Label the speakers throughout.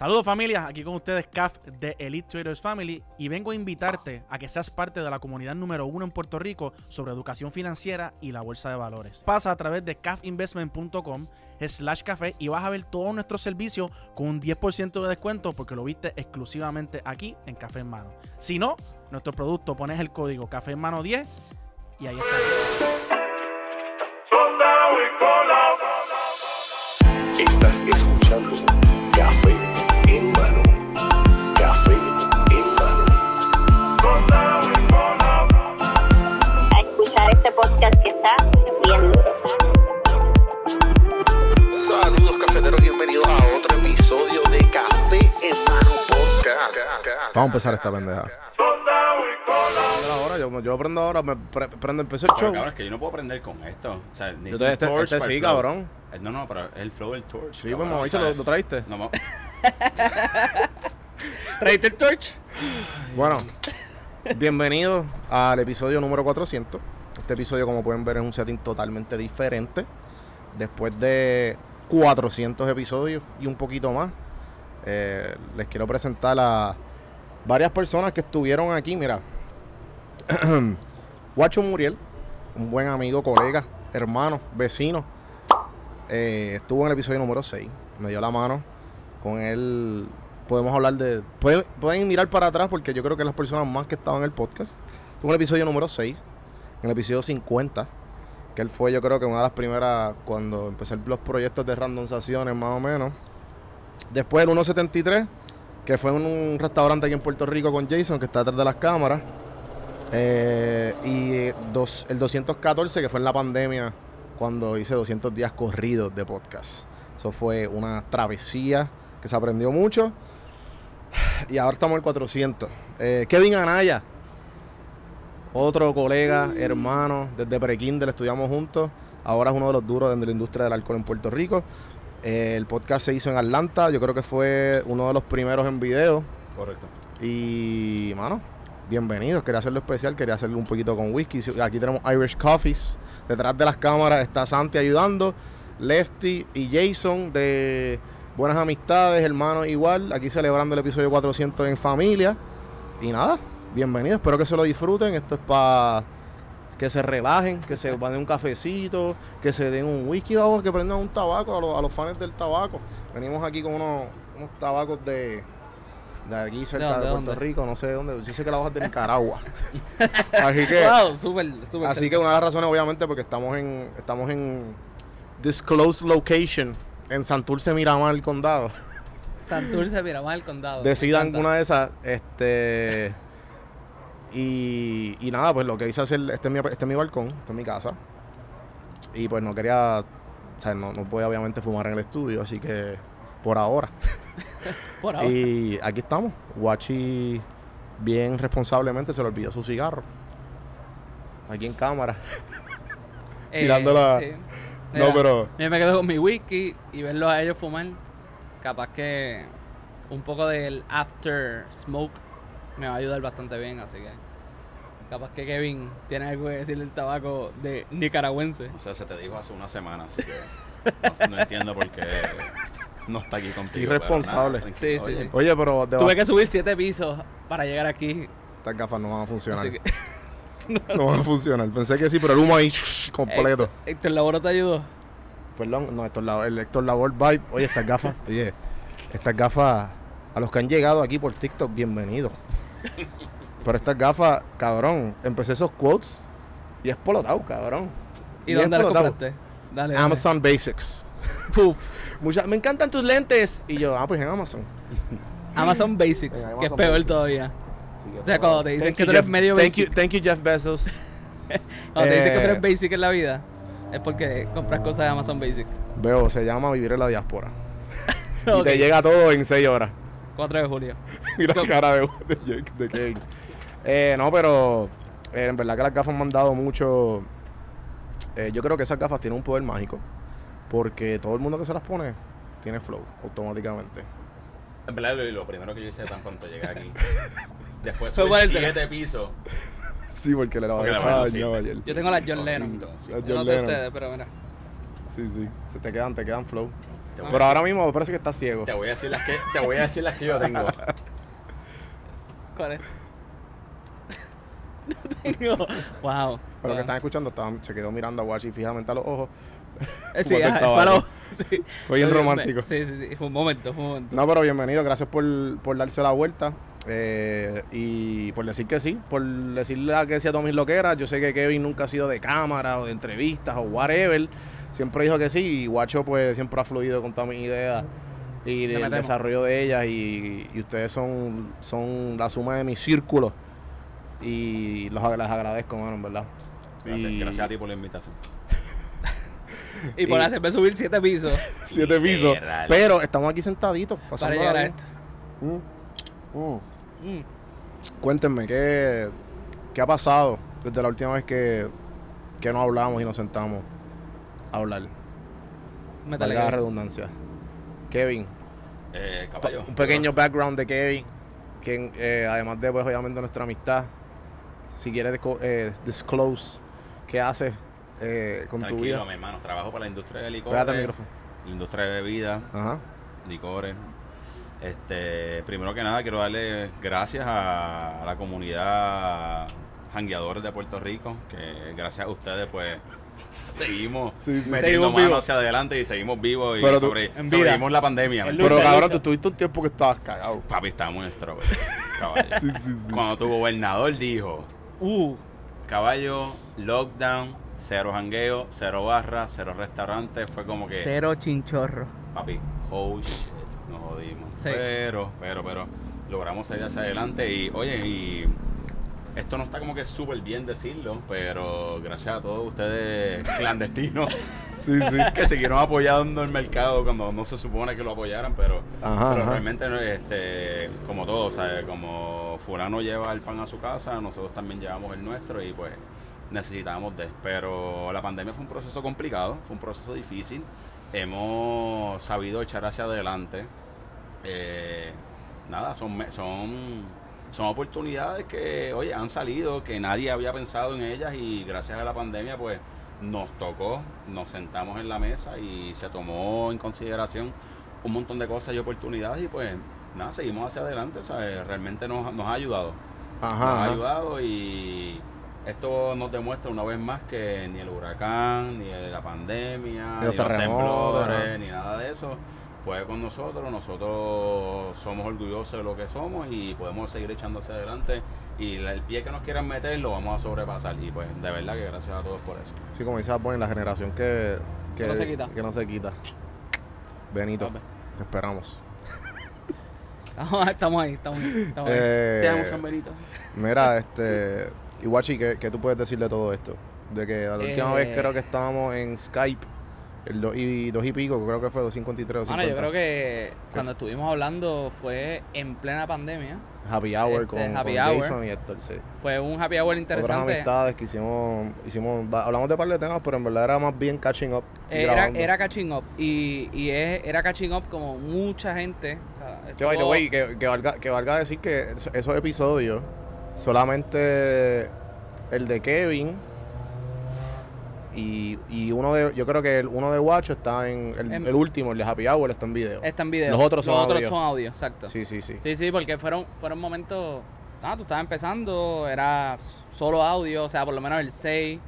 Speaker 1: Saludos familia, aquí con ustedes CAF de Elite Traders Family y vengo a invitarte a que seas parte de la comunidad número uno en Puerto Rico sobre educación financiera y la bolsa de valores. Pasa a través de cafinvestment.com slash café y vas a ver todos nuestros servicios con un 10% de descuento porque lo viste exclusivamente aquí en Café en Mano. Si no, nuestro producto pones el código Café en Mano 10 y ahí está.
Speaker 2: Podcast que está bien duro.
Speaker 3: Saludos cafeteros, bienvenidos a otro episodio de Café en mano podcast.
Speaker 4: Vamos a empezar esta pendeja. Ahora, yo, yo aprendo ahora, me pre- prendo, empezó el
Speaker 5: Pero,
Speaker 4: show.
Speaker 5: cabrón, es que yo no puedo aprender con esto. O sea,
Speaker 4: Yo
Speaker 5: necesito
Speaker 4: te- este,
Speaker 5: un torch
Speaker 4: este
Speaker 5: para el
Speaker 4: sí,
Speaker 5: flow.
Speaker 4: cabrón.
Speaker 5: Eh, No, no, pero el flow del torch.
Speaker 4: Sí,
Speaker 5: cabrón,
Speaker 4: pues,
Speaker 5: o sea,
Speaker 4: ¿lo, lo traíste?
Speaker 5: No, mo-
Speaker 1: ¿Traíste el torch?
Speaker 4: Bueno, bienvenidos al episodio número 400. Este episodio, como pueden ver, es un setting totalmente diferente. Después de 400 episodios y un poquito más, eh, les quiero presentar a varias personas que estuvieron aquí. Mira, Guacho Muriel, un buen amigo, colega, hermano, vecino, eh, estuvo en el episodio número 6. Me dio la mano. Con él podemos hablar de. Pueden, pueden mirar para atrás porque yo creo que las personas más que estaban en el podcast. Tuvo el episodio número 6, en el episodio 50, que él fue, yo creo que una de las primeras cuando empecé los proyectos de randomizaciones, más o menos. Después el 173, que fue en un restaurante aquí en Puerto Rico con Jason, que está detrás de las cámaras. Eh, y eh, dos, el 214, que fue en la pandemia, cuando hice 200 días corridos de podcast. Eso fue una travesía que se aprendió mucho. Y ahora estamos en el 400. Eh, Kevin Anaya, otro colega, hermano, desde pre-Kindle estudiamos juntos. Ahora es uno de los duros de la industria del alcohol en Puerto Rico. Eh, el podcast se hizo en Atlanta. Yo creo que fue uno de los primeros en video.
Speaker 5: Correcto.
Speaker 4: Y, mano, bienvenidos. Quería hacerlo especial, quería hacerlo un poquito con whisky. Aquí tenemos Irish Coffees. Detrás de las cámaras está Santi ayudando. Lefty y Jason de Buenas Amistades, hermanos igual. Aquí celebrando el episodio 400 en familia. Y nada, bienvenidos. Espero que se lo disfruten. Esto es para que se relajen, que se den un cafecito, que se den un whisky, vamos, que prendan un tabaco a los, a los fans del tabaco. Venimos aquí con unos, unos tabacos de, de aquí cerca de, Puerto
Speaker 6: dónde?
Speaker 4: Rico, no sé de dónde. Yo sé que la hoja es de Nicaragua. así que,
Speaker 6: Wow, súper.
Speaker 4: así
Speaker 6: cerca.
Speaker 4: que una de las razones, obviamente, porque estamos en, estamos en disclosed location en Santurce, Miramar, el condado.
Speaker 6: Santurce, Miramar, el condado.
Speaker 4: decidan una de esas, este y, y nada, pues lo que hice hacer, este es, mi, este es mi balcón, este es mi casa. Y pues no quería, o sea, no, no podía obviamente fumar en el estudio, así que por ahora.
Speaker 6: Por ahora.
Speaker 4: Y aquí estamos, Guachi bien responsablemente se le olvidó su cigarro. Aquí en cámara.
Speaker 6: Eh,
Speaker 4: tirando la-
Speaker 6: sí.
Speaker 4: No,
Speaker 6: Mira,
Speaker 4: pero
Speaker 6: Yo me quedo con mi whisky y verlos a ellos fumar. Capaz que un poco del after smoke me va a ayudar bastante bien, así que. Capaz que Kevin tiene algo que decir del tabaco de nicaragüense.
Speaker 5: O sea, se te dijo hace una semana, así que no, no entiendo por qué no está aquí contigo.
Speaker 4: Irresponsable.
Speaker 5: nada.
Speaker 6: Sí, sí,
Speaker 5: Oye,
Speaker 6: sí.
Speaker 4: Oye, pero de
Speaker 6: Tuve que subir siete pisos para llegar aquí.
Speaker 4: estas gafas no van a funcionar.
Speaker 6: Así que.
Speaker 4: No van a funcionar. Pensé que sí, pero el humo ahí completo.
Speaker 6: Héctor, Laboro te ayudó.
Speaker 4: Perdón, no, Héctor Labor, el Héctor Labor Vibe. Oye, estas gafas, oye, estas gafas, a los que han llegado aquí por TikTok, bienvenidos. Pero estas gafas, cabrón, empecé esos quotes y explotado, cabrón.
Speaker 6: ¿Y dónde las compraste? Dale. dale.
Speaker 4: Amazon Basics.
Speaker 6: Puf.
Speaker 4: Mucha- me encantan tus lentes. Y yo, ah, pues en Amazon.
Speaker 6: Amazon Basics, que es peor
Speaker 4: Basics.
Speaker 6: todavía.
Speaker 4: Que,
Speaker 6: O sea, cuando te dicen
Speaker 4: thank
Speaker 6: que
Speaker 4: you,
Speaker 6: tú eres
Speaker 4: Jeff-
Speaker 6: medio
Speaker 4: thank
Speaker 6: basic.
Speaker 4: you, thank you, Jeff Bezos.
Speaker 6: Cuando te dicen que tú
Speaker 4: Eh.
Speaker 6: eres basic en la vida, es porque compras cosas de Amazon Basic.
Speaker 4: Veo, se llama Vivir en la Diáspora. Y te llega todo en 6 horas.
Speaker 6: 4 de julio.
Speaker 4: Mira la cara de, de, Jake- de Kevin. Eh, no, pero eh, en verdad que las gafas me han dado mucho. eh, yo creo que esas gafas tienen un poder mágico. Porque todo el mundo que se las pone tiene flow automáticamente.
Speaker 5: En verdad, lo, lo primero que yo hice tan pronto llegué aquí. Después
Speaker 6: Fue
Speaker 5: subí siete pisos.
Speaker 4: Sí, porque le la dañado
Speaker 5: sirve.
Speaker 4: ayer.
Speaker 6: Yo tengo las John Lennon.
Speaker 5: sí.
Speaker 4: Las
Speaker 6: Yo no sé
Speaker 4: Lennon.
Speaker 6: ustedes, pero mira.
Speaker 4: Sí, sí. Se te quedan, te quedan flow. Pero ahora mismo parece que estás ciego.
Speaker 5: te voy a decir las que te voy a decir las que yo tengo.
Speaker 6: ¿Cuál es? No tengo. Wow.
Speaker 4: Pero
Speaker 6: wow.
Speaker 4: que están escuchando, estaban, se quedó mirando a Wachi fijamente a los ojos.
Speaker 6: Eh, Sí, ajá, fue a lo- sí.
Speaker 4: Fue bien romántico.
Speaker 6: Sí, sí, sí. Fue un momento, fue un momento.
Speaker 4: No, pero bienvenido, gracias por, por darse la vuelta eh, y por decir que sí, por decirle a que sea todas mis loqueras. Yo sé que Kevin nunca ha sido de cámara o de entrevistas o whatever, siempre dijo que sí y Guacho pues siempre ha fluido con todas mis ideas y el desarrollo de ellas y, y ustedes son, son la suma de mi círculo y los, les agradezco, mano, en verdad.
Speaker 5: Gracias,
Speaker 4: Y-
Speaker 5: gracias a ti por la invitación.
Speaker 6: Y por
Speaker 4: y-
Speaker 6: hacerme subir siete pisos
Speaker 4: Siete pisos, pero estamos aquí sentaditos
Speaker 6: para
Speaker 4: pasando
Speaker 6: llegar a esto.
Speaker 4: Mm, mm.
Speaker 6: Mm.
Speaker 4: Cuéntenme, ¿qué, ¿qué ha pasado desde la última vez que, que nos hablamos y nos sentamos hablar? Valga la redundancia. Kevin,
Speaker 5: Eh, caballo.
Speaker 4: un pequeño background de Kevin, que eh, además de pues, obviamente nuestra amistad, si quieres eh, disclose qué haces eh, con tu
Speaker 5: Tranquilo,
Speaker 4: vida.
Speaker 5: mi hermano. Trabajo para la industria de licores.
Speaker 4: Pégate el micrófono.
Speaker 5: la industria de bebidas,
Speaker 4: Ajá.
Speaker 5: licores. Este, primero que nada quiero darle gracias a, a la comunidad jangueadores de Puerto Rico, que gracias a ustedes pues seguimos
Speaker 4: Sí, sí.
Speaker 5: metiendo
Speaker 6: Seguimos
Speaker 5: mano
Speaker 6: vivos.
Speaker 5: hacia adelante y seguimos vivos y
Speaker 4: Pero tú-
Speaker 5: sobre- sobrevivimos la pandemia.
Speaker 4: Pero cabrón, tú tuviste un tiempo que estabas cagado.
Speaker 5: Papi, estamos en struggle. caballo.
Speaker 4: Sí, sí, sí.
Speaker 5: Cuando tu gobernador dijo,
Speaker 6: Uh,
Speaker 5: caballo, lockdown, cero jangueo, cero barra, cero restaurante, fue como que...
Speaker 6: cero chinchorro.
Speaker 5: Papi, oh shit, nos jodimos.
Speaker 6: Sí.
Speaker 5: Pero, pero, pero, logramos salir hacia adelante y, oye, y esto no está como que súper bien decirlo, pero gracias a todos ustedes clandestinos
Speaker 4: Sí, sí.
Speaker 5: que siguieron apoyando el mercado cuando no se supone que lo apoyaran, pero,
Speaker 4: Ajá,
Speaker 5: pero
Speaker 4: ajá.
Speaker 5: realmente, este, como todos, ¿sabes? como fulano lleva el pan a su casa, nosotros también llevamos el nuestro y pues necesitábamos de. Pero la pandemia fue un proceso complicado, fue un proceso difícil. Hemos sabido echar hacia adelante. Eh, nada, son, son, son oportunidades que, oye, han salido, que nadie había pensado en ellas y gracias a la pandemia, pues nos tocó, nos sentamos en la mesa y se tomó en consideración un montón de cosas y oportunidades y pues nada, seguimos hacia adelante, ¿sabes? Realmente nos, nos ha ayudado. nos
Speaker 4: Ajá.
Speaker 5: ha
Speaker 4: ajá.
Speaker 5: ayudado y esto nos demuestra una vez más que ni el huracán, ni la pandemia,
Speaker 4: Ni
Speaker 5: ni
Speaker 4: los
Speaker 5: los,
Speaker 4: terremotos,
Speaker 5: temblores,
Speaker 4: ajá.
Speaker 5: ni nada de eso puede con nosotros. Nosotros somos orgullosos de lo que somos y podemos seguir echando hacia adelante. Y el pie que nos quieran meter lo vamos a sobrepasar. Y pues de verdad que gracias a todos por eso.
Speaker 4: Sí, como dice Bad la generación que,
Speaker 6: Que no se quita.
Speaker 4: que no se quita. Benito, te esperamos.
Speaker 6: Estamos, estamos ahí, estamos ahí. Estamos ahí.
Speaker 4: Eh,
Speaker 5: Te amo, San Benito.
Speaker 4: mira, este. Iguachi, ¿qué, ¿qué tú puedes decir de todo esto? De que la última
Speaker 6: Eh.
Speaker 4: vez creo que estábamos en Skype, el dos y, dos y pico, creo que fue 253 o 50.
Speaker 6: Mano, yo creo que cuando estuvimos hablando fue en plena pandemia.
Speaker 4: Happy Hour
Speaker 6: este,
Speaker 4: con,
Speaker 6: happy
Speaker 4: con
Speaker 6: hour.
Speaker 4: Jason y Héctor, sí.
Speaker 6: Fue un happy hour
Speaker 4: Otras
Speaker 6: interesante.
Speaker 4: amistades que hicimos, hicimos, hablamos de par de temas, pero en verdad era más bien catching up.
Speaker 6: Era, era catching up. Y, y es- era catching up como mucha gente. o sea,
Speaker 4: Que, by the way, que, que valga, que valga decir que es- esos episodios, solamente el de Kevin y, y uno de, yo creo que el, uno de Guacho está en, el,
Speaker 6: En-
Speaker 4: el último, el de Happy Hour, está en video.
Speaker 6: Está en video.
Speaker 4: Los otros son audio.
Speaker 6: son audio, exacto.
Speaker 4: Sí, sí, sí.
Speaker 6: Sí, sí, porque fueron, fueron momentos. Ah, tú estabas empezando, era solo audio, o sea, por lo menos el 6.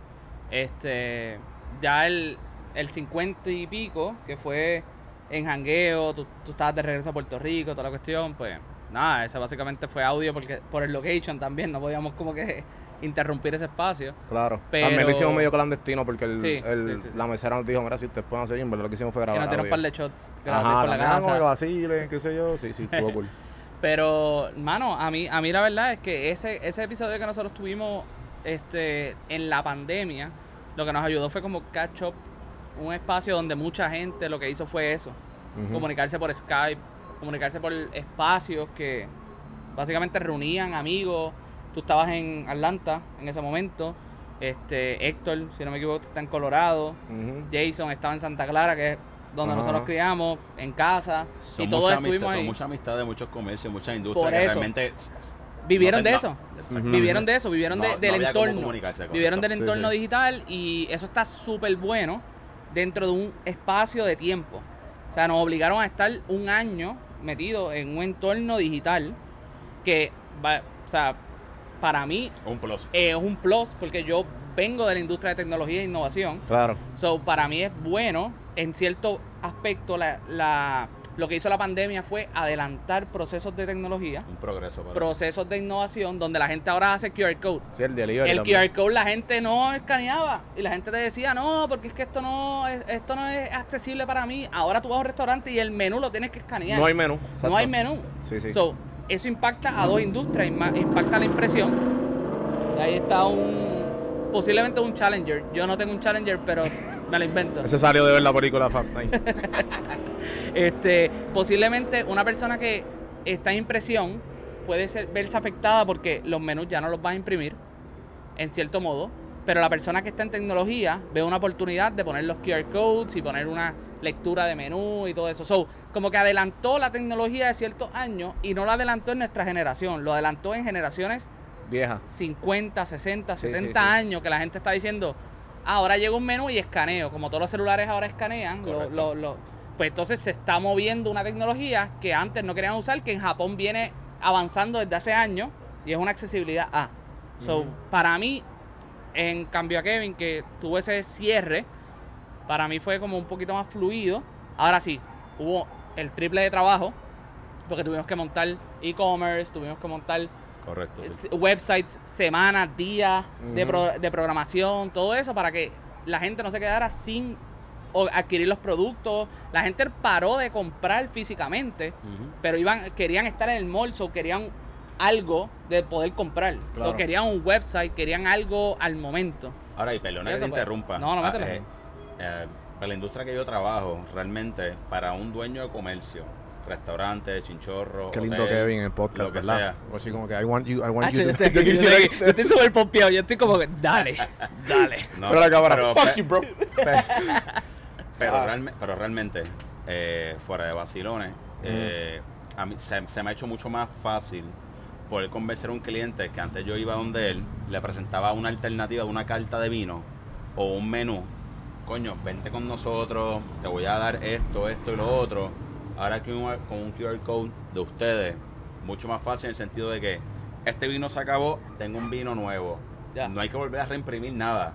Speaker 6: Este. Ya el, el 50 y pico, que fue en jangueo, tú, tú estabas de regreso a Puerto Rico, toda la cuestión, pues. Nada, ese básicamente fue audio porque por el location también, no podíamos como que interrumpir ese espacio.
Speaker 4: Claro.
Speaker 6: Pero-
Speaker 4: También lo hicimos medio clandestino porque el,
Speaker 6: Sí,
Speaker 4: el-
Speaker 6: sí, sí, sí.
Speaker 4: la mesera nos dijo, mira, si ustedes pueden hacer, y en verdad lo que hicimos fue
Speaker 6: Y
Speaker 4: grabar
Speaker 6: nos dieron un par de shots gratis
Speaker 4: Ajá,
Speaker 6: por la casa.
Speaker 4: vacilen, qué sé yo. Sí, sí, estuvo cool.
Speaker 6: Pero, mano, a mí, a mí la verdad es que ese, ese episodio que nosotros tuvimos este, en la pandemia, lo que nos ayudó fue como catch up, un espacio donde mucha gente lo que hizo fue eso. Comunicarse por Skype, comunicarse por espacios que básicamente reunían amigos. Tú estabas en Atlanta en ese momento. Este, Héctor, si no me equivoco, está en Colorado. Jason estaba en Santa Clara, que es donde nosotros criamos, en casa.
Speaker 5: Son
Speaker 6: y todos
Speaker 5: muchas
Speaker 6: estuvimos ahí.
Speaker 5: Son muchas amistades, muchos comercios, muchas industrias
Speaker 6: Por
Speaker 5: que
Speaker 6: eso.
Speaker 5: realmente...
Speaker 6: Vivieron
Speaker 5: no
Speaker 6: de eso.
Speaker 5: no.
Speaker 6: Vivieron de eso, vivieron de- del entorno. Vivieron del
Speaker 4: Sí,
Speaker 6: entorno
Speaker 4: sí.
Speaker 6: digital y eso está súper bueno dentro de un espacio de tiempo. O sea, nos obligaron a estar un año metidos en un entorno digital que, va- o sea, para mí
Speaker 5: Un plus.
Speaker 6: eh, es un plus porque yo vengo de la industria de tecnología e innovación.
Speaker 4: Claro.
Speaker 6: So, para mí es bueno, en cierto aspecto, la, la- lo que hizo la pandemia fue adelantar procesos de tecnología,
Speaker 5: Un progreso. Para
Speaker 6: procesos de innovación, donde la gente ahora hace QR code.
Speaker 4: Sí, el delivery
Speaker 6: El
Speaker 4: también.
Speaker 6: QR code la gente no escaneaba y la gente te decía, no, porque es que esto no es, esto no es accesible para mí. Ahora tú vas a un restaurante y el menú lo tienes que escanear.
Speaker 4: No hay menú.
Speaker 6: No hay menú.
Speaker 4: Sí, sí.
Speaker 6: So, eso impacta a dos industrias, impacta la impresión. Y ahí está un, posiblemente un Challenger. Yo no tengo un Challenger, pero me lo invento.
Speaker 4: Salió de ver la película Fast Time.
Speaker 6: Este, posiblemente una persona que está en impresión puede ser, verse afectada porque los menús ya no los vas a imprimir, en cierto modo. Pero la persona que está en tecnología ve una oportunidad de poner los QR codes y poner una lectura de menú y todo eso. So, como que adelantó la tecnología de ciertos años y no la adelantó en nuestra generación, lo adelantó en generaciones
Speaker 4: Vieja.
Speaker 6: 50, 60,
Speaker 4: Sí,
Speaker 6: 70
Speaker 4: sí, sí.
Speaker 6: años que la gente está diciendo, "Ah, ahora llega un menú y escaneo, como todos los celulares ahora escanean, lo-
Speaker 5: Correcto.
Speaker 6: lo- lo- pues entonces se está moviendo una tecnología que antes no querían usar, que en Japón viene avanzando desde hace años y es una accesibilidad A. So, para mí, en cambio a Kevin, que tuvo ese cierre, para mí fue como un poquito más fluido. Ahora sí, hubo el triple de trabajo, porque tuvimos que montar e-commerce, tuvimos que montar
Speaker 5: Correcto. sí.
Speaker 6: s- websites, semanas, días de, pro- de programación, todo eso para que la gente no se quedara sin o- adquirir los productos. La gente paró de comprar físicamente, pero iban, querían estar en el mall, so querían algo de poder comprar.
Speaker 4: Claro.
Speaker 6: querían un website, querían algo al momento.
Speaker 5: Ahora, y perdona que te
Speaker 6: pues.
Speaker 5: interrumpa.
Speaker 6: No, no,
Speaker 5: Ah,
Speaker 6: métele.
Speaker 5: eh, eh, para la industria que yo trabajo, realmente, para un dueño de comercio, restaurante, chinchorro,
Speaker 4: Qué lindo
Speaker 5: hotel,
Speaker 4: Kevin en el podcast,
Speaker 5: lo que
Speaker 4: ¿verdad?
Speaker 5: sea.
Speaker 4: O así como que I want you, I want
Speaker 6: Hacho,
Speaker 4: you
Speaker 6: yo
Speaker 4: to-
Speaker 6: estoy
Speaker 4: yo
Speaker 6: yo
Speaker 4: quisiera
Speaker 6: estoy- yo estoy súper pompeado, yo estoy como que, dale, dale.
Speaker 5: No,
Speaker 4: Pero la cámara,
Speaker 5: pero-
Speaker 4: fuck
Speaker 5: pe-
Speaker 4: you, bro.
Speaker 5: Pero,
Speaker 4: Ah.
Speaker 5: realme- pero realmente, eh, fuera de vacilones, eh, a mí se, se me ha hecho mucho más fácil poder convencer a un cliente que antes yo iba donde él, le presentaba una alternativa de una carta de vino o un menú. Coño, vente con nosotros, te voy a dar esto, esto y lo otro. Ahora con un QR code de ustedes, mucho más fácil en el sentido de que este vino se acabó, tengo un vino nuevo.
Speaker 6: Ya.
Speaker 5: No hay que volver a reimprimir nada.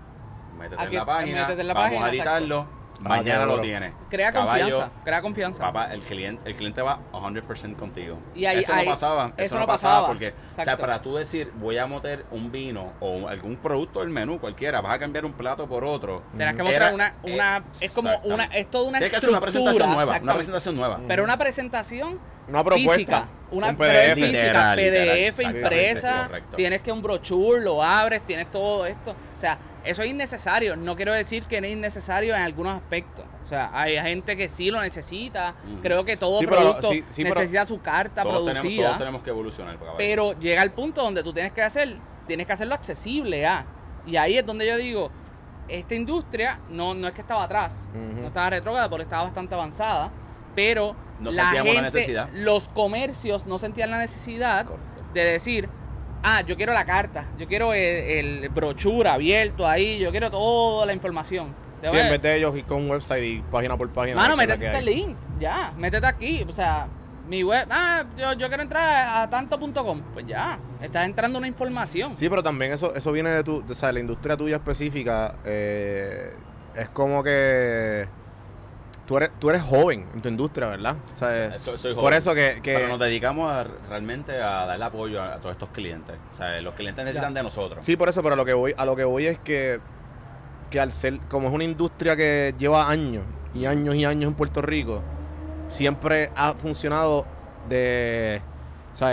Speaker 5: Métete
Speaker 6: Aquí-
Speaker 5: en la página,
Speaker 6: en la
Speaker 5: vamos
Speaker 6: página,
Speaker 5: a editarlo, mañana lo
Speaker 4: duro.
Speaker 5: tienes.
Speaker 6: Crea
Speaker 5: Caballo,
Speaker 6: confianza, crea confianza.
Speaker 5: Papá, el cliente, el cliente va 100% contigo.
Speaker 6: Y ahí-
Speaker 5: eso
Speaker 6: ahí-
Speaker 5: no pasaba, eso,
Speaker 6: eso
Speaker 5: no
Speaker 6: no
Speaker 5: pasaba,
Speaker 6: pasaba.
Speaker 5: porque, o sea, para tú decir, voy a meter un vino o algún producto del menú, cualquiera, vas a cambiar un plato por otro.
Speaker 6: Tenés que
Speaker 5: Era-
Speaker 6: mostrar una, una es como una, es toda una
Speaker 5: Tienes que hacer una presentación nueva, una presentación nueva.
Speaker 6: Pero una presentación
Speaker 4: Una propuesta.
Speaker 6: física, una
Speaker 4: un PDF.
Speaker 6: física,
Speaker 5: Literal, literal,
Speaker 6: PDF
Speaker 5: exactamente,
Speaker 6: impresa, tienes que un brochure, lo abres, tienes todo esto. O sea, eso es innecesario. No quiero decir que no es innecesario en algunos aspectos. O sea, hay gente que sí lo necesita. Creo que todo
Speaker 4: Sí, pero-
Speaker 6: producto
Speaker 4: sí, sí, pero-
Speaker 6: necesita su carta
Speaker 5: Todos tenemos,
Speaker 6: producida.
Speaker 5: todos tenemos que evolucionar.
Speaker 6: Pero llega el punto donde tú tienes que hacer, tienes que hacerlo accesible a. Y ahí es donde yo digo, esta industria no, no es que estaba atrás, no estaba retrógrada porque estaba bastante avanzada, pero
Speaker 5: No
Speaker 6: la gente,
Speaker 5: necesidad.
Speaker 6: los comercios no sentían la necesidad
Speaker 5: Correcto.
Speaker 6: de decir, ah, yo quiero la carta, yo quiero el, el brochure abierto ahí, yo quiero toda la información.
Speaker 4: Sí,
Speaker 6: a-
Speaker 4: en vez de ellos ir con un website y página por página.
Speaker 6: Mano,
Speaker 4: ver
Speaker 6: métete este link, ya, métete aquí, o sea, mi web, ah, yo, yo quiero entrar a tanto.com, pues ya, estás entrando una información.
Speaker 4: Sí, pero también eso, eso viene de tu, o sea, la industria tuya específica. eh, es como que tú eres, tú eres joven en tu industria, ¿verdad? O sea,
Speaker 5: Soy- soy
Speaker 4: por
Speaker 5: joven.
Speaker 4: eso que, que-
Speaker 5: Pero nos dedicamos a, realmente a darle apoyo a, a todos estos clientes. O sea, los clientes necesitan de nosotros.
Speaker 4: sí, por eso, pero a lo que voy, a lo que voy es que, que al ser, como es una industria que lleva años y años y años en Puerto Rico, siempre ha funcionado de, o sea,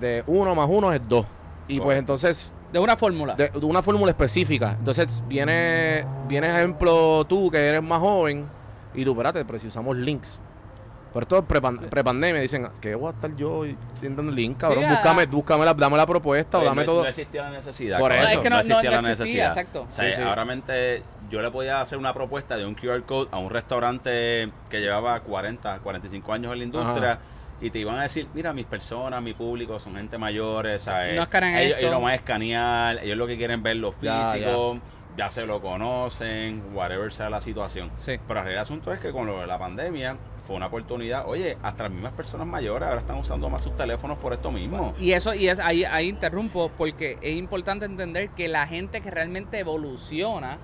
Speaker 4: de uno más uno es dos. Y pues entonces
Speaker 6: De una fórmula.
Speaker 4: de, de una fórmula específica. Entonces, viene, viene ejemplo tú que eres más joven y tú, espérate, pero si usamos links. Pero esto es prepan- prepandemia. Dicen, ¿qué voy a estar yo el link, cabrón?
Speaker 6: Sí, a-
Speaker 4: búscame, búscame la, dame la propuesta o dame
Speaker 5: no,
Speaker 4: todo.
Speaker 5: no existía la necesidad.
Speaker 4: Por eso.
Speaker 6: Es que no- no-
Speaker 5: existía
Speaker 6: no
Speaker 5: la
Speaker 6: existía,
Speaker 5: necesidad.
Speaker 6: exacto.
Speaker 5: O sea,
Speaker 4: Sí, sí.
Speaker 5: ahora mente yo le podía hacer una propuesta de un QR code a un restaurante que llevaba 40, 45 años en la industria. Y te iban a decir, mira, mis personas, mi público son gente mayores, ¿sabes?
Speaker 6: No escanean
Speaker 5: ellos,
Speaker 6: esto.
Speaker 5: ellos lo van a escanear, ellos lo que quieren ver lo
Speaker 4: Ya,
Speaker 5: físico, ya, se lo conocen, whatever sea la situación.
Speaker 6: Sí.
Speaker 5: Pero el asunto es que con lo de la pandemia fue una oportunidad. Oye, hasta las mismas personas mayores ahora están usando más sus teléfonos por esto mismo.
Speaker 6: Y eso, y es ahí, ahí interrumpo, porque es importante entender que la gente que realmente evoluciona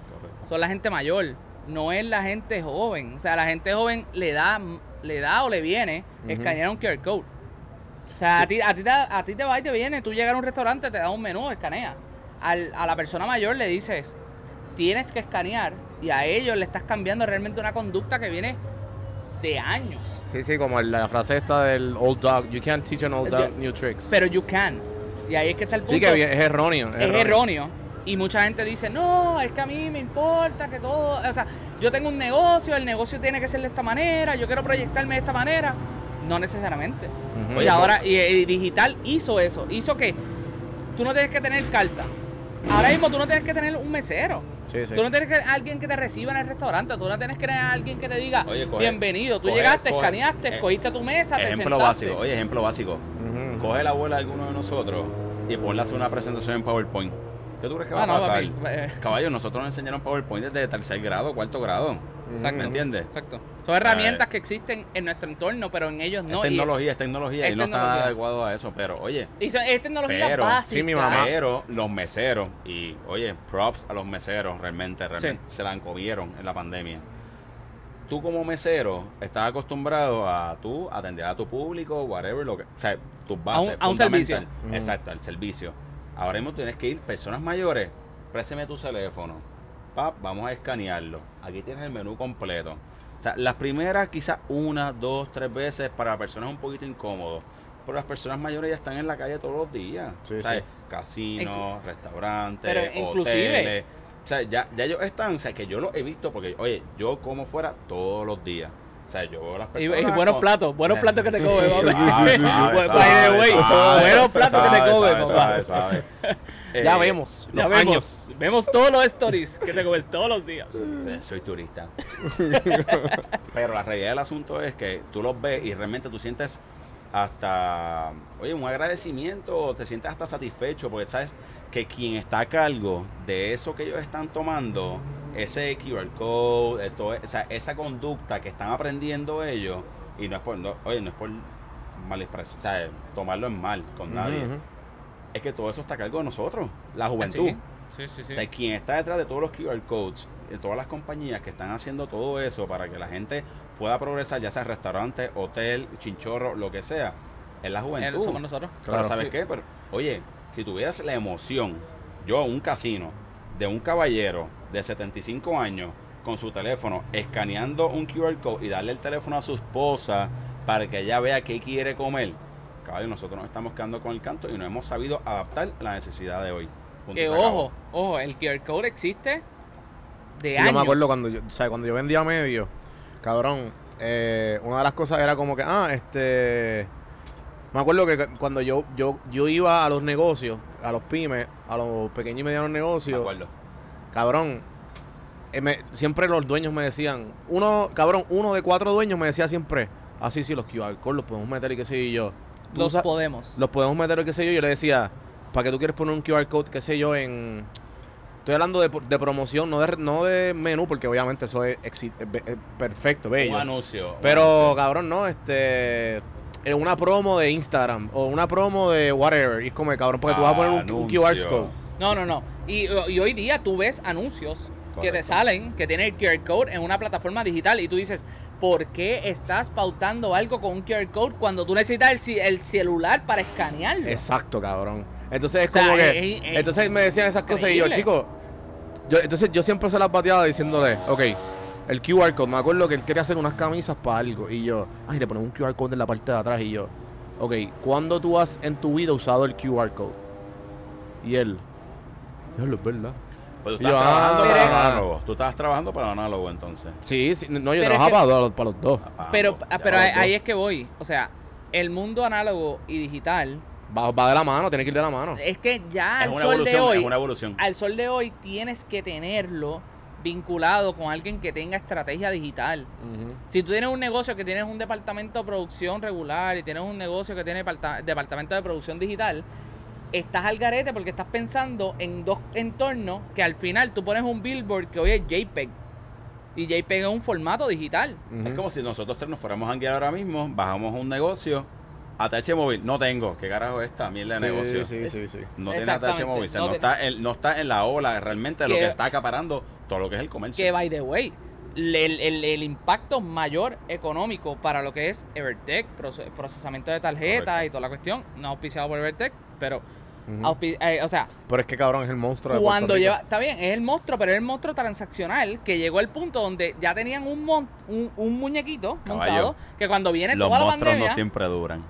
Speaker 6: son la gente mayor, no es la gente joven. O sea, la gente joven le da, le da o le viene
Speaker 4: Ujú.
Speaker 6: escanear un QR code. O sea, a ti, a, ti te, a ti te va y te viene, tú llegas a un restaurante, te da un menú, escanea. Al- a la persona mayor le dices, tienes que escanear, y a ellos le estás cambiando realmente una conducta que viene de años.
Speaker 4: Sí, sí, como la frase esta del old dog. You can't teach an old dog new tricks.
Speaker 6: Pero you can. Y ahí es que está el punto.
Speaker 4: sí, que es erróneo.
Speaker 6: es erróneo. Y mucha gente dice, no, es que a mí me importa que todo, o sea, yo tengo un negocio, el negocio tiene que ser de esta manera, yo quiero proyectarme de esta manera. No necesariamente. Y ahora, y, y digital hizo eso, hizo que tú no tienes que tener carta. Ahora mismo tú no tienes que tener un mesero.
Speaker 4: Sí, sí.
Speaker 6: Tú no tienes que alguien que te reciba en el restaurante, tú no tienes que tener a alguien que te diga,
Speaker 5: Oye, coge-
Speaker 6: bienvenido, tú
Speaker 5: coge-
Speaker 6: llegaste,
Speaker 5: coge-
Speaker 6: escaneaste,
Speaker 5: eh,
Speaker 6: escogiste tu mesa, te
Speaker 5: Ejemplo
Speaker 6: sentaste.
Speaker 5: básico, oye, ejemplo básico. Coge la abuela de alguno de nosotros y ponle a hacer una presentación en PowerPoint. ¿Qué tú crees que va
Speaker 6: Ah,
Speaker 5: a
Speaker 6: no,
Speaker 5: pasar?
Speaker 6: papi, eh.
Speaker 5: Caballo, nosotros nos enseñaron PowerPoint desde tercer grado, cuarto grado.
Speaker 6: Exacto.
Speaker 5: ¿Me entiendes?
Speaker 6: Exacto. Son herramientas que existen en nuestro entorno, pero en ellos no.
Speaker 5: es
Speaker 6: Y-
Speaker 5: tecnología, es tecnología
Speaker 6: es
Speaker 5: y no está adecuado a eso. Pero, oye,
Speaker 6: Y son, es tecnología
Speaker 5: Pero-
Speaker 6: básica.
Speaker 4: Sí, mi mamá.
Speaker 5: pero los meseros, y oye, props a los meseros, realmente, realmente se la comieron en la pandemia. Tú como mesero estás acostumbrado a tú atender a tu público, whatever, lo que, o sea, tus bases.
Speaker 6: a un servicio.
Speaker 4: Ujú.
Speaker 5: Exacto, al servicio. Ahora mismo tienes que ir, personas mayores, présteme tu teléfono. Pap, vamos a escanearlo. Aquí tienes el menú completo. O sea, las primeras quizás una, dos, tres veces para personas un poquito incómodo. Pero las personas mayores ya están en la calle todos los días.
Speaker 4: Sí,
Speaker 5: o sea,
Speaker 4: sí.
Speaker 5: Casinos, restaurantes,
Speaker 6: Pero inclusive-
Speaker 5: hoteles. O sea, ya, ya ellos están, o sea, que yo lo he visto porque, oye, yo como fuera todos los días. O sea, yo veo las
Speaker 6: Y,
Speaker 5: personas.
Speaker 6: y buenos
Speaker 5: con-
Speaker 6: platos, buenos platos que te comes, papá. buenos platos que te comes, papá.
Speaker 5: Suave.
Speaker 4: Ya
Speaker 5: Eh,
Speaker 4: vemos.
Speaker 6: Ya
Speaker 4: los
Speaker 6: vemos,
Speaker 4: años.
Speaker 6: vemos todos los stories que te comes todos los días.
Speaker 5: Sí, soy turista. Pero la realidad del asunto es que tú los ves y realmente tú sientes hasta, oye, un agradecimiento, o te sientes hasta satisfecho porque sabes que quien está a cargo de eso que ellos están tomando, ese QR code, eh, todo- o sea, esa conducta que están aprendiendo ellos, y no es por, no- oye, no es por mal expresión, o sea, tomarlo en mal con nadie. Es que todo eso está a cargo de nosotros, la juventud.
Speaker 6: Sí, sí, sí. sí.
Speaker 5: O sea, quien está detrás de todos los QR codes, de todas las compañías que están haciendo todo eso para que la gente pueda progresar, ya sea restaurante, hotel, chinchorro, lo que sea, es la
Speaker 6: Eh,
Speaker 5: juventud.
Speaker 6: somos nosotros.
Speaker 5: Pero. ¿sabes qué? Pero, oye, si tuvieras la emoción, yo un casino, de un caballero de 75 años con su teléfono, escaneando un QR code y darle el teléfono a su esposa para que ella vea qué quiere comer, caballo, nosotros nos estamos quedando con el canto y no hemos sabido adaptar la necesidad de hoy. Punto,
Speaker 6: Que
Speaker 5: acabó.
Speaker 6: ojo, ojo, el QR code existe de
Speaker 4: Sí,
Speaker 6: años.
Speaker 4: yo me acuerdo cuando yo, o sea, cuando yo vendía medio, cabrón, eh, una de las cosas era como que, ah, este, me acuerdo que cuando yo, yo, yo iba a los negocios, a los pymes, a los pequeños y medianos
Speaker 5: Me
Speaker 4: negocios,
Speaker 5: acuerdo.
Speaker 4: cabrón, eh, me- siempre los dueños me decían, uno, cabrón, uno de cuatro dueños me decía siempre, ah, sí, sí, los QR codes los podemos meter y qué sé yo.
Speaker 6: Los podemos.
Speaker 4: los podemos meter, qué sé yo. Yo le decía, ¿para qué tú quieres poner un QR code, qué sé yo, en... Estoy hablando de, de promoción, no de, no de menú, porque obviamente eso es, exi- es be- es perfecto, bello.
Speaker 5: Un anuncio. un
Speaker 4: Pero,
Speaker 5: anuncio.
Speaker 4: cabrón, no, este... En una promo de Instagram o una promo de whatever. Y es como, cabrón, porque tú vas a poner un, un QR code.
Speaker 6: No, no, no. Y, y hoy día tú ves anuncios que te salen, que tienen el QR code en una plataforma digital y tú dices, ¿por qué estás pautando algo con un QR code cuando tú necesitas el, celular para escanearlo?
Speaker 4: Exacto, cabrón. Entonces es
Speaker 6: O sea,
Speaker 4: como que.
Speaker 6: es- es
Speaker 4: entonces me decían esas cosas y yo, chico. Yo, entonces yo siempre se las bateaba diciéndole, ok, el QR code. Me acuerdo que él quería hacer unas camisas para algo. Y yo, ay, le ponemos un QR code en la parte de atrás. Y yo, ok, ¿cuándo tú has en tu vida usado el QR code? Y él, diablo, es verdad.
Speaker 5: Pues tú
Speaker 4: yo,
Speaker 5: estás trabajando
Speaker 4: ah.
Speaker 5: para análogo. Tú estabas trabajando para el análogo entonces.
Speaker 4: Sí, sí, no, yo
Speaker 6: Pero es
Speaker 4: trabajaba
Speaker 6: que-
Speaker 4: para, los- para los dos.
Speaker 5: Ah,
Speaker 6: Pero,
Speaker 5: ya
Speaker 6: ah, pero ahí,
Speaker 5: dos.
Speaker 6: ahí es que voy. O sea, el mundo análogo y digital
Speaker 4: Va, va de la mano, tiene que ir de la mano.
Speaker 6: es que ya
Speaker 5: es
Speaker 6: al
Speaker 5: una
Speaker 6: sol de
Speaker 5: evolución,
Speaker 6: hoy,
Speaker 5: es una evolución.
Speaker 6: al sol de hoy tienes que tenerlo vinculado con alguien que tenga estrategia digital. Si tú tienes un negocio que tienes un departamento de producción regular y tienes un negocio que tiene departa- departamento de producción digital, estás al garete porque estás pensando en dos entornos que al final tú pones un billboard que hoy es JPEG. Y JPEG es un formato digital.
Speaker 5: Es como si nosotros tres nos fuéramos a hanguear ahora mismo, bajamos un negocio, ATH móvil, no tengo. ¿Qué carajo es esta mierda de
Speaker 4: Sí,
Speaker 5: negocio?
Speaker 4: Sí, sí, sí.
Speaker 5: No tiene ATH
Speaker 6: Exactamente.
Speaker 5: móvil, o sea,
Speaker 6: No
Speaker 5: está en, no está en la ola realmente de lo
Speaker 6: Que-
Speaker 5: que está acaparando todo lo que es el comercio.
Speaker 6: Que, by the way, el, el- el impacto mayor económico para lo que es Evertech, proce- procesamiento de tarjetas
Speaker 5: Correcto.
Speaker 6: y toda la cuestión, no auspiciado por Evertech, pero,
Speaker 4: Ujú.
Speaker 6: auspi- eh, o sea,
Speaker 4: Pero es que cabrón es el monstruo de Puerto
Speaker 6: cuando
Speaker 4: Rico.
Speaker 6: lleva, está bien, es el monstruo, pero es el monstruo transaccional que llegó al punto donde ya tenían un, mon- un, un muñequito
Speaker 5: Caballo.
Speaker 6: montado que cuando viene
Speaker 5: Los
Speaker 6: toda la
Speaker 5: monstruos
Speaker 6: pandemia,
Speaker 5: no siempre duran.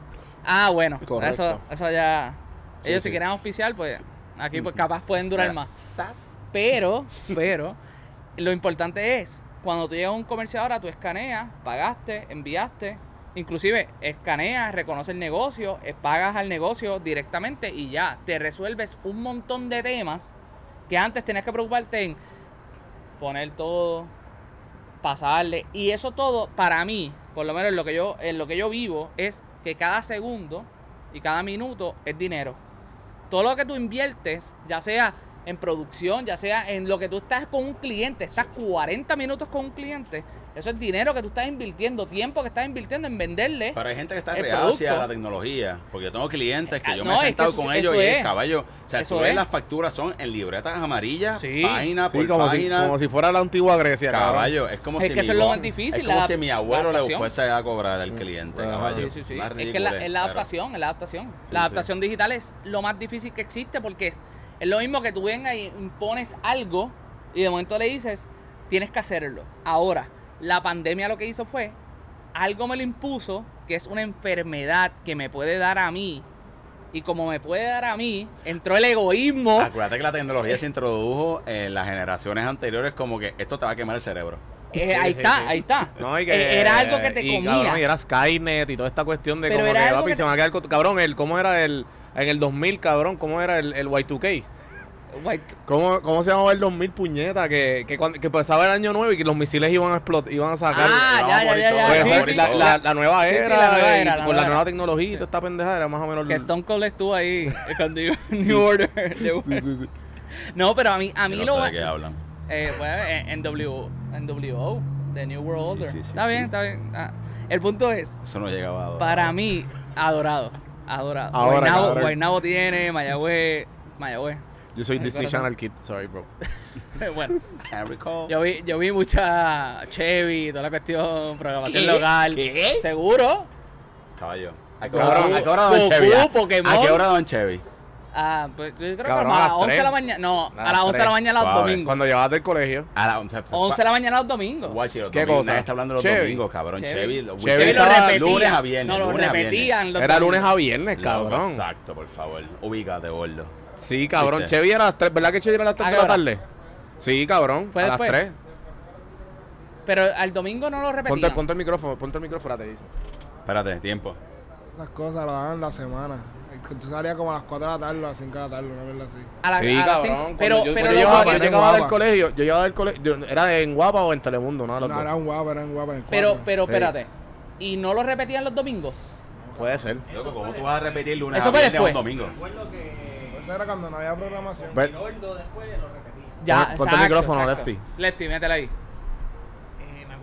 Speaker 6: ah, bueno,
Speaker 4: Correcto.
Speaker 6: eso, eso ya,
Speaker 4: Sí,
Speaker 6: ellos
Speaker 4: sí.
Speaker 6: si quieren auspiciar, pues aquí pues capaz pueden durar
Speaker 5: Mira,
Speaker 6: más. Pero, pero, lo importante es, cuando tú llegas a un comercio ahora, tú escaneas, pagaste, enviaste, inclusive escaneas, reconoce el negocio, eh, pagas al negocio directamente y ya, te resuelves un montón de temas que antes tenías que preocuparte en poner todo, pasarle, y eso todo para mí, por lo menos en lo que yo, en lo que yo vivo, es que cada segundo y cada minuto es dinero. Todo lo que tú inviertes, ya sea en producción, ya sea en lo que tú estás con un cliente, estás 40 minutos con un cliente, eso es dinero que tú estás invirtiendo, tiempo que estás invirtiendo en venderle.
Speaker 5: Pero hay gente que está reacia a la tecnología. Porque yo tengo clientes que
Speaker 6: Ah,
Speaker 5: yo
Speaker 6: no,
Speaker 5: me
Speaker 6: es
Speaker 5: he
Speaker 6: que
Speaker 5: sentado
Speaker 6: eso-
Speaker 5: con
Speaker 6: eso
Speaker 5: ellos y es caballo. O sea,
Speaker 6: Eso
Speaker 5: tú ves
Speaker 6: es.
Speaker 5: las facturas son en libretas amarillas,
Speaker 6: Sí.
Speaker 5: página
Speaker 4: Sí,
Speaker 5: por
Speaker 4: como si,
Speaker 5: página.
Speaker 4: como si fuera la antigua Grecia.
Speaker 5: Caballo, es como
Speaker 6: Es
Speaker 5: si
Speaker 6: que eso
Speaker 5: mi
Speaker 6: es lo más difícil,
Speaker 5: Es como
Speaker 6: la-
Speaker 5: si mi abuelo le fuese a cobrar al cliente, caballo.
Speaker 6: Sí, sí, sí.
Speaker 5: Una
Speaker 6: Es que la, es la adaptación, es la adaptación.
Speaker 5: Sí,
Speaker 6: la
Speaker 5: sí.
Speaker 6: adaptación digital es lo más difícil que existe porque es, es lo mismo que tú vengas y impones algo y de momento le dices, tienes que hacerlo. Ahora, la pandemia lo que hizo fue, algo me lo impuso, que es una enfermedad que me puede dar a mí. Y como me puede dar a mí, entró el egoísmo.
Speaker 5: Acuérdate que la tecnología se introdujo en las generaciones anteriores como que esto te va a quemar el cerebro.
Speaker 6: Eh,
Speaker 4: Sí,
Speaker 6: ahí
Speaker 4: sí,
Speaker 6: está,
Speaker 4: sí.
Speaker 6: ahí está.
Speaker 4: No, y que,
Speaker 6: Eh, era algo que te
Speaker 4: y,
Speaker 6: comía.
Speaker 4: Cabrón, y era Skynet y toda esta cuestión de
Speaker 6: Pero
Speaker 4: como
Speaker 6: era
Speaker 4: que,
Speaker 6: algo
Speaker 4: papi,
Speaker 6: que
Speaker 4: se
Speaker 6: te-
Speaker 4: me va a quedar... con- Cabrón, el, ¿cómo era el... En el 2000, cabrón, ¿cómo era el, el Y2K?
Speaker 6: White-
Speaker 4: ¿Cómo, ¿Cómo se llamaba el 2000, puñeta? Que, que, cuando, que pasaba el año nuevo y que los misiles iban a explotar, iban a sacar...
Speaker 6: Ah, ya, ya, ya, sí,
Speaker 4: la,
Speaker 6: sí.
Speaker 4: la- la- la nueva
Speaker 6: sí,
Speaker 4: era,
Speaker 6: la nueva era,
Speaker 4: con la nueva tecnología y toda esta pendejada era más o menos...
Speaker 6: Que Stone Cold estuvo ahí eh, cuando iba New Order.
Speaker 4: sí, sí.
Speaker 6: No, pero a mí, a mí
Speaker 5: Yo no
Speaker 6: lo.
Speaker 5: sé de qué hablan.
Speaker 6: Eh, pues, en, en W, en WO, de New World Order.
Speaker 5: sí, sí,
Speaker 6: está
Speaker 5: sí.
Speaker 6: bien, está bien. Ah, el punto es,
Speaker 5: Eso no llegaba a...
Speaker 6: para mí, adorado. Adorado.
Speaker 4: Ahora,
Speaker 6: Guaynabo, tiene, Mayagüez. Mayagüez.
Speaker 4: Yo soy
Speaker 6: Ay,
Speaker 4: Disney. Channel Kid, sorry, bro.
Speaker 6: bueno,
Speaker 5: Can't recall.
Speaker 6: yo vi, yo vi mucha Chevy, toda la cuestión, programación
Speaker 5: ¿Qué?
Speaker 6: local.
Speaker 5: ¿Qué?
Speaker 6: ¿Seguro?
Speaker 5: Caballo. ¿A qué hora,
Speaker 6: Goku,
Speaker 5: Chevy? ¿A-
Speaker 6: Pokémon.
Speaker 5: ¿A qué hora daban Chevy?
Speaker 6: Ah, pues yo creo que
Speaker 4: Cabrón,
Speaker 6: como a
Speaker 4: a
Speaker 6: las
Speaker 4: las
Speaker 6: 11 de la mañana. No,
Speaker 4: A
Speaker 6: a
Speaker 4: las
Speaker 6: las 11 de la mañana los
Speaker 5: Suave.
Speaker 6: domingos.
Speaker 4: Cuando llegabas del colegio.
Speaker 5: A la 11,
Speaker 6: 11 de la mañana los domingos.
Speaker 5: Guachi, los
Speaker 4: ¿Qué
Speaker 5: domingos.
Speaker 4: cosa?
Speaker 5: Nadie está hablando de los
Speaker 4: Chevy.
Speaker 5: domingos, cabrón.
Speaker 6: Chevy.
Speaker 5: Chevy. los
Speaker 4: Chevy
Speaker 6: lo repetían.
Speaker 5: lunes a viernes.
Speaker 6: No, lo
Speaker 5: lunes
Speaker 6: repetían. los
Speaker 4: Era lunes a viernes, cabrón.
Speaker 5: Exacto, por favor. Ubícate, gordo.
Speaker 4: Sí, cabrón.
Speaker 5: ¿Viste?
Speaker 4: Chevy era a las 3, ¿verdad que Chevy era a las 3
Speaker 6: ¿A
Speaker 4: de la tarde? Sí, cabrón.
Speaker 6: ¿Fue
Speaker 4: a
Speaker 6: después?
Speaker 4: las 3.
Speaker 6: Pero al domingo no lo
Speaker 4: Ponte,
Speaker 6: repetían.
Speaker 4: ponte el micrófono, ponte el micrófono, te dice.
Speaker 5: Espérate, tiempo.
Speaker 7: Esas cosas lo daban la semana. Tú salías como a las 4 de la tarde o a las 5 de la tarde, una vez así.
Speaker 6: A la-
Speaker 4: sí,
Speaker 6: a
Speaker 4: cabrón. cuando
Speaker 6: pero
Speaker 4: yo,
Speaker 6: pero
Speaker 4: yo
Speaker 6: lo-
Speaker 4: llegaba, yo
Speaker 7: en
Speaker 4: llegaba del colegio, yo llegaba del colegio, yo- ¿era en Guapa o en Telemundo?
Speaker 7: No,
Speaker 4: dos.
Speaker 7: era un guapa, era un guapa en el
Speaker 6: pero, pero
Speaker 4: Sí.
Speaker 6: espérate. ¿Y no lo repetían los domingos?
Speaker 4: Puede ser.
Speaker 5: Loco, ¿cómo tú vas a repetir lunes
Speaker 6: Eso
Speaker 5: a
Speaker 6: fue
Speaker 5: a un
Speaker 6: después.
Speaker 5: domingo?
Speaker 7: Eso era cuando no había programación.
Speaker 4: Ve-
Speaker 6: Ya,
Speaker 4: Pon- ponte el micrófono, Lefty.
Speaker 6: Lefty, métela ahí.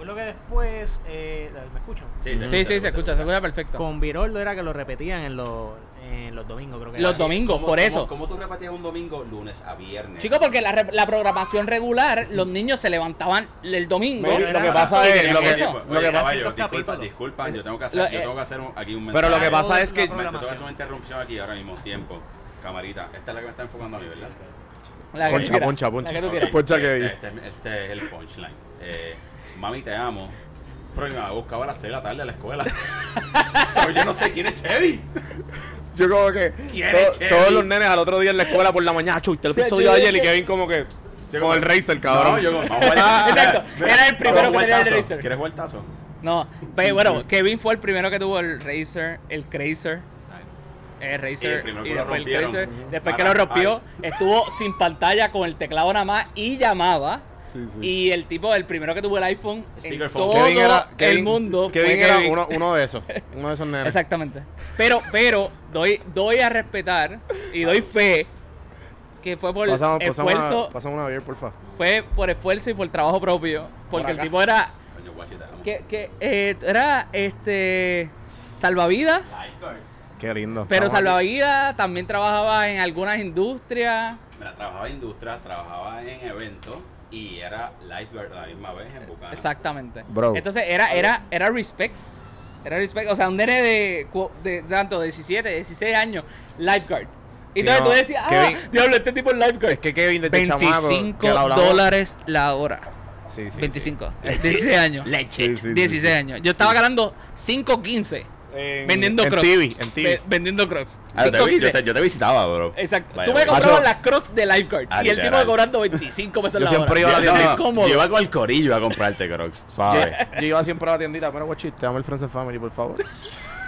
Speaker 8: Me acuerdo que después. Eh, ¿Me escuchan?
Speaker 5: Sí,
Speaker 6: Sí, sí, se escucha, se escucha perfecto.
Speaker 8: Con Viroldo era que lo repetían en los, en los domingos, creo que
Speaker 6: Los
Speaker 8: era.
Speaker 6: domingos,
Speaker 5: ¿Cómo-
Speaker 6: por
Speaker 5: cómo-
Speaker 6: eso.
Speaker 5: ¿Cómo tú repetías un domingo lunes a viernes?
Speaker 6: Chicos, porque la, re- la programación regular, los niños se levantaban el domingo.
Speaker 4: Lo que pasa es, lo que,
Speaker 6: eso.
Speaker 5: Oye,
Speaker 4: lo que pasa,
Speaker 8: Ciertos
Speaker 5: disculpa, disculpan, yo tengo que hacer,
Speaker 6: Lo-
Speaker 5: yo tengo que hacer un- aquí un mensaje.
Speaker 4: pero lo que pasa es que,
Speaker 8: la
Speaker 5: Maestro, te voy a
Speaker 8: programación.
Speaker 5: hacer una interrupción aquí ahora mismo, tiempo. Camarita, esta es la que me está enfocando a mí, ¿verdad?
Speaker 6: La que tú
Speaker 4: poncha,
Speaker 6: quieras,
Speaker 4: poncha,
Speaker 6: la
Speaker 4: poncha.
Speaker 6: que tú quieras.
Speaker 4: Poncha que
Speaker 5: Este, este- este es el punchline. Eh, mami, te amo. Pero mi mamá buscaba a las 6 de la tarde a la escuela. So, yo no sé quién es Chevy.
Speaker 4: yo como que
Speaker 5: ¿Quién
Speaker 4: to- todos los nenes al otro día en la escuela por la mañana, chuy, te lo episodio de ayer y Kevin como que
Speaker 5: Sí,
Speaker 4: Con el Racer, cabrón.
Speaker 5: No, yo como, vamos a jugar-
Speaker 6: Exacto, era el primero que tenía el. Razer.
Speaker 5: ¿Quieres jugar tazo?
Speaker 6: No, pero bueno, Kevin fue el primero que tuvo el Razer, el Crazer. El
Speaker 5: Y el
Speaker 6: Razer y,
Speaker 5: que lo
Speaker 6: después el.
Speaker 5: Ujú.
Speaker 6: Después que lo rompió, estuvo sin pantalla con el teclado nada más y llamaba.
Speaker 4: Sí, sí.
Speaker 6: Y el tipo, el primero que tuvo el iPhone en todo
Speaker 4: Kevin era,
Speaker 6: el
Speaker 4: Kevin-
Speaker 6: mundo.
Speaker 4: Kevin
Speaker 6: fue
Speaker 4: era
Speaker 6: Kevin.
Speaker 4: uno, uno de esos. Uno de esos nenes.
Speaker 6: Exactamente. Pero, pero, doy, doy a respetar y doy fe que fue por
Speaker 4: Pasamos, pasamos,
Speaker 6: esfuerzo,
Speaker 4: una, pasamos una beer, porfa.
Speaker 6: fue por esfuerzo y por trabajo propio. Porque el tipo era, que, que eh, era este salvavidas,
Speaker 4: Qué lindo.
Speaker 6: pero salvavidas también trabajaba en algunas industrias.
Speaker 5: Mira, trabajaba en industria, trabajaba en eventos y era lifeguard a la misma vez en Bucana.
Speaker 6: Exactamente.
Speaker 4: Bro.
Speaker 6: Entonces era, era, era respect. Era respect. O sea, un nene de, de tanto, 17, 16 años, lifeguard. Y
Speaker 4: Sí,
Speaker 6: entonces
Speaker 4: no,
Speaker 6: tú decías, ah,
Speaker 4: Kevin-
Speaker 6: diablo, este tipo es lifeguard.
Speaker 4: Es que Kevin chamaco.
Speaker 6: 25
Speaker 4: que lo hablamos-
Speaker 6: dólares la hora.
Speaker 4: Sí, sí.
Speaker 6: 25. 16 años.
Speaker 4: Sí, sí, sí,
Speaker 6: 16
Speaker 4: sí.
Speaker 6: años. Yo estaba ganando 5.15
Speaker 4: En-
Speaker 6: vendiendo
Speaker 4: en
Speaker 6: crocs.
Speaker 4: TV, en TV.
Speaker 6: Ve- vendiendo crocs.
Speaker 5: Ah, yo, te, vi-
Speaker 6: 5.15.
Speaker 5: yo, te, yo te visitaba, bro.
Speaker 6: Exacto.
Speaker 5: Vaya,
Speaker 6: Tú me comprabas
Speaker 4: Macho.
Speaker 6: las crocs de lifeguard.
Speaker 5: Ah,
Speaker 6: y el tipo cobrando 25 pesos
Speaker 4: Yo
Speaker 6: la
Speaker 4: siempre
Speaker 6: hora.
Speaker 4: iba a la
Speaker 5: Yo-
Speaker 4: tienda.
Speaker 5: no,
Speaker 6: cómodo.
Speaker 5: yo iba con el corillo a comprarte crocs. Suave.
Speaker 4: Yo iba siempre a la tiendita, pero guachito, dame el Friends and Family, por favor.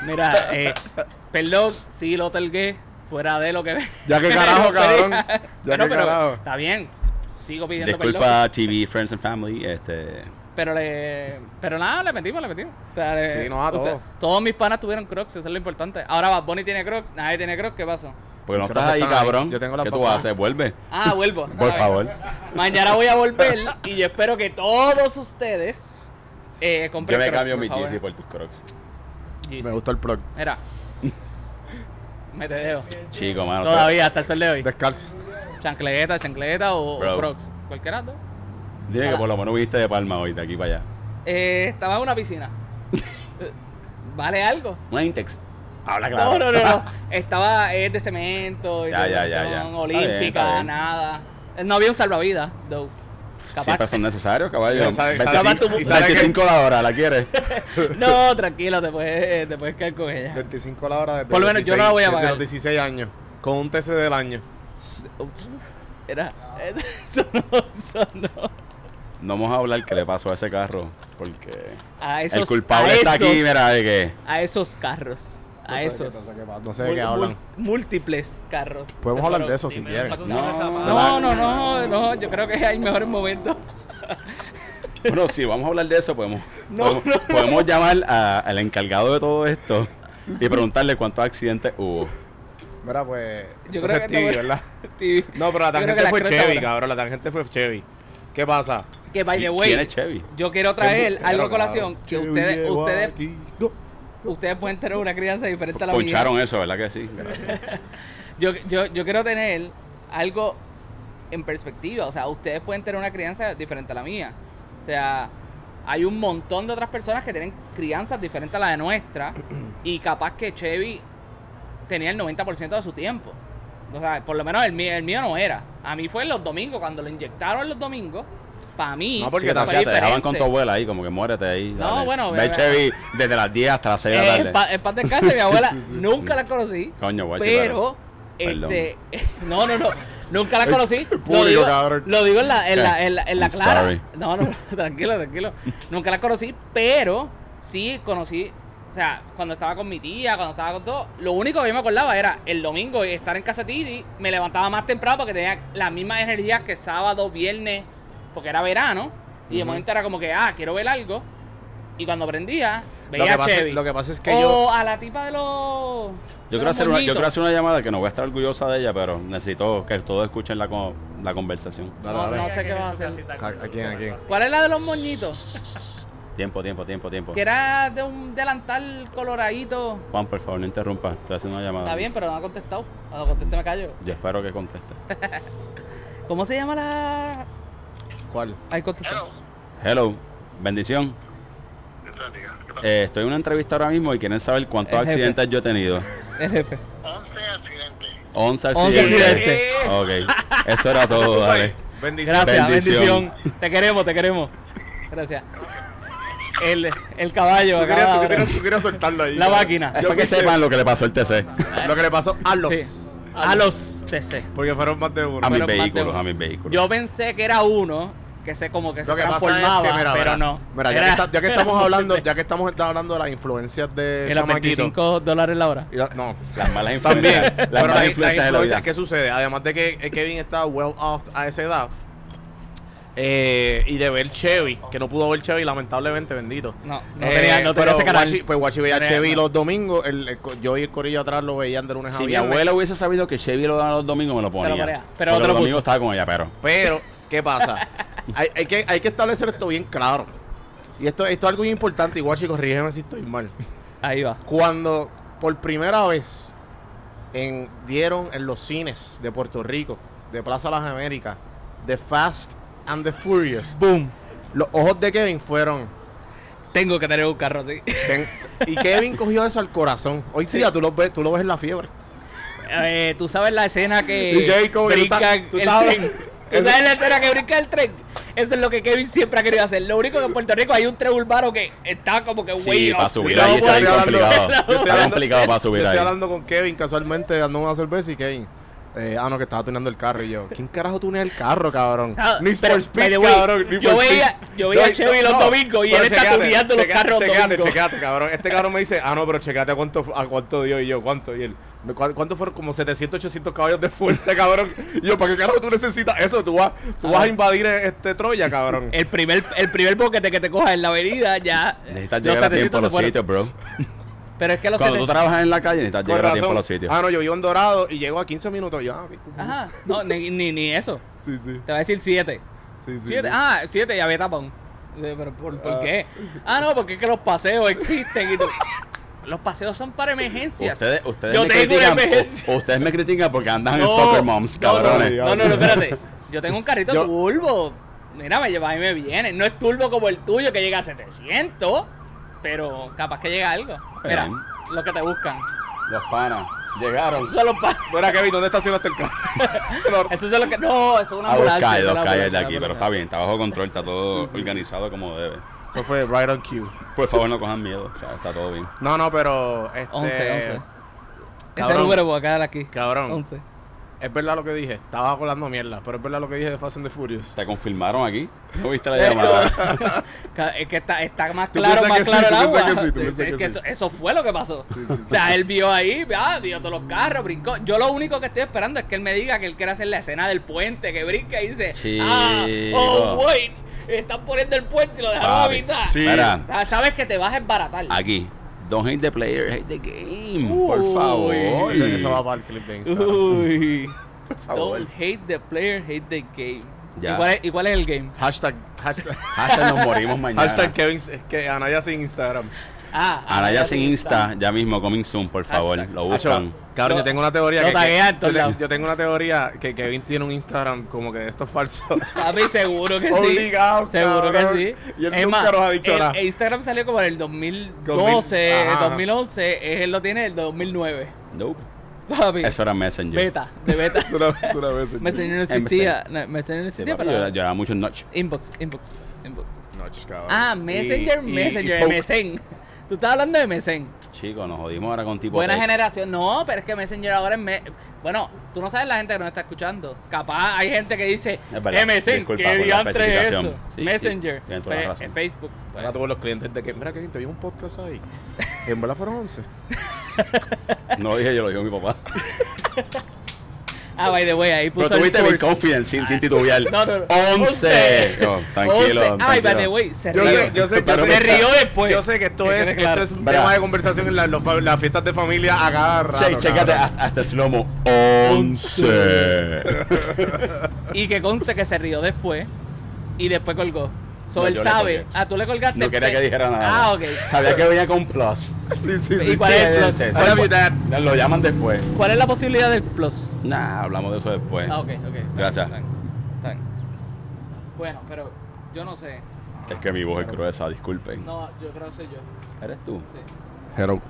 Speaker 6: Mira, eh, perdón, sí lo telgué, fuera de lo que ve.
Speaker 4: Ya que carajo, cabrón. Ya
Speaker 6: Bueno,
Speaker 4: que
Speaker 6: pero
Speaker 4: carajo.
Speaker 6: Está bien, sigo pidiendo perdón.
Speaker 5: Disculpa, TV, Friends and Family. Este,
Speaker 6: Pero le, pero nada, le metimos, le metimos. O sea, le-
Speaker 4: Sí, no, a todo.
Speaker 6: Todos mis panas tuvieron crocs, eso es lo importante. Ahora Bad Bunny tiene crocs, nadie tiene crocs, ¿qué pasó?
Speaker 5: porque no estás ahí, cabrón.
Speaker 4: Yo tengo las
Speaker 5: ¿Qué tú
Speaker 4: papas.
Speaker 5: haces? Vuelve.
Speaker 6: Ah, vuelvo.
Speaker 5: Por favor.
Speaker 6: Mañana voy a volver y yo espero que todos ustedes eh, compren
Speaker 5: Yo me
Speaker 6: crocs,
Speaker 5: cambio mi. Yeezy por tus crocs.
Speaker 6: Yeezy.
Speaker 4: Me gustó el plug.
Speaker 6: Mira. Me te dejo.
Speaker 5: Chico, mano.
Speaker 6: Todavía, hasta el sol de hoy.
Speaker 4: Descalzo.
Speaker 6: Chancleta, chancleta o, o
Speaker 5: Bro.
Speaker 6: crocs. Cualquiera dos.
Speaker 5: Dime que por lo menos viniste de Palma hoy, de aquí para allá.
Speaker 6: Eh, estaba en una piscina. Eh, ¿Vale algo?
Speaker 5: Una Intex. Habla claro.
Speaker 6: No, no, no, no. Estaba es de cemento y
Speaker 5: Ya,
Speaker 6: todo,
Speaker 5: ya, ya, ya. Está bien,
Speaker 6: olímpica,
Speaker 5: está bien.
Speaker 6: nada. Eh, No había un salvavidas, though. Capaz.
Speaker 5: Siempre son necesarios, caballo.
Speaker 4: Ya sabes-
Speaker 5: 25,
Speaker 4: sabes tú- y sabes que-
Speaker 5: 25 la hora, ¿la quieres?
Speaker 6: No, tranquilo, te puedes, te puedes caer con ella.
Speaker 4: 25 la hora desde
Speaker 6: Por lo menos yo no la voy a
Speaker 4: desde
Speaker 6: pagar.
Speaker 4: los 16 años. Con un TC del año.
Speaker 6: Era. Eso no, eso no.
Speaker 5: No vamos a hablar qué le pasó a ese carro, porque
Speaker 6: A esos,
Speaker 5: el culpable
Speaker 6: a
Speaker 5: está
Speaker 6: esos,
Speaker 5: aquí, mira, de que...
Speaker 6: A esos carros. A
Speaker 4: No
Speaker 6: esos.
Speaker 4: qué- No sé qué pasa, no sé de qué hablan.
Speaker 6: múltiples carros.
Speaker 4: Podemos hablar de eso si quieren.
Speaker 8: no.
Speaker 6: No, no, no, no. Yo creo que hay mejores momentos.
Speaker 5: Bueno, si vamos a hablar de eso, podemos,
Speaker 6: No,
Speaker 5: podemos,
Speaker 6: no.
Speaker 5: podemos llamar a- al encargado de todo esto y preguntarle cuántos accidentes hubo.
Speaker 4: Mira, pues.
Speaker 6: Yo
Speaker 4: entonces
Speaker 6: creo que
Speaker 4: TV, ¿verdad? No, pero la tangente fue Chevy, cabrón. La tangente fue Chevy. ¿Qué pasa?
Speaker 6: Que by the way,
Speaker 5: ¿Quién es Chevy?
Speaker 6: yo quiero traer algo a colación que
Speaker 4: Chevy
Speaker 6: ustedes, ustedes.
Speaker 4: No.
Speaker 6: ustedes pueden tener una crianza diferente a la mía.
Speaker 5: Poncharon eso, ¿verdad que sí? Gracias.
Speaker 6: Yo, yo, yo quiero tener algo en perspectiva. O sea, ustedes pueden tener una crianza diferente a la mía. O sea, hay un montón de otras personas que tienen crianzas diferentes a la de nuestra. y capaz que Chevy tenía el 90% de su tiempo. O sea, por lo menos el mío, el mío no era. A mí fue en los domingos, cuando lo inyectaron los domingos. Para mí,
Speaker 4: No, porque
Speaker 5: Sí,
Speaker 4: te
Speaker 5: te dejaban con tu abuela ahí, como que muérete ahí.
Speaker 6: No,
Speaker 5: dale.
Speaker 6: bueno,
Speaker 5: Ve
Speaker 6: ve-
Speaker 5: Chevy desde las 10 hasta las 6 de la
Speaker 6: Eh,
Speaker 5: tarde.
Speaker 6: en, pa- en paz de casa, mi abuela nunca la conocí.
Speaker 5: Coño, guacho,
Speaker 6: pero, este, no, no, no, nunca la conocí. lo, digo,
Speaker 4: cabrón.
Speaker 6: lo digo en la, en la, en la, en la clara.
Speaker 5: sorry.
Speaker 6: No, no, tranquilo, tranquilo. Nunca la conocí, pero sí conocí. O sea, cuando estaba con mi tía, cuando estaba con todo, lo único que yo me acordaba era el domingo estar en casa de Titi, me levantaba más temprano porque tenía la misma energía que sábado, viernes, porque era verano, y de momento era como que, ah, quiero ver algo, y cuando prendía,
Speaker 4: Lo
Speaker 6: veía
Speaker 4: que,
Speaker 6: a
Speaker 4: pasa,
Speaker 6: Chevy.
Speaker 4: lo que pasa es que
Speaker 6: o
Speaker 4: yo.
Speaker 6: a la tipa de los.
Speaker 5: Yo
Speaker 6: de
Speaker 5: quiero,
Speaker 6: los
Speaker 5: hacer una, yo quiero hacer una llamada que no voy a estar orgullosa de ella, pero necesito que todos escuchen la, la conversación.
Speaker 4: Dale,
Speaker 6: No,
Speaker 4: dale.
Speaker 6: no sé qué vas a hacer.
Speaker 4: ¿A- a quién, a quién?
Speaker 6: ¿Cuál es la de los moñitos?
Speaker 5: Tiempo, tiempo, tiempo, tiempo.
Speaker 6: Que era de un delantal coloradito.
Speaker 5: Juan, por favor, no interrumpa. Estoy haciendo una llamada.
Speaker 6: Está bien, pero no ha contestado. Cuando conteste me callo.
Speaker 5: Yo espero que conteste.
Speaker 6: ¿Cómo se llama la...?
Speaker 4: ¿Cuál?
Speaker 6: Ahí contestó.
Speaker 5: Hello, bendición. Eh, estoy en una entrevista ahora mismo y quieren saber cuántos
Speaker 6: El jefe.
Speaker 5: accidentes yo he tenido.
Speaker 6: El jefe.
Speaker 3: 11 accidentes.
Speaker 5: 11
Speaker 6: 11
Speaker 5: accidentes. Ok, eso era todo, dale.
Speaker 4: Bendición.
Speaker 6: Gracias, bendición.
Speaker 5: Bendición.
Speaker 6: Te queremos, te queremos. Gracias. El, el caballo.
Speaker 4: Tú querías,
Speaker 6: acaba
Speaker 4: tú
Speaker 6: de-
Speaker 4: querías- tú querías soltarlo ahí.
Speaker 6: La máquina.
Speaker 5: Es para que sepan lo que le pasó al TC.
Speaker 4: Lo que le pasó a los.
Speaker 6: Sí. A los CC.
Speaker 4: Porque fueron más de uno.
Speaker 5: A mis vehículos, a mis vehículos.
Speaker 6: Yo pensé que era uno que se como que se
Speaker 4: Lo que pasa
Speaker 6: transformaba,
Speaker 4: es que, mira,
Speaker 6: pero
Speaker 4: mira,
Speaker 6: no.
Speaker 4: Mira, ya,
Speaker 6: Era-
Speaker 4: que, está- ya que estamos hablando, ya que estamos hablando de las influencias de
Speaker 6: Era
Speaker 4: chamaquito.
Speaker 6: 25 dólares la hora.
Speaker 4: y la- no,
Speaker 5: Las malas
Speaker 4: también.
Speaker 5: influencias.
Speaker 4: pero
Speaker 5: las malas
Speaker 4: las- las
Speaker 5: influencias de la vida.
Speaker 4: ¿qué sucede? Además de que eh, Kevin está well off a esa edad. eh, y de ver Chevy, que no pudo ver Chevy, lamentablemente, bendito.
Speaker 6: No, no
Speaker 4: Eh,
Speaker 6: tenía, no tenía
Speaker 4: pero
Speaker 6: ese canal.
Speaker 4: Guachi- pues Guachi veía
Speaker 6: No
Speaker 4: Chevy
Speaker 6: no.
Speaker 4: los domingos, el, yo y el corillo atrás lo veían de lunes a
Speaker 5: Si mi
Speaker 4: viernes.
Speaker 5: abuela hubiese sabido que Chevy lo daba los domingos, me lo ponía.
Speaker 6: Pero otro
Speaker 5: los
Speaker 6: puso.
Speaker 5: domingos estaba con ella, pero.
Speaker 4: Pero, ¿qué pasa? hay, hay que, hay que establecer esto bien claro. Y esto, esto es algo muy importante. Y Guachi, corrígeme si estoy mal.
Speaker 6: Ahí va.
Speaker 4: Cuando por primera vez en, dieron en los cines de Puerto Rico, de Plaza Las Américas, The Fast and the Furious,
Speaker 6: Boom.
Speaker 4: los ojos de Kevin fueron.
Speaker 6: Tengo que tener un carro así.
Speaker 4: ten- y Kevin cogió eso al corazón. Hoy día tú lo ves, tú lo ves en la fiebre.
Speaker 6: Eh, tú sabes la escena que
Speaker 4: Y Kevin como que tú
Speaker 6: brinca
Speaker 4: estás- tú
Speaker 6: el
Speaker 4: estás
Speaker 6: tren.
Speaker 4: hablando-
Speaker 6: ¿Tú sabes la escena que brinca el tren? Eso es lo que Kevin siempre ha querido hacer. Lo único que en Puerto Rico hay un tren urbano que está como que
Speaker 5: Sí, para subir
Speaker 6: No
Speaker 5: ahí está bien complicado.
Speaker 6: no
Speaker 5: Está complicado para subir
Speaker 4: yo estoy
Speaker 5: ahí.
Speaker 4: hablando con Kevin casualmente dando una cerveza y Kevin. eh, ah, no, que estaba tunando el carro. Y yo, ¿quién carajo tunea el carro, cabrón?
Speaker 6: Ah,
Speaker 4: Ni Speed, cabrón. Need
Speaker 6: yo veía- yo veía a Chevy los domingos y él está
Speaker 4: checate,
Speaker 6: tuneando los carros
Speaker 4: Checate,
Speaker 6: domingos.
Speaker 4: checate, cabrón. Este cabrón me dice, ah, no, pero checate a cuánto, a cuánto dio. Y yo, ¿cuánto? Y él, ¿cu- ¿cuánto fueron? Como 700, 800 caballos de fuerza, cabrón. Y yo, ¿para qué carajo tú necesitas eso? Tú vas, tú vas a invadir este Troya, cabrón.
Speaker 6: El primer, el primer boquete que te cojas en la avenida ya.
Speaker 5: Necesitas llegar a tiempo
Speaker 6: 700
Speaker 5: a los sitios, bro.
Speaker 6: Pero es que los
Speaker 5: Cuando tú
Speaker 6: 700
Speaker 5: trabajas en la calle, necesitas
Speaker 4: Con
Speaker 5: llegar a tiempo a los sitios.
Speaker 4: Ah, no, yo vivo en Dorado y llego a 15 minutos. Ya.
Speaker 6: Ajá, no, ni, ni, ni eso.
Speaker 4: Sí, sí.
Speaker 6: Te va a decir 7.
Speaker 4: Sí, sí.
Speaker 6: Siete.
Speaker 4: sí.
Speaker 6: Ah, 7 y había tapón. Eh, ¿Pero por, por
Speaker 4: Ah.
Speaker 6: qué? Ah, no, porque es que los paseos existen y tú- Los paseos son para emergencias.
Speaker 5: Ustedes, ustedes,
Speaker 6: Yo
Speaker 5: me
Speaker 6: tengo una
Speaker 5: critican,
Speaker 6: emergencia.
Speaker 5: ustedes me critican porque andan en Soccer Moms, cabrones.
Speaker 4: no,
Speaker 6: No, no, no, espérate. Yo tengo un carrito
Speaker 4: Yo-
Speaker 6: turbo. Mira, me lleva y me viene. No es turbo como el tuyo que llega a 700, pero capaz que llega algo. Mira,
Speaker 5: Bien.
Speaker 6: lo que te buscan.
Speaker 5: Los panas llegaron
Speaker 6: los pa-
Speaker 4: Mira, Kevin, ¿dónde estacionaste el carro? No,
Speaker 6: Esos son los que. No, eso es una
Speaker 5: a dos
Speaker 6: ambulancia.
Speaker 5: calles,
Speaker 6: eso es
Speaker 5: dos
Speaker 6: una
Speaker 5: calles de aquí, pero está bien, está bajo control, está todo organizado como debe.
Speaker 4: Eso fue right on cue.
Speaker 5: Por favor, no cojan miedo, o sea, está todo bien.
Speaker 4: No, no, pero. Este,
Speaker 6: 11, 11. Ese número voy a quedar aquí.
Speaker 4: Cabrón.
Speaker 6: 11.
Speaker 4: Es verdad lo que dije. Estaba hablando mierda, pero es verdad lo que dije de Fast and the Furious.
Speaker 5: ¿Te confirmaron aquí? ¿No viste la llamada?
Speaker 6: Es que está, está más claro, más
Speaker 4: sí,
Speaker 6: claro el agua.
Speaker 4: piensas que sí, tú
Speaker 6: Es
Speaker 4: piensas que
Speaker 6: que
Speaker 4: sí.
Speaker 6: eso, eso fue lo que pasó. O sea, él vio ahí, ah, vio todos los carros, brincó. Yo lo único que estoy esperando es que él me diga que él quiere hacer la escena del puente, que brinca y dice, ah, oh, wait, están poniendo el puente y lo dejaron a
Speaker 5: Papi.
Speaker 6: mitad.
Speaker 5: Sí. Mira.
Speaker 6: O sea, sabes que te vas a embaratar.
Speaker 5: Aquí. Don't hate the player, hate the game.
Speaker 6: Uy.
Speaker 5: por favor.
Speaker 4: Eso, eso va para el clip de Instagram.
Speaker 6: Uy.
Speaker 5: Por favor.
Speaker 6: Don't hate the player, hate the game.
Speaker 5: Ya.
Speaker 6: ¿Y cuál, es, y cuál es el game?
Speaker 4: Hashtag, hashtag,
Speaker 5: nos morimos mañana.
Speaker 4: hashtag Kevin, que Anaya sin Instagram.
Speaker 6: Ah,
Speaker 5: Ahora ya sin
Speaker 6: Insta.
Speaker 5: Insta, ya mismo, coming soon, por favor.
Speaker 6: Hashtag.
Speaker 5: Lo buscan.
Speaker 4: Cabrón, yo tengo una teoría
Speaker 6: lo
Speaker 4: que, yo, yo tengo una teoría que Kevin tiene un Instagram como que esto es falso.
Speaker 6: Papi, seguro que sí.
Speaker 4: Obligado,
Speaker 6: Seguro
Speaker 4: cabrón.
Speaker 6: que sí.
Speaker 4: Y él
Speaker 6: Es
Speaker 4: nunca
Speaker 6: más,
Speaker 4: nos ha dicho
Speaker 6: el-
Speaker 4: nada.
Speaker 6: el Instagram salió como en el 2012,
Speaker 4: Ajá, ajá.
Speaker 6: 2011. Él lo tiene en el 2009.
Speaker 5: Nope.
Speaker 6: Papi,
Speaker 5: Eso era Messenger.
Speaker 6: beta, de beta.
Speaker 4: Es una, es una vez.
Speaker 6: Messenger no existía. No, Messenger no
Speaker 5: Sí,
Speaker 6: existía,
Speaker 5: papi,
Speaker 6: pero.
Speaker 5: yo llevaba muchos notch.
Speaker 6: Inbox, inbox, inbox.
Speaker 4: Noche, cabrón.
Speaker 6: Ah, Messenger,
Speaker 4: Y- y-
Speaker 6: Messenger,
Speaker 4: y Poke.
Speaker 6: MSN. Tú estás hablando de MSN.
Speaker 5: Chicos, nos jodimos ahora con tipo.
Speaker 6: Buena
Speaker 5: tech.
Speaker 6: generación. No, pero es que Messenger ahora es. me- Bueno, tú no sabes la gente que nos está escuchando. Capaz hay gente que dice
Speaker 5: Es verdad.
Speaker 6: MSN.
Speaker 5: Disculpa
Speaker 6: ¿Qué
Speaker 5: por la
Speaker 6: diantre eso?
Speaker 5: Sí,
Speaker 6: Messenger.
Speaker 5: sí, toda la razón.
Speaker 6: Facebook.
Speaker 4: Ahora todos los clientes de que, mira Kevin, te vi un podcast ahí. En verdad fueron 11.
Speaker 5: No dije yo, lo dijo mi papá.
Speaker 6: Ah, by the way, ahí puso
Speaker 5: Pero
Speaker 6: el
Speaker 5: tuviste bien confident, sin, sin titubear.
Speaker 6: No, no, no.
Speaker 5: 11. No, tranquilo.
Speaker 6: 11. Ay, by the way, se
Speaker 4: Yo
Speaker 6: rió.
Speaker 4: sé, yo sé, yo
Speaker 5: Pero
Speaker 4: sé.
Speaker 6: se rió después.
Speaker 4: Yo sé que esto es,
Speaker 6: claro.
Speaker 4: esto es un
Speaker 5: Verá.
Speaker 4: tema de conversación en la- los- las fiestas de familia a cada rato.
Speaker 5: Che, chécate hasta el slomo. 11.
Speaker 6: Y que conste que se rió después. Y después colgó. So
Speaker 5: No,
Speaker 6: él sabe. Ah, tú le colgaste.
Speaker 5: No quería que dijera nada.
Speaker 6: Ah, ok.
Speaker 5: Sabía que venía con plus.
Speaker 4: Sí, sí,
Speaker 6: ¿Y
Speaker 4: sí.
Speaker 6: cuál
Speaker 5: Sí,
Speaker 6: es el plus?
Speaker 5: sí, sí.
Speaker 6: ¿Cuál-
Speaker 5: I love you, dad. Lo llaman después.
Speaker 6: ¿Cuál es la posibilidad del plus?
Speaker 5: Nah, hablamos de eso después.
Speaker 6: Ah, ok, ok.
Speaker 5: Gracias.
Speaker 6: Bueno, pero yo no sé.
Speaker 5: Es que mi voz es gruesa, disculpen.
Speaker 6: No, yo creo que soy yo.
Speaker 5: ¿Eres tú?
Speaker 6: Sí.
Speaker 4: Hello.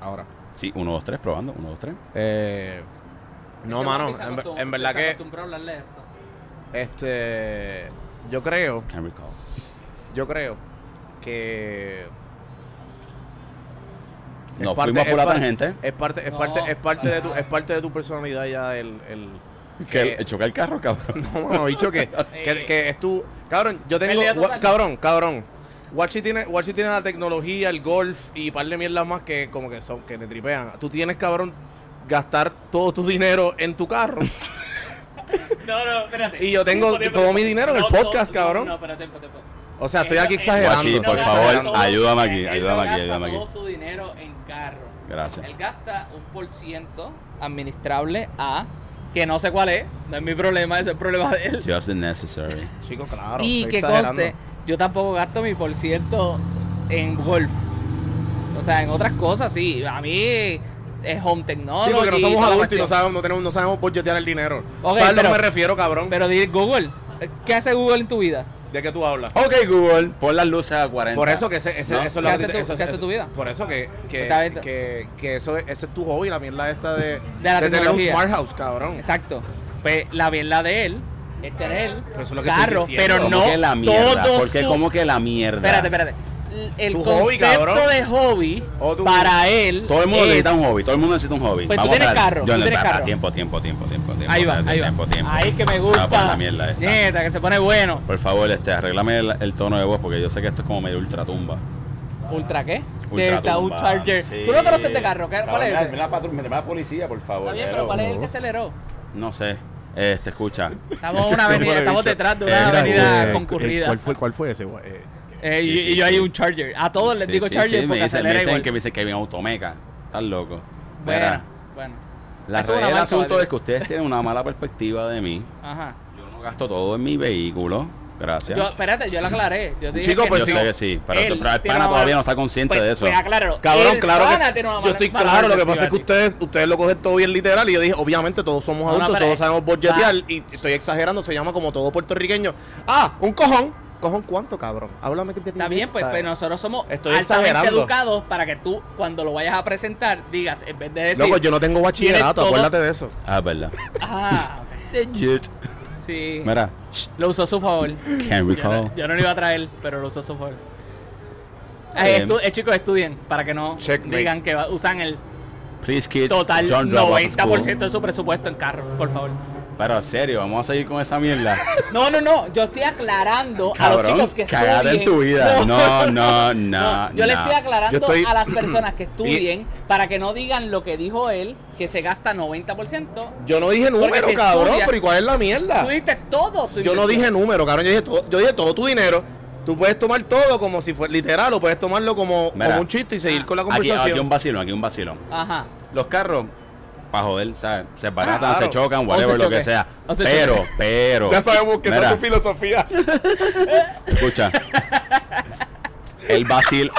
Speaker 4: Ahora.
Speaker 5: Sí, 1, 2, 3, probando. 1, 2, 3.
Speaker 4: Eh, no, mano. En, verdad que.
Speaker 6: acostumbró a hablarle esto.
Speaker 4: Este. Yo creo.
Speaker 5: Can't recall.
Speaker 4: Yo creo que. Es
Speaker 5: Nos
Speaker 4: parte-
Speaker 5: fuimos por
Speaker 4: es
Speaker 5: la
Speaker 4: parte-
Speaker 5: tangente.
Speaker 4: Es parte, es
Speaker 6: No.
Speaker 4: parte, es parte de tu, es parte de tu personalidad ya el, el
Speaker 5: Que el- chocar el carro, cabrón.
Speaker 4: no, mano, bicho que, que, que es tu, cabrón, yo tengo, cabrón, cabrón. Watchi tiene, tiene la tecnología, el golf y par de mierdas más que como que son, que te tripean. Tú tienes, cabrón, gastar todo tu dinero en tu carro.
Speaker 8: No, no, espérate.
Speaker 4: Y yo tengo todo mi dinero en el
Speaker 8: No,
Speaker 4: podcast,
Speaker 8: no,
Speaker 4: cabrón.
Speaker 8: No, espérate, espérate, espérate.
Speaker 4: O sea, estoy aquí exagerando.
Speaker 5: Guachi, por favor,
Speaker 4: exagerando.
Speaker 5: ayúdame aquí, ayúdame aquí, ayúdame aquí.
Speaker 6: todo su dinero en carro.
Speaker 5: Gracias.
Speaker 6: Él gasta un por ciento administrable a que no sé cuál es, no es mi problema, ese es el problema de él.
Speaker 5: Just the necessary.
Speaker 4: Chico, claro.
Speaker 6: y que
Speaker 4: exagerando.
Speaker 6: conste, yo tampoco gasto mi por ciento en golf. O sea, en otras cosas sí. A mí es home technology.
Speaker 4: Sí, porque no somos adultos y no sabemos, no tenemos, no sabemos budgetear el dinero. ¿Sabes a lo que me refiero, cabrón?
Speaker 6: Pero di Google, ¿qué hace Google en tu vida?
Speaker 4: ¿De qué tú hablas?
Speaker 5: Ok, Google, pon las luces a 40.
Speaker 4: Por eso que ese, ese-
Speaker 5: ¿No?
Speaker 4: eso es
Speaker 6: ¿Qué
Speaker 4: lo
Speaker 6: hace
Speaker 4: que
Speaker 6: tu-
Speaker 4: eso-
Speaker 6: qué hace
Speaker 4: eso-
Speaker 6: tu vida?
Speaker 4: Por eso que, que,
Speaker 6: Está bien.
Speaker 4: que, que eso, es- ese es tu hobby, la mierda esta de,
Speaker 6: la
Speaker 4: de tener un
Speaker 6: tecnología.
Speaker 4: smart house, cabrón.
Speaker 6: Exacto. Pues la verdad de él es tener
Speaker 4: Pero eso es lo que estoy
Speaker 6: carro,
Speaker 4: diciendo.
Speaker 6: pero
Speaker 5: ¿Cómo
Speaker 6: no
Speaker 5: que la mierda?
Speaker 6: todo
Speaker 5: ¿Por qué
Speaker 6: su-
Speaker 5: como que la mierda?
Speaker 6: Espérate, espérate. El
Speaker 4: Tu
Speaker 6: concepto de hobby
Speaker 4: tu-
Speaker 6: para él
Speaker 5: Todo el mundo
Speaker 6: es-
Speaker 5: necesita un hobby, todo el mundo necesita un hobby.
Speaker 6: Pues tú
Speaker 5: Vamos
Speaker 6: tienes carro,
Speaker 5: Yo
Speaker 6: tú tienes
Speaker 5: para,
Speaker 6: carro.
Speaker 5: Tiempo, tiempo, tiempo, tiempo, tiempo.
Speaker 6: Ahí va, ahí va.
Speaker 5: tiempo, tiempo.
Speaker 6: Ahí que me gusta.
Speaker 5: la mierda esta.
Speaker 6: Nieta, que se pone bueno.
Speaker 5: Por favor, este, arréglame el, el tono de voz porque yo sé que esto es como medio ultratumba.
Speaker 6: ¿Ultra qué? Está un Charger.
Speaker 5: sí.
Speaker 6: ¿Tú no conoces de carro? ¿Qué-
Speaker 5: Cabrón,
Speaker 6: ¿Cuál es
Speaker 5: mira,
Speaker 6: ese?
Speaker 5: mira la, la policía, por favor.
Speaker 6: Está bien, pero ¿cuál es el que aceleró?
Speaker 5: No sé. Este, escucha.
Speaker 6: Estamos una avenida,
Speaker 4: Bueno,
Speaker 6: estamos detrás de
Speaker 5: Eh,
Speaker 6: una
Speaker 5: mira,
Speaker 6: avenida
Speaker 5: eh,
Speaker 6: concurrida.
Speaker 4: ¿Cuál fue, cuál fue ese? Eh,
Speaker 5: Sí,
Speaker 6: y,
Speaker 5: sí,
Speaker 6: y yo
Speaker 5: sí.
Speaker 6: hay un Charger. A todos les
Speaker 5: Sí,
Speaker 6: digo
Speaker 5: sí,
Speaker 6: Charger
Speaker 5: sí,
Speaker 6: porque
Speaker 5: me dicen, me
Speaker 6: acelera
Speaker 5: dicen
Speaker 6: igual.
Speaker 5: que me dicen que viene automeca. Estás loco.
Speaker 6: Bueno,
Speaker 5: Mira,
Speaker 6: bueno.
Speaker 5: la
Speaker 6: Eso
Speaker 5: realidad del asunto
Speaker 6: ¿vale?
Speaker 5: es que ustedes tienen una mala perspectiva de mí.
Speaker 6: Ajá.
Speaker 5: Yo no gasto todo en mi vehículo. Gracias.
Speaker 6: Yo, espérate, yo lo aclaré. Yo dije
Speaker 4: Chico,
Speaker 6: que
Speaker 4: pues
Speaker 5: yo
Speaker 4: sí.
Speaker 5: sé que sí, pero, el pana todavía no está consciente
Speaker 6: pues,
Speaker 5: de eso.
Speaker 6: Pues acláralo.
Speaker 4: Cabrón,
Speaker 6: El
Speaker 4: claro que yo estoy claro, lo que pasa es que ustedes ustedes lo cogen todo bien literal y yo dije, obviamente todos somos
Speaker 6: No, no,
Speaker 4: adultos, todos sabemos budgetear y estoy exagerando, se llama como todo puertorriqueño. Ah, un cojón. ¿Cojón cuánto, cabrón? Háblame que te
Speaker 6: Está bien, pues, pues nosotros somos
Speaker 4: Estoy
Speaker 6: altamente
Speaker 4: exagerando.
Speaker 6: educados para que tú, cuando lo vayas a presentar, digas, en vez de decir...
Speaker 4: Loco, yo no tengo bachillerato, acuérdate de eso.
Speaker 5: Ah, es verdad.
Speaker 6: Ah.
Speaker 5: Legit.
Speaker 6: sí.
Speaker 5: Mira,
Speaker 6: Lo usó a su favor.
Speaker 5: can
Speaker 6: Yo
Speaker 5: recall.
Speaker 6: no, yo no lo iba a traer, pero lo usó a su favor.
Speaker 5: Está
Speaker 6: Eh,
Speaker 5: bien.
Speaker 6: estu- eh, chicos, estudien para que no
Speaker 4: Checkmate.
Speaker 6: digan que va- usan el
Speaker 5: Please, kids,
Speaker 6: total
Speaker 5: don't drop out of
Speaker 6: 90%
Speaker 5: school.
Speaker 6: de su presupuesto en carro, por favor.
Speaker 5: Pero en serio, vamos a seguir con esa mierda.
Speaker 6: No, no, no. Yo estoy aclarando a los chicos que
Speaker 5: cagada
Speaker 6: estudien.
Speaker 5: en tu vida. No, no, no,
Speaker 6: Yo le
Speaker 5: no.
Speaker 6: estoy aclarando
Speaker 4: estoy-
Speaker 6: a las personas que estudien para que no digan lo que dijo él, que se gasta 90%.
Speaker 4: Yo no dije número, cabrón,
Speaker 6: estudias-
Speaker 4: pero ¿y cuál es la mierda?
Speaker 6: Tú diste todo. tu
Speaker 4: Yo no dije número, cabrón, yo dije todo, yo dije todo tu dinero. Tú puedes tomar todo como si fuera literal o puedes tomarlo como,
Speaker 5: Mira.
Speaker 4: como un chiste y seguir con la
Speaker 5: Aquí,
Speaker 4: conversación.
Speaker 5: aquí un vacilón, aquí un vacilón.
Speaker 6: Ajá.
Speaker 5: Los carros, para joder, ¿sabes? Se baratan,
Speaker 4: Ah, claro.
Speaker 5: se chocan,
Speaker 6: O
Speaker 5: whatever,
Speaker 6: se
Speaker 5: lo que sea.
Speaker 6: Se
Speaker 5: Pero,
Speaker 6: choque.
Speaker 5: pero.
Speaker 4: ya sabemos que esa es tu filosofía.
Speaker 5: Escucha. El vacil.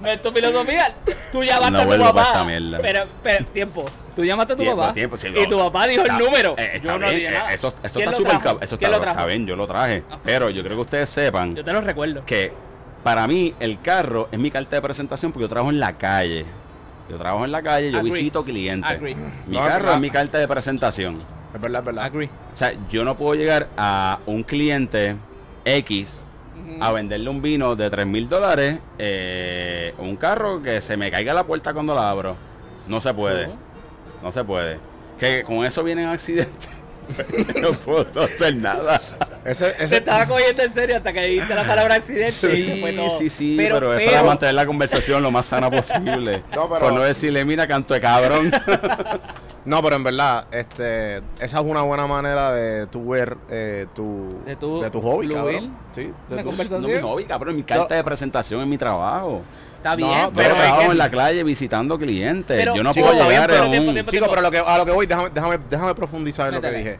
Speaker 6: No es tu filosofía. Tú llamaste
Speaker 5: No
Speaker 6: a tu papá.
Speaker 5: esta mierda.
Speaker 6: Pero, pero, tiempo. Tú llamaste a tu
Speaker 5: Tiempo,
Speaker 6: papá.
Speaker 5: tiempo, sí,
Speaker 6: y tu papá dijo
Speaker 5: Está-
Speaker 6: el número.
Speaker 5: eh, está
Speaker 6: yo no
Speaker 5: bien,
Speaker 6: dije nada.
Speaker 5: Eso, eso
Speaker 6: ¿Quién
Speaker 5: está súper Eso
Speaker 6: ¿Quién
Speaker 5: está,
Speaker 6: lo trajo?
Speaker 5: está bien, yo lo traje.
Speaker 6: Ajá.
Speaker 5: Pero yo creo que ustedes sepan
Speaker 6: Yo te lo recuerdo.
Speaker 5: que para mí el carro es mi carta de presentación porque yo trabajo en la calle. Yo trabajo en la calle, yo
Speaker 6: Agree.
Speaker 5: visito clientes.
Speaker 6: Agree.
Speaker 5: Mi
Speaker 4: No,
Speaker 5: carro es mi carta de presentación.
Speaker 4: Es verdad, es verdad.
Speaker 6: Agree.
Speaker 5: O sea, yo no puedo llegar a un cliente X a venderle un vino de 3 mil dólares, eh, un carro que se me caiga la puerta cuando la abro. No se puede. No se puede. Que con eso vienen accidentes. no puedo hacer nada.
Speaker 4: Ese,
Speaker 6: Se
Speaker 4: ese,
Speaker 6: estaba cogiendo en serio hasta que dijiste la palabra accidente y se fue
Speaker 5: Sí,
Speaker 6: todo.
Speaker 5: sí, sí, pero, es para mantener la conversación lo más sana posible.
Speaker 4: No, pero-
Speaker 5: Por no decirle, mira, canto de cabrón.
Speaker 4: no, pero en verdad, este, esa es una buena manera de tu ver eh, tu,
Speaker 6: De tu
Speaker 4: hobby,
Speaker 6: fluir
Speaker 4: cabrón. Sí, de tu-
Speaker 6: conversación.
Speaker 5: no mi hobby, cabrón, mi carta de presentación es mi trabajo.
Speaker 6: Está
Speaker 4: No,
Speaker 6: bien,
Speaker 5: Yo
Speaker 6: pero
Speaker 5: trabajo
Speaker 6: que-
Speaker 5: en la calle visitando clientes.
Speaker 6: Pero,
Speaker 5: yo no
Speaker 6: chico,
Speaker 5: puedo
Speaker 6: está bien,
Speaker 5: llegar
Speaker 6: pero
Speaker 5: a un...
Speaker 6: tiempo, tiempo,
Speaker 4: Chico, pero a lo que, a lo que voy, déjame, déjame, déjame profundizar en lo que dije.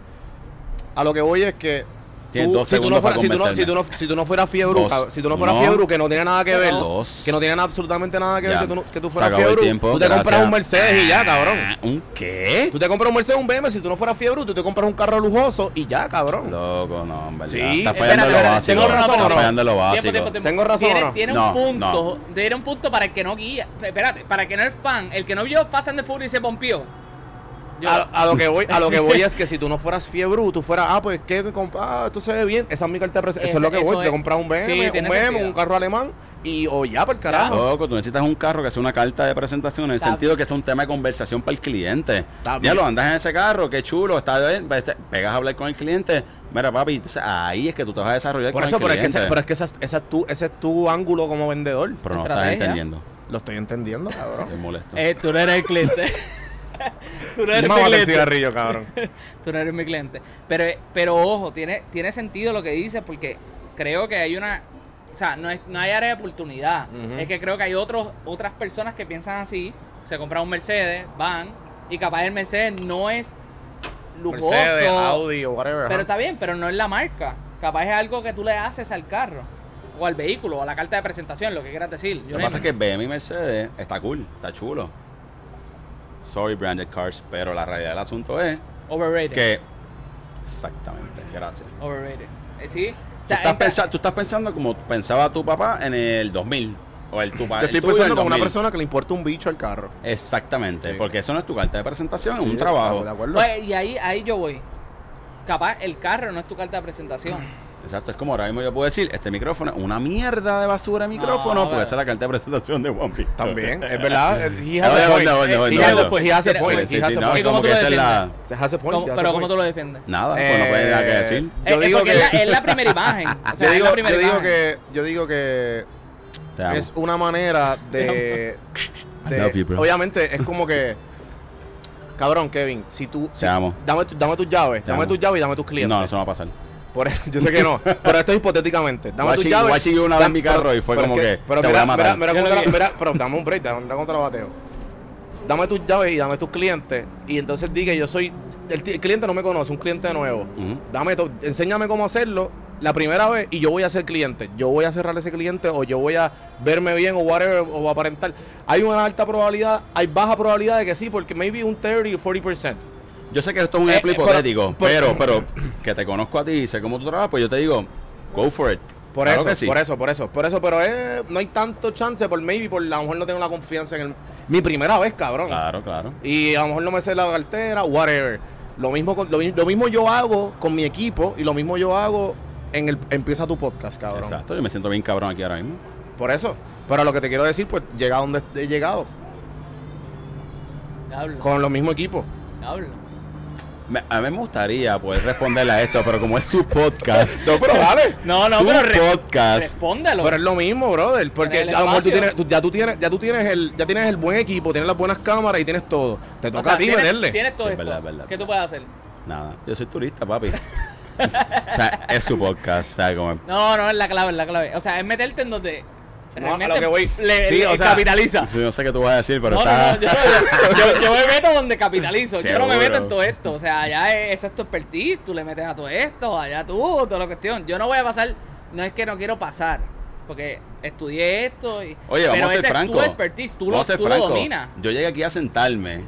Speaker 4: A lo que voy es que
Speaker 5: Tienes
Speaker 4: tú-
Speaker 5: dos
Speaker 4: si, tú no
Speaker 5: segundos
Speaker 4: fuera- si, tú no, si, tú no,
Speaker 5: convencerme.
Speaker 4: si tú no fueras fiebre, si tú no fueras fiebre, que no tiene nada que ver,
Speaker 5: Dos.
Speaker 4: que no tiene absolutamente nada que ver que tú, que tú fueras fiebre,
Speaker 5: tiempo,
Speaker 4: tú te compras un Mercedes y ya, cabrón.
Speaker 5: ¿Un qué?
Speaker 4: Tú te compras un Mercedes, un BMW, si tú no fueras fiebre, tú te compras un carro lujoso y ya, cabrón.
Speaker 5: Loco, no, en verdad.
Speaker 4: Sí,
Speaker 5: Está
Speaker 4: espérate,
Speaker 5: fallando en lo
Speaker 6: espérate,
Speaker 5: básico.
Speaker 4: tengo razón,
Speaker 5: Está
Speaker 4: ¿o no?
Speaker 5: fallando lo básico.
Speaker 6: Tiempo, tiempo, tiempo.
Speaker 4: ¿Tengo razón
Speaker 6: Tiene,
Speaker 4: no?
Speaker 6: tiene
Speaker 5: No,
Speaker 6: un punto. Tiene un punto para el que no guía. Espérate, para el que no es fan. El que no vio Fast and the Furious y se pompió.
Speaker 4: A, a lo que voy, a lo que voy es que si tú no fueras fiebre, tú fueras, ah, pues que ah, esto se ve bien, esa es mi carta de presentación. Eso es lo que voy, te compras un BM,
Speaker 6: Sí,
Speaker 4: un
Speaker 6: tiene
Speaker 4: BM,
Speaker 6: sentido.
Speaker 4: un carro alemán y o ya para el carajo.
Speaker 5: Loco, tú necesitas un carro que sea una carta de presentación en el
Speaker 6: Está-
Speaker 5: sentido que sea un tema de conversación para el cliente.
Speaker 4: Está
Speaker 5: Ya
Speaker 4: bien.
Speaker 5: lo andas en ese carro, qué chulo, está bien, pues, te- pegas a hablar con el cliente. Mira, papi, entonces ahí es que tú te vas a desarrollar
Speaker 4: Por
Speaker 5: con
Speaker 4: eso,
Speaker 5: el
Speaker 4: pero es que,
Speaker 5: cliente.
Speaker 4: ese, pero es que esa, esa es tu, ese es tu ángulo como vendedor.
Speaker 5: Pero no estás
Speaker 6: Estrategia.
Speaker 5: entendiendo.
Speaker 4: Lo estoy entendiendo, cabrón.
Speaker 5: Estoy molesto.
Speaker 6: Eh, tú no eres el cliente. tú no eres mi
Speaker 4: Mámate
Speaker 6: cliente.
Speaker 4: cigarrillo, cabrón.
Speaker 6: Tú no eres mi cliente. Pero, pero ojo, tiene, tiene sentido lo que dices porque creo que hay una... O sea, no, es, no hay área de oportunidad. Es que creo que hay otros, otras personas que piensan así, se compran un Mercedes, van, y capaz el Mercedes no es lujoso.
Speaker 4: Mercedes, Audi o whatever.
Speaker 6: Pero está bien, pero no es la marca. Capaz es algo que tú le haces al carro, o al vehículo, o a la carta de presentación, lo que quieras decir. Yo
Speaker 5: Lo que pasa es que BM y Mercedes está cool, está chulo. Sorry, branded cars, pero la realidad del asunto es
Speaker 6: Overrated.
Speaker 5: que. Exactamente, gracias.
Speaker 6: Overrated. Eh, sí. O
Speaker 5: Tú
Speaker 6: sea,
Speaker 5: estás,
Speaker 6: entra-
Speaker 5: pensa- tú estás pensando como pensaba tu papá en el 2000. O el tu pa-
Speaker 4: Yo estoy pensando como una
Speaker 5: 2000.
Speaker 4: persona que le importa un bicho al carro.
Speaker 5: Exactamente,
Speaker 4: Sí.
Speaker 5: porque eso no es tu carta de presentación, es un trabajo.
Speaker 4: ¿De acuerdo?
Speaker 6: Pues, y ahí, ahí yo voy. Capaz el carro no es tu carta de presentación.
Speaker 5: Exacto, es como ahora mismo yo puedo decir, este micrófono es una mierda de basura de micrófono,
Speaker 6: No,
Speaker 5: porque esa es la carta de presentación de One Piece.
Speaker 4: También, es verdad. He
Speaker 5: No,
Speaker 4: has a
Speaker 5: no,
Speaker 4: point.
Speaker 5: no, no,
Speaker 4: He
Speaker 5: no,
Speaker 4: has
Speaker 5: no.
Speaker 4: a point. He has a
Speaker 6: Sí,
Speaker 4: point.
Speaker 5: sí,
Speaker 4: He has
Speaker 5: sí,
Speaker 4: a
Speaker 5: no,
Speaker 4: point.
Speaker 6: ¿Y cómo
Speaker 5: como
Speaker 6: tú
Speaker 5: que
Speaker 6: lo
Speaker 5: esa es la...
Speaker 4: Se has a point.
Speaker 6: ¿Cómo-
Speaker 4: he has a
Speaker 6: pero. ¿cómo tú lo defiendes?
Speaker 5: Nada, pues no puede nada que
Speaker 4: Eh,
Speaker 5: decir.
Speaker 4: Yo
Speaker 6: Es-
Speaker 4: digo
Speaker 6: porque
Speaker 4: que-
Speaker 6: es, la, es la primera imagen. O sea,
Speaker 4: Yo
Speaker 6: es
Speaker 4: digo,
Speaker 6: la primera
Speaker 4: yo digo
Speaker 6: imagen.
Speaker 4: que yo digo que
Speaker 5: Te amo.
Speaker 4: es una manera de,
Speaker 5: I
Speaker 4: de-
Speaker 5: love you, bro.
Speaker 4: obviamente es como que cabrón Kevin si tú si-
Speaker 5: Te amo.
Speaker 4: dame tu- dame tus llaves
Speaker 5: Te
Speaker 4: dame tus llaves y dame tus clientes
Speaker 5: No, eso no va a pasar.
Speaker 4: Por eso- yo sé que no pero esto es hipotéticamente dame tus llaves
Speaker 5: Guachi vio una vez
Speaker 4: dame-
Speaker 5: mi carro
Speaker 4: pero-
Speaker 5: y fue como que,
Speaker 4: pero
Speaker 5: te
Speaker 4: mira,
Speaker 5: voy a matar.
Speaker 4: mira, mira mira, pero dame un break dame, mira cómo te la bateo dame tus llaves y dame tus clientes y entonces di que yo soy el, cliente no me conoce un cliente nuevo dame to- enséñame cómo hacerlo la primera vez y yo voy a ser cliente. Yo voy a cerrar ese cliente o yo voy a verme bien o whatever o aparentar. Hay una alta probabilidad, hay baja probabilidad de que sí, porque maybe un 30 o 40%.
Speaker 5: Yo sé que esto es un
Speaker 4: Eh,
Speaker 5: ejemplo
Speaker 4: eh, pero-
Speaker 5: hipotético,
Speaker 4: por-
Speaker 5: pero, pero que te conozco a ti y sé cómo tú trabajas, pues yo te digo, go for it.
Speaker 4: Por
Speaker 5: Claro
Speaker 4: eso,
Speaker 5: sí.
Speaker 4: por eso, por eso, por eso, pero eh, no hay tanto chance por maybe por a lo mejor no tengo la confianza en el mi primera vez, cabrón.
Speaker 5: Claro, claro.
Speaker 4: Y a lo mejor no me sé la cartera, whatever. Lo mismo, con- lo, mi- lo mismo yo hago con mi equipo y lo mismo yo hago en el empieza tu podcast, cabrón.
Speaker 5: Exacto, yo me siento bien cabrón aquí ahora mismo.
Speaker 4: Por eso. Pero lo que te quiero decir, pues llega donde he llegado.
Speaker 6: Diablo,
Speaker 4: Con los mismos equipos.
Speaker 6: diablo.
Speaker 5: Me- a mí me gustaría poder responderle a esto, pero como es su podcast.
Speaker 4: No, pero dale.
Speaker 6: No, no,
Speaker 5: su
Speaker 6: pero re-
Speaker 5: podcast.
Speaker 6: respóndelo.
Speaker 4: Pero es lo mismo, brother. Porque a lo mejor tú tienes, tú- ya tú tienes, ya tú tienes el, ya tienes el buen equipo, tienes las buenas cámaras y tienes todo. Te
Speaker 6: O
Speaker 4: toca
Speaker 6: sea,
Speaker 4: a ti
Speaker 6: tienes,
Speaker 4: meterle.
Speaker 6: Tienes todo
Speaker 5: Sí,
Speaker 6: esto.
Speaker 5: verdad, verdad.
Speaker 6: ¿Qué tú puedes hacer?
Speaker 5: Nada, yo soy turista, papi. o sea, es su podcast. O sea, como,
Speaker 6: No, no, es la clave, es la clave. O sea, es meterte en donde
Speaker 4: No,
Speaker 6: realmente
Speaker 4: a lo que voy.
Speaker 6: le,
Speaker 4: Sí,
Speaker 6: le
Speaker 4: o sea,
Speaker 6: capitaliza.
Speaker 5: Sí, no sé qué tú vas a decir, pero
Speaker 6: No,
Speaker 5: está.
Speaker 6: no, yo, yo- yo me meto donde capitalizo. Yo no me meto en todo esto. O sea, allá es, esa es tu expertise, tú le metes a todo esto, allá tú, toda la cuestión. Yo no voy a pasar, no es que no quiero pasar, porque estudié esto y...
Speaker 5: Oye, vamos a ser
Speaker 6: este es
Speaker 5: francos.
Speaker 6: tu expertise, tú, lo,
Speaker 5: Vamos
Speaker 6: dominas.
Speaker 5: Yo llegué aquí a sentarme.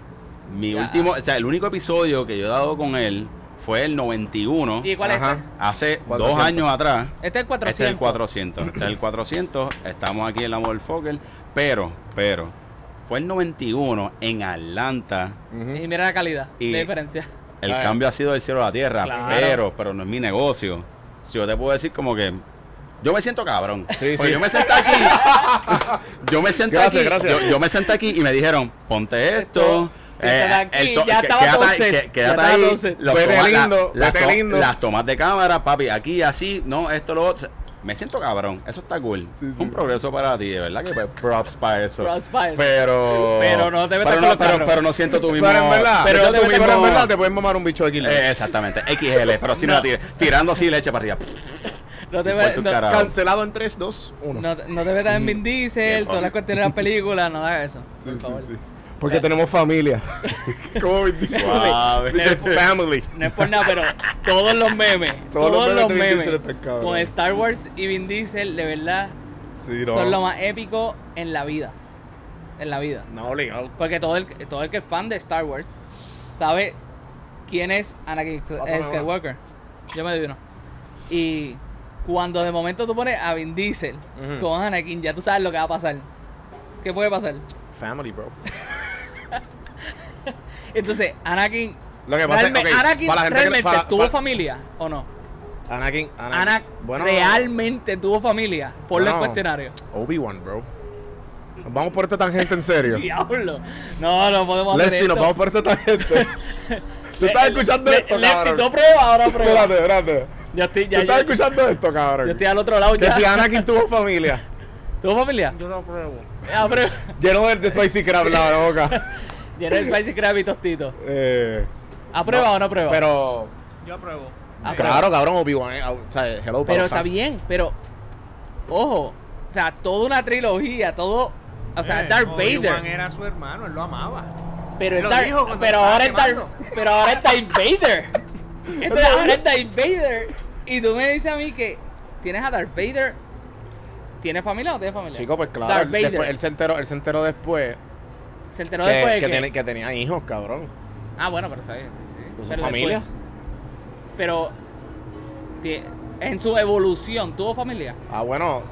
Speaker 5: Mi
Speaker 6: Ya.
Speaker 5: último, o sea, el único episodio que yo he dado con él fue el 91.
Speaker 6: ¿Y cuál
Speaker 4: Ajá.
Speaker 6: es este?
Speaker 5: Hace
Speaker 4: 400.
Speaker 5: dos años atrás.
Speaker 6: Este es el 400.
Speaker 5: Este es el 400. Este es el 400. Estamos aquí en la Motherfucker. Pero, pero, fue el 91 en Atlanta.
Speaker 6: Y mira la calidad,
Speaker 5: Y-
Speaker 6: la diferencia.
Speaker 5: El
Speaker 4: Claro.
Speaker 5: cambio ha sido del cielo a la tierra.
Speaker 6: Claro.
Speaker 5: Pero, pero no es mi negocio. Si yo te puedo decir como que. Yo me siento cabrón.
Speaker 4: Sí,
Speaker 5: Porque
Speaker 4: sí.
Speaker 5: yo me senté aquí. yo me senté
Speaker 4: Gracias,
Speaker 5: aquí.
Speaker 4: gracias.
Speaker 5: Yo, yo me senté aquí y me dijeron, ponte esto. Eh,
Speaker 6: Siéntate aquí,
Speaker 5: to-
Speaker 6: ya estaba
Speaker 5: quédate,
Speaker 6: todo
Speaker 5: ahí,
Speaker 6: set,
Speaker 5: que-
Speaker 6: ya
Speaker 5: quédate
Speaker 6: estaba
Speaker 5: ahí,
Speaker 4: lindo,
Speaker 5: las, to-
Speaker 4: lindo.
Speaker 5: las tomas de cámara, papi, aquí así, no, esto, lo otro. Me siento cabrón, eso está cool. Fue un progreso para ti, de verdad que props para eso.
Speaker 6: Props pa' eso.
Speaker 5: Pero.
Speaker 6: Pero no te metas
Speaker 5: pero
Speaker 6: los
Speaker 5: pero, pero no siento tu mismo.
Speaker 4: Pero en verdad,
Speaker 6: pero
Speaker 4: pero,
Speaker 6: no te metas
Speaker 4: pero en verdad te pueden mamar un bicho de kilo.
Speaker 5: Eh, exactamente, XL, pero si no, la tira- tirando así leche para arriba.
Speaker 6: No te, ve- no-.
Speaker 4: Cancelado en 3, 2, 1.
Speaker 6: no, te- no te metas en Vin Diesel, todas las cuestiones de las películas, no hagas eso. por favor.
Speaker 4: Porque tenemos familia. ¿Cómo
Speaker 5: Suave.
Speaker 4: Is family.
Speaker 6: No es por nada, pero todos los memes,
Speaker 4: Todos
Speaker 6: todos,
Speaker 4: los memes
Speaker 6: con Star Wars y Vin Diesel, de verdad,
Speaker 4: Sí,
Speaker 6: son lo más épico en la vida. En la vida.
Speaker 4: No, obligado.
Speaker 6: Porque todo el, todo el que es fan de Star Wars sabe quién es Anakin. Skywalker. Yo me doy uno. Y cuando de momento tú pones a Vin Diesel con Anakin, ya tú sabes lo que va a pasar. ¿Qué puede pasar?
Speaker 4: Family, bro.
Speaker 6: Entonces, Anakin.
Speaker 4: Lo que pasa es
Speaker 6: realme-
Speaker 4: ok,
Speaker 6: Anakin
Speaker 4: para la gente que-
Speaker 6: realmente
Speaker 4: para-
Speaker 6: tuvo
Speaker 4: para-
Speaker 6: familia o no?
Speaker 4: Anakin, Anakin.
Speaker 6: Ana
Speaker 4: bueno,
Speaker 6: realmente tuvo familia. Ponlo en
Speaker 4: Bueno.
Speaker 6: cuestionario.
Speaker 4: Obi-Wan, bro. Nos vamos por esta tangente en serio.
Speaker 6: Diablo. No, no podemos hacer
Speaker 4: Leslie,
Speaker 6: esto.
Speaker 4: nos vamos por esta tangente. ¿Tú estás escuchando
Speaker 6: Le-
Speaker 4: esto,
Speaker 6: Lefty,
Speaker 4: cabrón?
Speaker 6: tú pruebas, ahora prueba.
Speaker 4: Espérate, espérate.
Speaker 6: Yo estoy,
Speaker 4: ¿Tú
Speaker 6: ya,
Speaker 4: estás
Speaker 6: yo,
Speaker 4: escuchando esto, cabrón?
Speaker 6: yo estoy al otro lado
Speaker 4: Que
Speaker 6: ya.
Speaker 4: si Anakin tuvo familia.
Speaker 6: ¿Tuvo familia?
Speaker 8: Yo lo apruebo.
Speaker 6: Ah, pero...
Speaker 4: Lleno de, de spicy crab la boca.
Speaker 6: Lleno de Spicy Crab y tostito.
Speaker 4: Eh,
Speaker 6: ¿Aprueba
Speaker 4: no,
Speaker 6: o no aprueba?
Speaker 4: Pero,
Speaker 8: Yo apruebo.
Speaker 4: Claro, cabrón, Obi-Wan. eh, O sea, hello,
Speaker 6: Pero está
Speaker 4: fans.
Speaker 6: bien, pero... Ojo. O sea, toda una trilogía, todo... O sea,
Speaker 8: Eh,
Speaker 6: Darth
Speaker 8: Obi-Wan
Speaker 6: Vader.
Speaker 8: era su hermano, él lo amaba.
Speaker 6: Pero, es
Speaker 8: lo
Speaker 6: Darth-
Speaker 8: dijo cuando
Speaker 6: pero ahora es Darth, pero ahora es Darth Vader. Entonces ahora es Darth Vader. Y tú me dices a mí que tienes a Darth Vader. ¿Tienes familia o no tienes familia?
Speaker 4: Chico, pues claro.
Speaker 6: Darth
Speaker 4: él,
Speaker 6: Vader.
Speaker 4: después, él, se enteró, él se enteró después
Speaker 6: Se enteró
Speaker 4: que,
Speaker 6: después de
Speaker 4: que
Speaker 6: que-
Speaker 4: que tenía hijos, cabrón.
Speaker 6: Ah, bueno, pero sabes. Sí. Pero
Speaker 4: familia.
Speaker 6: después- pero en su evolución, ¿tuvo familia?
Speaker 4: Ah, bueno.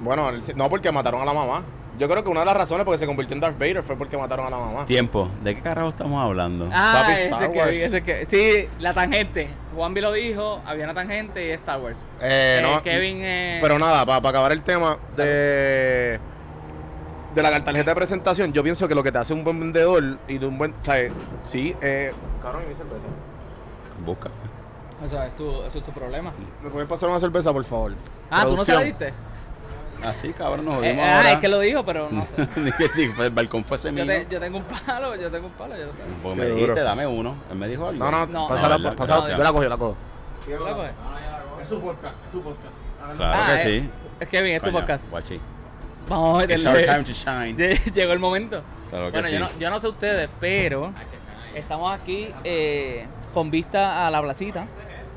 Speaker 4: Bueno, no porque mataron a la mamá. Yo creo que una de las razones porque se convirtió en Darth Vader fue porque mataron a la mamá.
Speaker 5: Tiempo. ¿De qué carajo estamos hablando?
Speaker 6: Ah, ese
Speaker 4: Star
Speaker 6: que
Speaker 4: Wars.
Speaker 6: ese que Sí, la tangente. Juanvi lo dijo, había una tangente y es Star Wars.
Speaker 4: Eh,
Speaker 6: Eh,
Speaker 4: no,
Speaker 6: Kevin. eh,
Speaker 4: Pero nada, para acabar el tema de, de la tarjeta de presentación, yo pienso que lo que te hace un buen vendedor y de un buen. ¿Sabes? Sí, eh. Cabrón, ¿y mi cerveza?
Speaker 5: Busca.
Speaker 6: Eso es tu, eso es tu problema.
Speaker 4: ¿Me pueden pasar una cerveza, por favor?
Speaker 6: Ah, ¿tú no diste?
Speaker 5: Así, cabrón, nos
Speaker 6: Eh,
Speaker 5: jodimos
Speaker 6: ah,
Speaker 5: ahora.
Speaker 6: es que lo dijo, pero no sé.
Speaker 5: Dije, dije, el balcón fue
Speaker 6: Yo,
Speaker 5: semino.
Speaker 6: te- yo tengo un palo, yo tengo un palo, yo lo sé.
Speaker 5: Porque
Speaker 4: Qué
Speaker 5: me dijiste,
Speaker 4: duro.
Speaker 5: dame uno. Él me dijo algo.
Speaker 4: No, no,
Speaker 6: No,
Speaker 4: pásala,
Speaker 5: no,
Speaker 4: pásala.
Speaker 5: gracias.
Speaker 4: Yo la cojo, yo la cojo.
Speaker 6: ¿Tú la coges?
Speaker 4: Es su podcast, es su podcast.
Speaker 5: Claro
Speaker 6: Ah,
Speaker 5: que
Speaker 6: eh,
Speaker 5: sí.
Speaker 6: Es Kevin, es tu
Speaker 5: Coño,
Speaker 6: podcast.
Speaker 5: guachi.
Speaker 6: Vamos a
Speaker 5: It's our
Speaker 6: meterle.
Speaker 5: time to shine.
Speaker 6: Llegó el momento.
Speaker 5: Claro que
Speaker 6: Bueno,
Speaker 5: sí.
Speaker 6: yo, no, yo no sé ustedes, pero estamos aquí eh, con vista a la placita.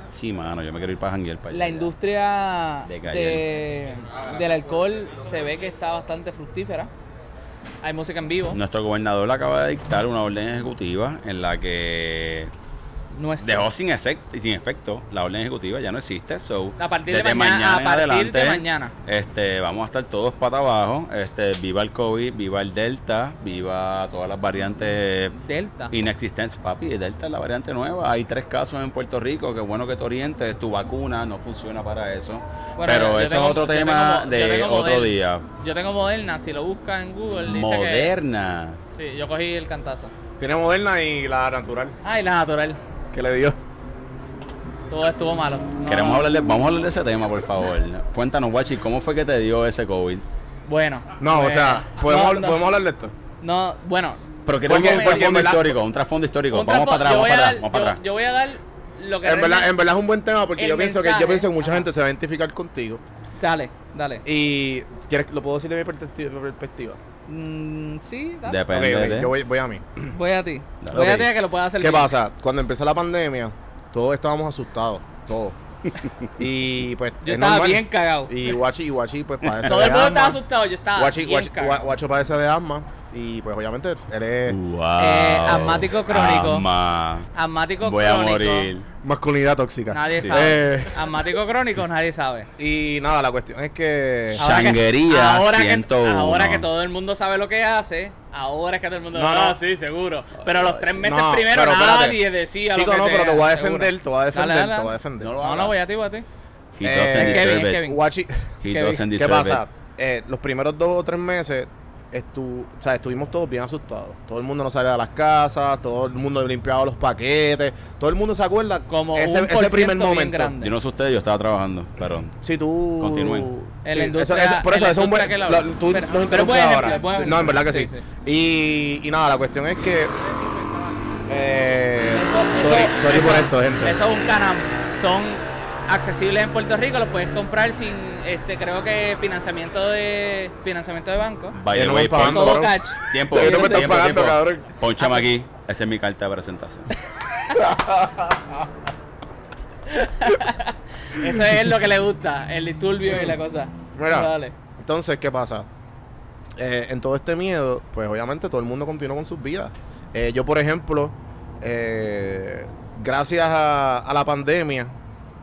Speaker 5: Sí, mano, yo me quiero ir para janguear para allá.
Speaker 6: La industria
Speaker 5: De
Speaker 6: de, del alcohol se ve que está bastante fructífera. Hay música en vivo.
Speaker 5: Nuestro gobernador acaba de dictar una orden ejecutiva en la que Dejó sin, efect- sin efecto la orden ejecutiva, ya no existe. So,
Speaker 6: A partir de
Speaker 5: desde
Speaker 6: mañana- a partir de
Speaker 5: adelante,
Speaker 6: mañana.
Speaker 5: Este, vamos a estar todos para abajo. Este, viva el COVID, viva el Delta, viva todas las variantes
Speaker 6: Delta.
Speaker 5: inexistentes. Papi, el Delta es la variante nueva. Hay tres casos en Puerto Rico. Qué bueno que te orientes. Tu vacuna no funciona para eso.
Speaker 6: Bueno,
Speaker 5: Pero eso
Speaker 6: tengo-
Speaker 5: es otro tema
Speaker 6: tengo-
Speaker 5: de otro
Speaker 6: Moderna.
Speaker 5: día.
Speaker 6: Yo tengo Moderna, si lo buscas en Google dice
Speaker 5: Moderna.
Speaker 6: que... Sí, yo cogí el cantazo.
Speaker 4: Tiene moderna y la natural.
Speaker 6: Ah, y la natural.
Speaker 4: Que le dio?
Speaker 6: Todo estuvo malo. No,
Speaker 5: Queremos hablar de, vamos a hablar de ese tema, por favor. Cuéntanos, Guachi, ¿cómo fue que te dio ese COVID?
Speaker 6: Bueno.
Speaker 4: No, o
Speaker 6: pues,
Speaker 4: sea, ¿podemos,
Speaker 6: no,
Speaker 4: hablar-
Speaker 6: no,
Speaker 4: ¿podemos hablar de esto?
Speaker 6: No, bueno.
Speaker 5: Pero queremos un trasfondo histórico, un trasfondo histórico.
Speaker 6: un
Speaker 5: Vamos para atrás,
Speaker 6: yo
Speaker 5: vamos
Speaker 6: voy a
Speaker 5: para
Speaker 6: dar-
Speaker 5: atrás, vamos para
Speaker 6: yo-
Speaker 5: atrás.
Speaker 6: Yo voy a dar lo que
Speaker 4: En verdad, en verdad es un buen tema porque yo pienso, que, yo pienso que mucha gente se va a identificar contigo.
Speaker 6: Dale, dale.
Speaker 4: Y ¿quieres, lo puedo decir de mi perspectiva.
Speaker 6: Mm, sí, dale.
Speaker 5: Depende de...
Speaker 4: yo voy, voy a mí.
Speaker 6: Voy a ti.
Speaker 5: Dale.
Speaker 6: Voy a ti a que lo puedas hacer
Speaker 4: ¿Qué
Speaker 6: bien.
Speaker 4: pasa? Cuando empezó la pandemia, todos estábamos asustados, todos. y pues
Speaker 6: Yo
Speaker 4: es
Speaker 6: estaba
Speaker 4: normal.
Speaker 6: bien cagado.
Speaker 4: Y Guachi, y Guachi pues padece
Speaker 6: Todo
Speaker 4: de
Speaker 6: el mundo estaba asustado, yo estaba
Speaker 4: Guachi,
Speaker 6: bien
Speaker 4: Guachi-
Speaker 6: cagado.
Speaker 4: Gua- Guacho padece de asma y pues obviamente él es
Speaker 5: Wow.
Speaker 6: Eh, asmático crónico.
Speaker 5: Asma.
Speaker 6: Asmático
Speaker 5: Voy a
Speaker 6: crónico.
Speaker 5: morir.
Speaker 4: masculinidad tóxica.
Speaker 6: Nadie
Speaker 5: Sí.
Speaker 6: sabe.
Speaker 4: Eh,
Speaker 6: Asmático crónico, nadie sabe.
Speaker 4: y nada, la cuestión es que...
Speaker 5: Changuería
Speaker 6: ahora que,
Speaker 5: 101.
Speaker 6: ahora que todo el mundo sabe lo que hace, ahora es que todo el mundo
Speaker 4: No, no.
Speaker 6: sí, seguro. Pero los tres meses
Speaker 4: No,
Speaker 6: primero
Speaker 4: pero espérate.
Speaker 6: nadie decía
Speaker 4: Chico,
Speaker 6: lo que
Speaker 4: no, pero te voy a
Speaker 6: seguro.
Speaker 4: defender, te voy a defender,
Speaker 6: Dale, dale,
Speaker 4: te voy a defender.
Speaker 5: No lo
Speaker 6: No, voy a ti, voy a ti.
Speaker 5: He
Speaker 4: Eh,
Speaker 5: doesn't
Speaker 6: Kevin. Kevin.
Speaker 5: He
Speaker 6: Kevin.
Speaker 5: doesn't
Speaker 4: ¿qué pasa? Eh, los primeros dos o tres meses estu o sea, estuvimos todos bien asustados. Todo el mundo no salía de las casas, todo el mundo limpiaba los paquetes, todo el mundo se acuerda
Speaker 6: Como
Speaker 4: ese,
Speaker 6: un
Speaker 4: ese
Speaker 6: por
Speaker 4: primer momento.
Speaker 6: grande.
Speaker 5: Yo no sé ustedes, yo estaba trabajando, pero
Speaker 4: Si tú.
Speaker 5: Continúen.
Speaker 6: En
Speaker 4: Sí,
Speaker 6: la
Speaker 4: eso- eso- por eso,
Speaker 6: la
Speaker 4: eso es un buen. lo- tú
Speaker 6: Pero- pero ejemplo,
Speaker 4: ahora.
Speaker 6: buen.
Speaker 4: No, en verdad que sí.
Speaker 6: Sí, sí.
Speaker 4: Y, y nada, la cuestión es que. Eh,
Speaker 6: Eso-
Speaker 4: sorry, por esto, gente.
Speaker 6: Eso es un canam. Son accesibles en Puerto Rico, los puedes comprar sin, este, creo que financiamiento de financiamiento de banco.
Speaker 5: by the
Speaker 4: no
Speaker 5: way,
Speaker 4: me pagan,
Speaker 5: pon-
Speaker 6: Todo
Speaker 4: cabrón.
Speaker 6: cash.
Speaker 5: tiempo, tiempo, tiempo,
Speaker 4: pagando,
Speaker 5: tiempo.
Speaker 4: cabrón.
Speaker 5: Pónchame aquí, esa es mi carta de presentación.
Speaker 6: Eso es lo que le gusta, el disturbio y la cosa.
Speaker 4: Mira,
Speaker 6: Dale.
Speaker 4: entonces, ¿qué pasa? Eh, en todo este miedo, pues obviamente todo el mundo continuó con sus vidas. Eh, yo, por ejemplo, eh, gracias a, a la pandemia,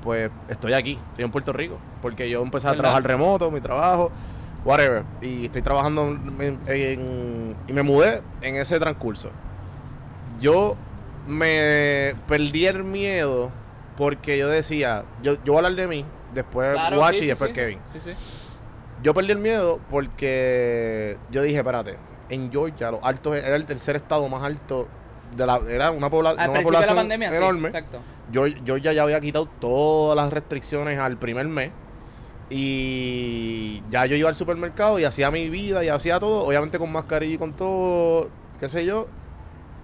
Speaker 4: pues estoy aquí, estoy en Puerto Rico, porque yo empecé a trabajar remoto, mi trabajo, whatever, y estoy trabajando en- en- y me mudé en ese transcurso. yo me perdí el miedo porque yo decía, yo, yo voy a hablar de mí, después
Speaker 6: Claro,
Speaker 4: Wachi
Speaker 6: sí,
Speaker 4: y
Speaker 6: sí,
Speaker 4: después
Speaker 6: sí.
Speaker 4: Kevin.
Speaker 6: Sí, sí.
Speaker 4: Yo perdí el miedo porque yo dije, espérate, en Georgia, los altos, era el tercer estado más alto de la, era una, pobla-
Speaker 6: Al
Speaker 4: una
Speaker 6: principio de la
Speaker 4: población
Speaker 6: pandemia,
Speaker 4: enorme. Yo, Georgia ya había quitado todas las restricciones al primer mes. Y ya yo iba al supermercado y hacía mi vida y hacía todo, obviamente con mascarilla y con todo, qué sé yo.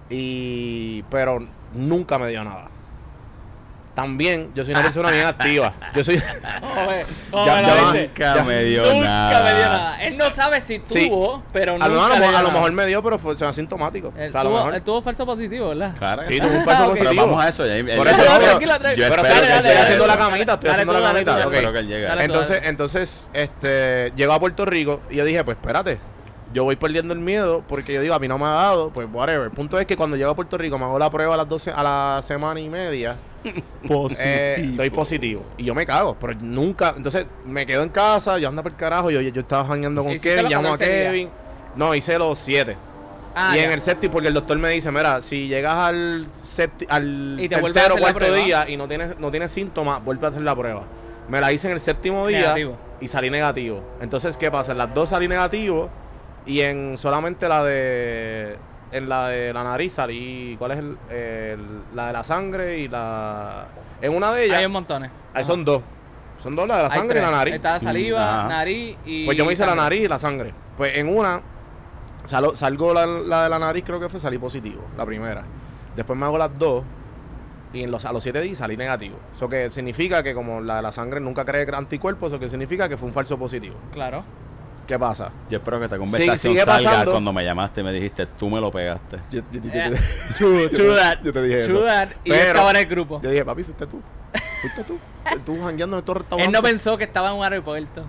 Speaker 4: Y pero nunca me dio nada. También yo soy una persona bien activa. Yo soy
Speaker 6: Joder, ¿cómo
Speaker 4: Ya-
Speaker 6: me lo
Speaker 4: ya
Speaker 6: dice?
Speaker 5: Nunca
Speaker 4: Ya.
Speaker 5: me dio
Speaker 6: Nunca
Speaker 5: nada.
Speaker 6: me dio nada. Él no sabe si
Speaker 4: Sí.
Speaker 6: tuvo, pero
Speaker 4: a,
Speaker 6: nunca
Speaker 4: lo, a lo-
Speaker 6: le dio
Speaker 4: a lo mejor me dio, pero fue fue asintomático.
Speaker 6: Él
Speaker 4: O sea, a lo
Speaker 6: tuvo, él tuvo falso positivo, ¿verdad?
Speaker 5: Claro.
Speaker 4: Sí, tuvo un
Speaker 6: Ah,
Speaker 4: falso
Speaker 6: ok.
Speaker 4: positivo.
Speaker 5: Pero vamos a eso. Ya,
Speaker 4: Por eso,
Speaker 6: Dale,
Speaker 4: pero-
Speaker 6: tranquilo, tranquilo.
Speaker 4: Pero espérate,
Speaker 5: que
Speaker 4: estoy
Speaker 5: llegue
Speaker 4: haciendo la camita, estoy
Speaker 6: Dale
Speaker 4: haciendo la
Speaker 6: dale
Speaker 4: camita.
Speaker 6: dale.
Speaker 5: Espero que él llegue.
Speaker 6: Dale
Speaker 4: Entonces,
Speaker 6: dale.
Speaker 4: entonces, este, llego a Puerto Rico y yo dije, pues espérate, yo voy perdiendo el miedo porque yo digo, a mí no me ha dado, pues whatever. El punto es que cuando llego a Puerto Rico me hago la prueba a las 12, a la semana y media, eh, doy positivo. Y yo me cago, pero nunca, entonces me quedo en casa, yo ando por el carajo, yo, yo estaba janeando con
Speaker 6: ¿Hiciste
Speaker 4: Kevin, llamo a
Speaker 6: 14 días?
Speaker 4: Kevin. No, hice los 7.
Speaker 6: Ah,
Speaker 4: y
Speaker 6: ya.
Speaker 4: en el séptimo, porque el doctor me dice, mira, si llegas al septi- al tercero o cuarto día y no tienes, no tienes síntomas, vuelve a hacer la prueba. Me la hice en el séptimo día
Speaker 6: Negativo.
Speaker 4: y salí negativo. Entonces, ¿qué pasa? En las dos salí negativo y en solamente la de en la de la nariz salí, ¿cuál es el, el- la de la sangre y la en una de ellas
Speaker 6: Hay un montones.
Speaker 4: ahí son dos. Son dos, la de la
Speaker 6: Hay
Speaker 4: sangre y la nariz.
Speaker 6: Está saliva,
Speaker 5: Ajá.
Speaker 6: nariz y.
Speaker 4: Pues yo me hice la nariz y la sangre. Pues en una, salo- salgo la, la de la nariz, creo que fue, salí positivo, la primera. Después me hago las dos y en los, a los siete días salí negativo. Eso que significa que como la de la sangre nunca cree anticuerpos, eso que significa que fue un falso positivo.
Speaker 6: Claro.
Speaker 4: ¿Qué pasa?
Speaker 5: Yo espero que esta conversación
Speaker 4: sigue
Speaker 5: salga
Speaker 4: pasando.
Speaker 5: cuando me llamaste y me dijiste, tú me lo pegaste.
Speaker 4: Yo, yo- yo-
Speaker 6: Eh,
Speaker 4: yo-
Speaker 6: True, true that.
Speaker 4: yo te dije
Speaker 6: True
Speaker 4: eso.
Speaker 6: that. Y yo
Speaker 4: Pero-
Speaker 6: estaba en el grupo.
Speaker 4: yo dije, papi, fuiste tú. Fuiste tú. tú jangueando en estos restaurantes.
Speaker 6: Él no pensó que estaba en un aeropuerto.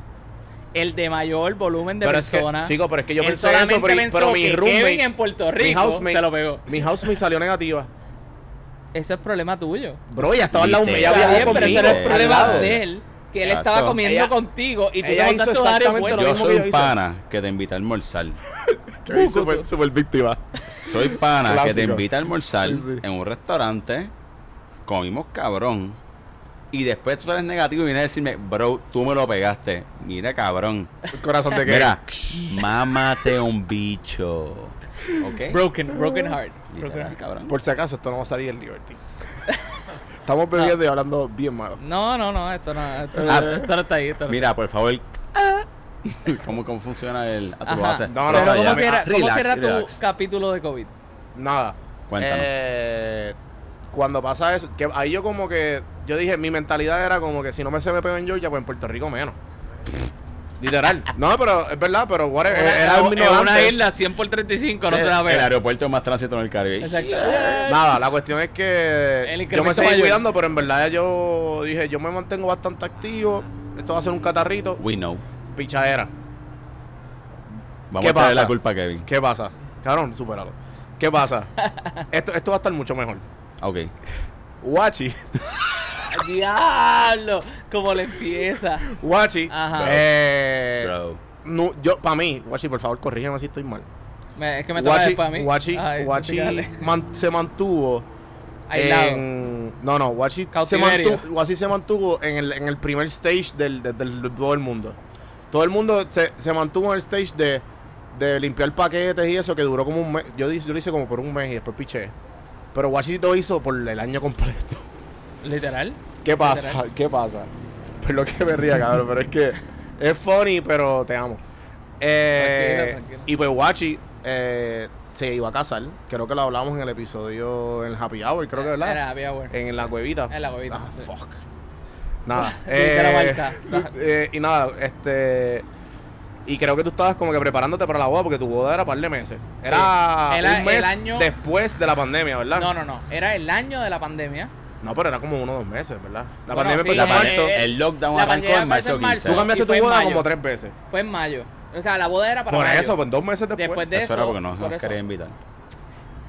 Speaker 6: El de mayor volumen de
Speaker 4: Pero es que,
Speaker 6: personas.
Speaker 4: chico, pero es que yo pensé eso, pero,
Speaker 6: pensó
Speaker 4: pero mi roommate,
Speaker 6: Kevin en Puerto
Speaker 4: mi
Speaker 6: Rico
Speaker 4: housemate-
Speaker 6: se lo pegó.
Speaker 4: mi housemate salió negativa.
Speaker 6: Eso es problema tuyo.
Speaker 4: Bro, ya estaba al lado mío.
Speaker 6: Está
Speaker 4: viajó
Speaker 6: bien, pero
Speaker 4: conmigo.
Speaker 6: ese es
Speaker 5: al
Speaker 6: problema de él. Que él
Speaker 5: Exacto.
Speaker 6: estaba comiendo
Speaker 4: Ella-
Speaker 6: contigo y tú te
Speaker 4: hizo exactamente lo
Speaker 5: Yo
Speaker 4: mismo
Speaker 5: soy
Speaker 4: que yo
Speaker 5: pana que te invita a almorzar.
Speaker 4: Que es súper, súper víctima.
Speaker 5: Soy pana que te invita a almorzar
Speaker 4: Sí, sí.
Speaker 5: en un restaurante. Comimos cabrón. Y después tú eres negativo y vienes a decirme, bro, tú me lo pegaste. Mira, cabrón.
Speaker 4: El corazón de que
Speaker 5: Mira, mámate un bicho. ¿Ok?
Speaker 6: Broken, broken heart. Broken heart.
Speaker 5: cabrón.
Speaker 4: Por si acaso, esto no va a salir en Liberty. Estamos bebiendo y hablando bien malo.
Speaker 6: No, no, no, esto no, esto,
Speaker 5: Ah.
Speaker 6: esto no está ahí. Esto no
Speaker 5: Mira, por favor. ¿Cómo, ¿Cómo funciona el.? Ah.
Speaker 4: No, no,
Speaker 5: O
Speaker 6: Pero
Speaker 5: sea,
Speaker 6: ¿cómo cierra,
Speaker 5: ah, relax,
Speaker 6: tu
Speaker 5: relax.
Speaker 6: capítulo de COVID?
Speaker 4: Nada.
Speaker 5: Cuéntanos.
Speaker 4: Eh, cuando pasa eso, que ahí yo como que, yo dije, mi mentalidad era como que si no me se me pegó en Georgia, pues en Puerto Rico menos. Literal. No, pero es verdad, pero whatever, era un
Speaker 6: una isla 100 por 35, no te
Speaker 5: el,
Speaker 6: la
Speaker 5: el
Speaker 6: veas.
Speaker 5: aeropuerto más tránsito en el Caribe.
Speaker 6: Exacto.
Speaker 4: Nada, la cuestión es que
Speaker 6: El
Speaker 4: yo me seguí cuidando, pero en verdad yo dije, yo me mantengo bastante activo, esto va a ser un catarrito,
Speaker 5: We know.
Speaker 4: pichadera.
Speaker 5: Vamos
Speaker 4: ¿Qué
Speaker 5: a
Speaker 4: pasa?
Speaker 5: la culpa a Kevin.
Speaker 4: ¿Qué pasa? Cabrón, supéralo. ¿Qué pasa? esto, esto va a estar mucho mejor.
Speaker 5: Ok.
Speaker 4: Guachi,
Speaker 6: ¡Diablo! Como le empieza.
Speaker 4: Guachi,
Speaker 6: Ajá.
Speaker 4: eh,
Speaker 5: Bro.
Speaker 4: no, yo, para mí, Guachi, por favor, corrígeme si estoy mal.
Speaker 6: Me- es que me toca
Speaker 4: Guachi,
Speaker 6: después a mí.
Speaker 4: Guachi,
Speaker 6: Ay,
Speaker 4: Guachi
Speaker 6: dale.
Speaker 4: man- se mantuvo en... No, no, Guachi se, mantuvo, Guachi se mantuvo en el, en el primer stage del, de- del- de todo el mundo. Todo el mundo se, se mantuvo en el stage de, de limpiar paquetes y eso, que duró como un mes. Yo, di- yo lo hice como por un mes y después piché. Pero Guachi lo hizo por el año completo.
Speaker 6: Literal.
Speaker 4: ¿Qué pasa?
Speaker 6: Literal.
Speaker 4: ¿Qué pasa? Pues lo que me ría, cabrón, pero es que es funny, pero te amo. Eh,
Speaker 6: Tranquilo, tranquilo.
Speaker 4: Y pues Wachi eh, se iba a casar. Creo que lo hablamos en el episodio en el Happy Hour, creo que verdad.
Speaker 6: Era happy hour.
Speaker 4: En la cuevita.
Speaker 6: En la cuevita,
Speaker 4: Ah,
Speaker 6: sí.
Speaker 4: fuck. Nada. Eh, eh, y nada, este. Y creo que tú estabas como que preparándote para la boda porque tu boda era par de meses. Era
Speaker 6: El
Speaker 4: un mes
Speaker 6: el año-
Speaker 4: después de la pandemia, ¿verdad?
Speaker 6: No, no, no. Era el año de la pandemia.
Speaker 4: No, pero era como uno o dos meses, ¿verdad? La
Speaker 6: Bueno,
Speaker 4: pandemia
Speaker 6: sí,
Speaker 4: empezó en
Speaker 6: eh,
Speaker 4: marzo.
Speaker 6: eh,
Speaker 5: El lockdown
Speaker 6: la
Speaker 5: arrancó
Speaker 6: pandemia
Speaker 5: en marzo
Speaker 6: empezó en
Speaker 5: 15.
Speaker 4: Tú
Speaker 6: y
Speaker 4: cambiaste
Speaker 6: fue
Speaker 4: tu
Speaker 6: en
Speaker 4: boda
Speaker 6: mayo.
Speaker 4: como tres veces.
Speaker 6: Fue en mayo. O sea, la boda era para
Speaker 4: Por
Speaker 6: mayo.
Speaker 4: eso, pues dos meses después.
Speaker 6: Después de
Speaker 5: Eso
Speaker 6: eso.
Speaker 5: era porque no
Speaker 6: por
Speaker 5: nos
Speaker 6: eso.
Speaker 5: quería invitar.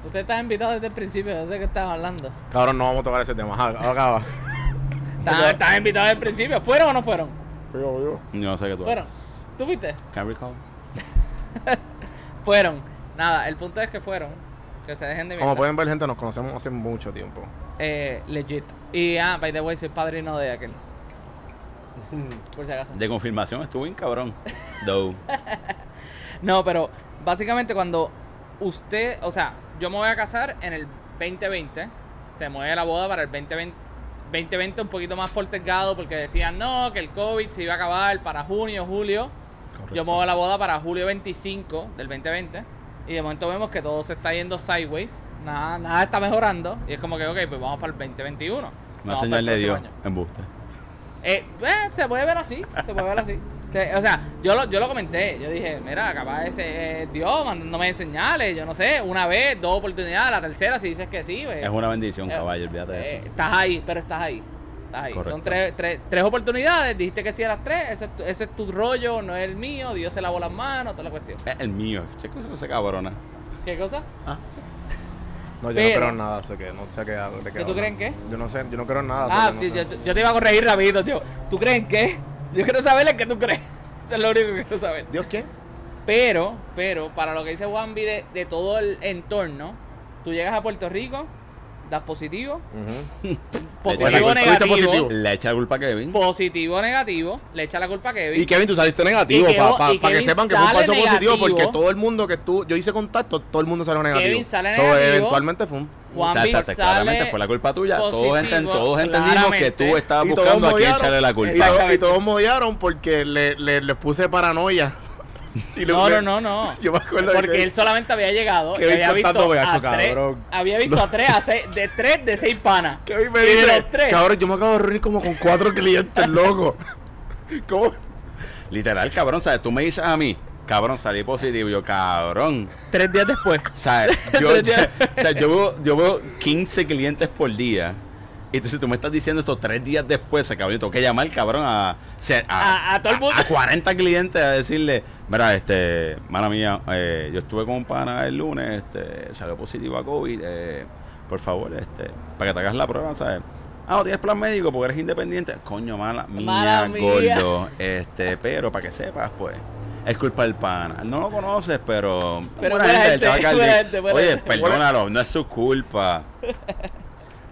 Speaker 6: Usted está invitado desde el principio. Yo sé que estás hablando.
Speaker 4: Cabrón, no vamos a tocar ese tema. Ajá, Acaba.
Speaker 6: Estás estás invitado desde el principio. ¿Fueron o no fueron?
Speaker 5: Yo no sé qué tú
Speaker 6: Fueron. ¿Tú fuiste?
Speaker 5: Can recall.
Speaker 6: Fueron. Nada, el punto es que fueron. Que se dejen de
Speaker 4: Como
Speaker 6: mierda.
Speaker 4: pueden ver, gente, nos conocemos hace mucho tiempo.
Speaker 6: Eh, legit. Y, ah, by the way, soy padrino de aquel. Por si acaso.
Speaker 5: De confirmación estuvo bien cabrón. Doe.
Speaker 6: No, pero básicamente cuando usted, o sea, yo me voy a casar en el 2020, se mueve la boda para el 2020, 2020 un poquito más postergado porque decían no, que el COVID se iba a acabar para junio, julio. Yo muevo la boda para julio 25 del 2020 y de momento vemos que todo se está yendo sideways, nada, nada está mejorando y es como que, ok, pues vamos para el 2021.
Speaker 5: Una
Speaker 6: Vamos para
Speaker 5: señal le dio embuste.
Speaker 6: Eh, eh, se puede ver así, se puede ver así. O sea, yo lo, yo lo comenté, yo dije, mira, capaz ese eh, Dios mandándome señales, yo no sé, una vez, dos oportunidades, la tercera, si dices que sí, pues,
Speaker 5: Es una bendición,
Speaker 6: eh,
Speaker 5: caballo, olvídate de
Speaker 6: eh,
Speaker 5: eso.
Speaker 6: estás ahí, pero estás ahí. Estás ahí. Son tres, tres, tres oportunidades, dijiste que sí a las tres, ese, es tu- ese es tu rollo, no es el mío, Dios se lavó las manos, toda la cuestión.
Speaker 5: Es el mío. Che, cosa esa cabrona.
Speaker 6: ¿Qué cosa?
Speaker 4: No, yo
Speaker 6: Pero-
Speaker 4: no creo en nada, sé que no sé qué de qué
Speaker 6: ¿Que tú crees en qué?
Speaker 4: Yo no sé, yo no creo en nada.
Speaker 6: Ah,
Speaker 4: no
Speaker 6: yo- yo te iba a corregir rapidito, tío. ¿Tú crees en qué? Yo quiero saber en qué tú crees. Eso es lo único que quiero saber.
Speaker 4: ¿Dios qué?
Speaker 6: Pero, pero, para lo que dice Juanvi de, de todo el entorno, tú llegas a Puerto Rico, das positivo,
Speaker 4: Ujú.
Speaker 6: positivo
Speaker 5: Bueno,
Speaker 6: o negativo,
Speaker 4: positivo.
Speaker 6: positivo.
Speaker 5: Le echa la culpa a Kevin.
Speaker 6: o negativo, le echa la culpa a Kevin.
Speaker 4: Y Kevin, tú saliste negativo,
Speaker 6: Y que-
Speaker 4: para
Speaker 6: y
Speaker 4: que
Speaker 6: Kevin
Speaker 4: sepan que fue un
Speaker 6: sale
Speaker 4: falso positivo,
Speaker 6: negativo.
Speaker 4: porque todo el mundo que tú, yo hice contacto, todo el mundo salió negativo.
Speaker 6: Kevin sale
Speaker 4: So,
Speaker 6: negativo.
Speaker 4: eventualmente fue un...
Speaker 6: Sale
Speaker 5: claramente fue la culpa tuya. Todos,
Speaker 6: positivo,
Speaker 5: enten- todos entendimos que
Speaker 6: claramente.
Speaker 5: tú estabas
Speaker 4: Y todos
Speaker 5: buscando a quién echarle la
Speaker 4: Y,
Speaker 5: culpa.
Speaker 4: y
Speaker 6: Exactamente.
Speaker 4: todos mollaron porque le, le, les puse paranoia. Y
Speaker 6: No, no, no, no.
Speaker 4: Yo me acuerdo de
Speaker 6: Porque
Speaker 4: que-
Speaker 6: él solamente había llegado y
Speaker 4: Kevin
Speaker 6: había visto,
Speaker 4: contando, "Beacho,
Speaker 6: a tres,
Speaker 4: cabrón".
Speaker 6: había visto a tres, a seis, de tres de seis panas.
Speaker 4: Kevin me
Speaker 6: Y de
Speaker 4: dice,
Speaker 6: los tres,
Speaker 4: cabrón, yo me acabo de reunir como con cuatro clientes, loco. ¿Cómo?
Speaker 5: Literal, cabrón, ¿sabes? Tú me dices a mí, cabrón, salí positivo. Yo, cabrón.
Speaker 6: tres días después.
Speaker 5: ¿Sabes? Yo,
Speaker 6: Tres días.
Speaker 5: o sea, yo, veo, yo veo 15 clientes por día. Y entonces tú me estás diciendo esto tres días después, cabrón. Tengo que llamar, cabrón, a, a,
Speaker 6: A- a todo el mundo.
Speaker 5: A, 40 clientes a decirle, mira, este, mala mía, eh, yo estuve con un pana el lunes, este, salió positivo a COVID. eh, por favor, este, para que te hagas la prueba, ¿sabes? Ah, no tienes plan médico porque eres independiente. Coño, mala mía,
Speaker 6: Mala mía.
Speaker 5: gordo. Este, pero para que sepas, pues, es culpa del pana. No lo conoces, pero.
Speaker 6: Pero
Speaker 5: buena
Speaker 6: buena
Speaker 5: gente,
Speaker 6: gente, buena gente, buena
Speaker 5: Oye,
Speaker 6: gente.
Speaker 5: perdónalo, no es su culpa.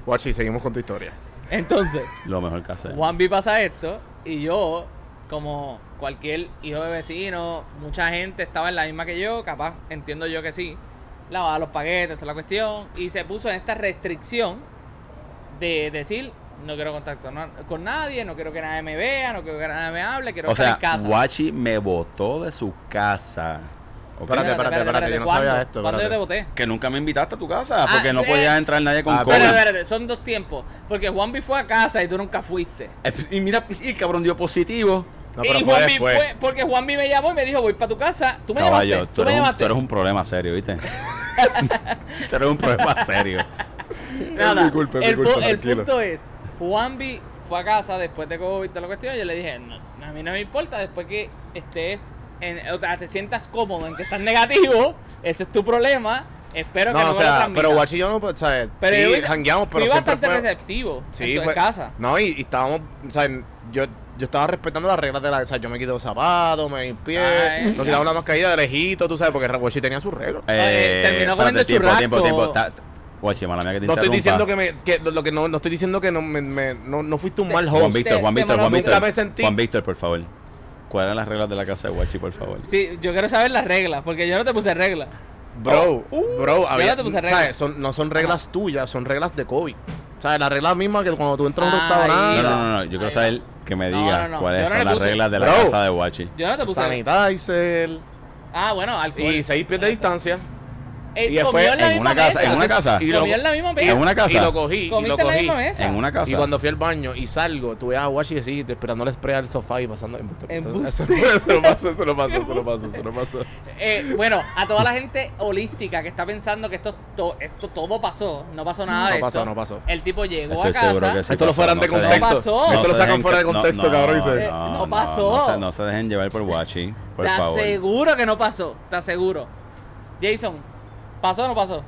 Speaker 4: Guachi, seguimos con tu historia.
Speaker 6: Entonces,
Speaker 5: Lo mejor que hacer.
Speaker 6: Juan B pasa esto y yo, como cualquier hijo de vecino, mucha gente estaba en la misma que yo, capaz, entiendo yo que sí, lavaba los paquetes, toda la cuestión, y se puso en esta restricción de decir, no quiero contacto con nadie, no quiero que nadie me vea, no quiero que nadie me hable, quiero
Speaker 5: O
Speaker 6: estar
Speaker 5: sea,
Speaker 6: en casa.
Speaker 5: Guachi me botó de su casa.
Speaker 4: Espérate, espérate, espérate, yo no
Speaker 6: ¿cuándo?
Speaker 4: sabía esto,
Speaker 6: ¿Cuándo yo te voté?
Speaker 5: Que nunca me invitaste a tu casa
Speaker 6: Ah,
Speaker 5: porque no
Speaker 6: es-
Speaker 5: podía entrar nadie con
Speaker 4: Ah,
Speaker 5: COVID.
Speaker 6: Espérate, espérate, son dos tiempos, porque Juan B fue a casa y tú nunca fuiste.
Speaker 5: Y mira, y el cabrón dio positivo.
Speaker 4: No, pero
Speaker 6: y
Speaker 4: fue
Speaker 6: Juan B
Speaker 4: después.
Speaker 6: fue, porque Juan B me llamó y me dijo, voy para tu casa, tú me
Speaker 5: Caballo,
Speaker 6: llamaste,
Speaker 5: tú
Speaker 6: tú me
Speaker 5: eres, un,
Speaker 6: llamaste.
Speaker 5: tú eres un problema serio, ¿viste? tú eres un problema serio.
Speaker 6: Nada,
Speaker 4: mi culpa, es mi
Speaker 6: el,
Speaker 4: culpa,
Speaker 6: punto es, Juanvi fue a casa después de COVID toda la cuestión, y yo le dije, no, a mí no me importa, después que estés, en, o sea, te sientas cómodo en que estás negativo, ese es tu problema, espero que
Speaker 4: No,
Speaker 6: no
Speaker 4: o
Speaker 6: lo
Speaker 4: sea, pero Guachi y yo no, pues, ¿sabes?
Speaker 6: Pero
Speaker 4: sí, jangueamos, pero
Speaker 6: fui
Speaker 4: siempre
Speaker 6: bastante
Speaker 4: fue...
Speaker 6: receptivo
Speaker 4: Sí,
Speaker 6: en tu
Speaker 4: fue-
Speaker 6: casa.
Speaker 4: No, y, y estábamos, o sea, yo, yo estaba respetando las reglas de la, o sea, yo me quité los zapatos, me limpié, nos quitamos la mascarilla de lejito, tú sabes, porque Guachi tenía sus reglas.
Speaker 5: Eh,
Speaker 6: terminó comiendo
Speaker 5: espérate, tiempo, tiempo, tiempo. Ta- Guachi, mala mía que te
Speaker 4: No estoy diciendo que me, que lo lo que no, no estoy diciendo que no, me, me- no, no fuiste un mal
Speaker 5: Juan
Speaker 4: host.
Speaker 5: Víctor, Juan Víctor, Juan Víctor.
Speaker 4: Nunca me sentí-
Speaker 5: Juan Víctor, por favor. ¿Cuáles eran las reglas de la casa de Guachi, por favor?
Speaker 6: Sí, yo quiero saber las reglas, porque yo no te puse reglas.
Speaker 4: Bro, bro, había,
Speaker 6: no te puse reglas.
Speaker 4: ¿sabes? Son, no son reglas tuyas, son reglas de COVID. O sea, las reglas mismas que cuando tú entras a un.
Speaker 5: No,
Speaker 4: restaurante,
Speaker 5: no, no, no, Yo quiero saber que me diga
Speaker 6: no, no,
Speaker 5: cuáles son las reglas de la
Speaker 4: Bro.
Speaker 5: casa de Guachi.
Speaker 6: Yo no te puse
Speaker 4: sanitizer
Speaker 6: Ah, bueno, alcohol.
Speaker 4: y seis pies de distancia.
Speaker 6: Eh,
Speaker 4: y después,
Speaker 6: comió en la
Speaker 5: en
Speaker 6: misma
Speaker 5: una casa,
Speaker 6: mesa.
Speaker 5: en una casa.
Speaker 4: Y lo-
Speaker 6: Comió en la misma mesa.
Speaker 5: En una casa.
Speaker 4: Y lo cogí, y lo
Speaker 6: la
Speaker 4: cogí.
Speaker 6: misma mesa.
Speaker 5: En una casa.
Speaker 4: Y cuando fui al baño y salgo, tuve a Guachi que sí, esperando el spray al sofá y pasando. Eso, eso no pasó, eso no pasó, eso no pasó, eso no pasó.
Speaker 6: Eh, bueno, a toda la gente holística que está pensando que esto, to- esto todo pasó, no pasó nada
Speaker 4: No
Speaker 6: de
Speaker 4: pasó,
Speaker 6: esto.
Speaker 4: no pasó.
Speaker 6: El tipo llegó
Speaker 5: Estoy
Speaker 6: a casa.
Speaker 5: seguro que sí
Speaker 4: Esto lo fueran de
Speaker 5: se
Speaker 4: contexto.
Speaker 6: pasó.
Speaker 4: Esto lo
Speaker 5: se
Speaker 4: sacan fuera de contexto, cabrón.
Speaker 5: no,
Speaker 4: se-
Speaker 6: Eh,
Speaker 5: No,
Speaker 6: pasó.
Speaker 5: No se, se dejen llevar por por
Speaker 6: te aseguro que no pasó, te aseguro. Jason, ¿pasó o no pasó?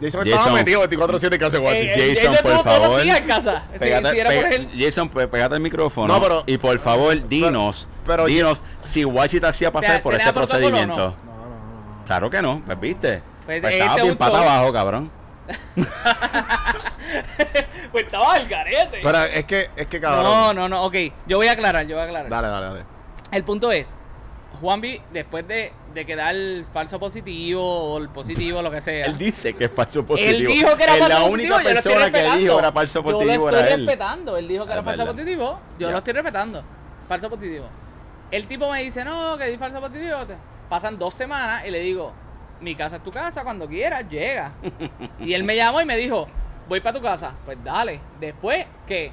Speaker 4: Jason
Speaker 5: Jason.
Speaker 4: estaba metido 24-7 que hace Guachi.
Speaker 6: Eh, eh,
Speaker 5: Jason, por
Speaker 6: todos los
Speaker 5: favor.
Speaker 6: en casa. Si-
Speaker 5: Pégate-
Speaker 6: si era por
Speaker 5: pega-
Speaker 6: él.
Speaker 5: Jason, pe- pégate el micrófono.
Speaker 4: No, pero-
Speaker 5: y por favor, dinos,
Speaker 4: pero-
Speaker 5: dinos si te hacía pasar
Speaker 6: ¿Te-
Speaker 5: por
Speaker 6: tenía
Speaker 5: este
Speaker 6: protocolo o no?
Speaker 5: procedimiento.
Speaker 7: No, no, no.
Speaker 5: Claro que no, pues viste.
Speaker 6: Pues,
Speaker 5: Pues
Speaker 6: este
Speaker 5: estaba
Speaker 6: es
Speaker 5: bien pata abajo, cabrón.
Speaker 6: Pues estaba al garete.
Speaker 4: Pero es que, es que cabrón.
Speaker 6: No, no, no, ok. Yo voy a aclarar, yo voy a aclarar.
Speaker 4: Dale, dale, dale.
Speaker 6: El punto es, Juanvi, después de, de quedar el falso positivo o el positivo, lo que sea.
Speaker 5: Él dice que es falso
Speaker 6: Él
Speaker 5: positivo.
Speaker 6: dijo que era falso
Speaker 5: la
Speaker 6: positivo.
Speaker 5: única
Speaker 6: yo lo estoy
Speaker 5: persona que dijo que era falso positivo
Speaker 6: Yo lo estoy
Speaker 5: él.
Speaker 6: respetando. Él dijo que era falso
Speaker 5: verdad.
Speaker 6: positivo. Yo
Speaker 5: Ya.
Speaker 6: lo estoy respetando. Falso positivo. El tipo me dice, no, que di falso positivo. Pasan dos semanas y le digo, mi casa es tu casa, cuando quieras, llega. y él me llamó y me dijo, voy para tu casa. Pues dale. Después, ¿qué?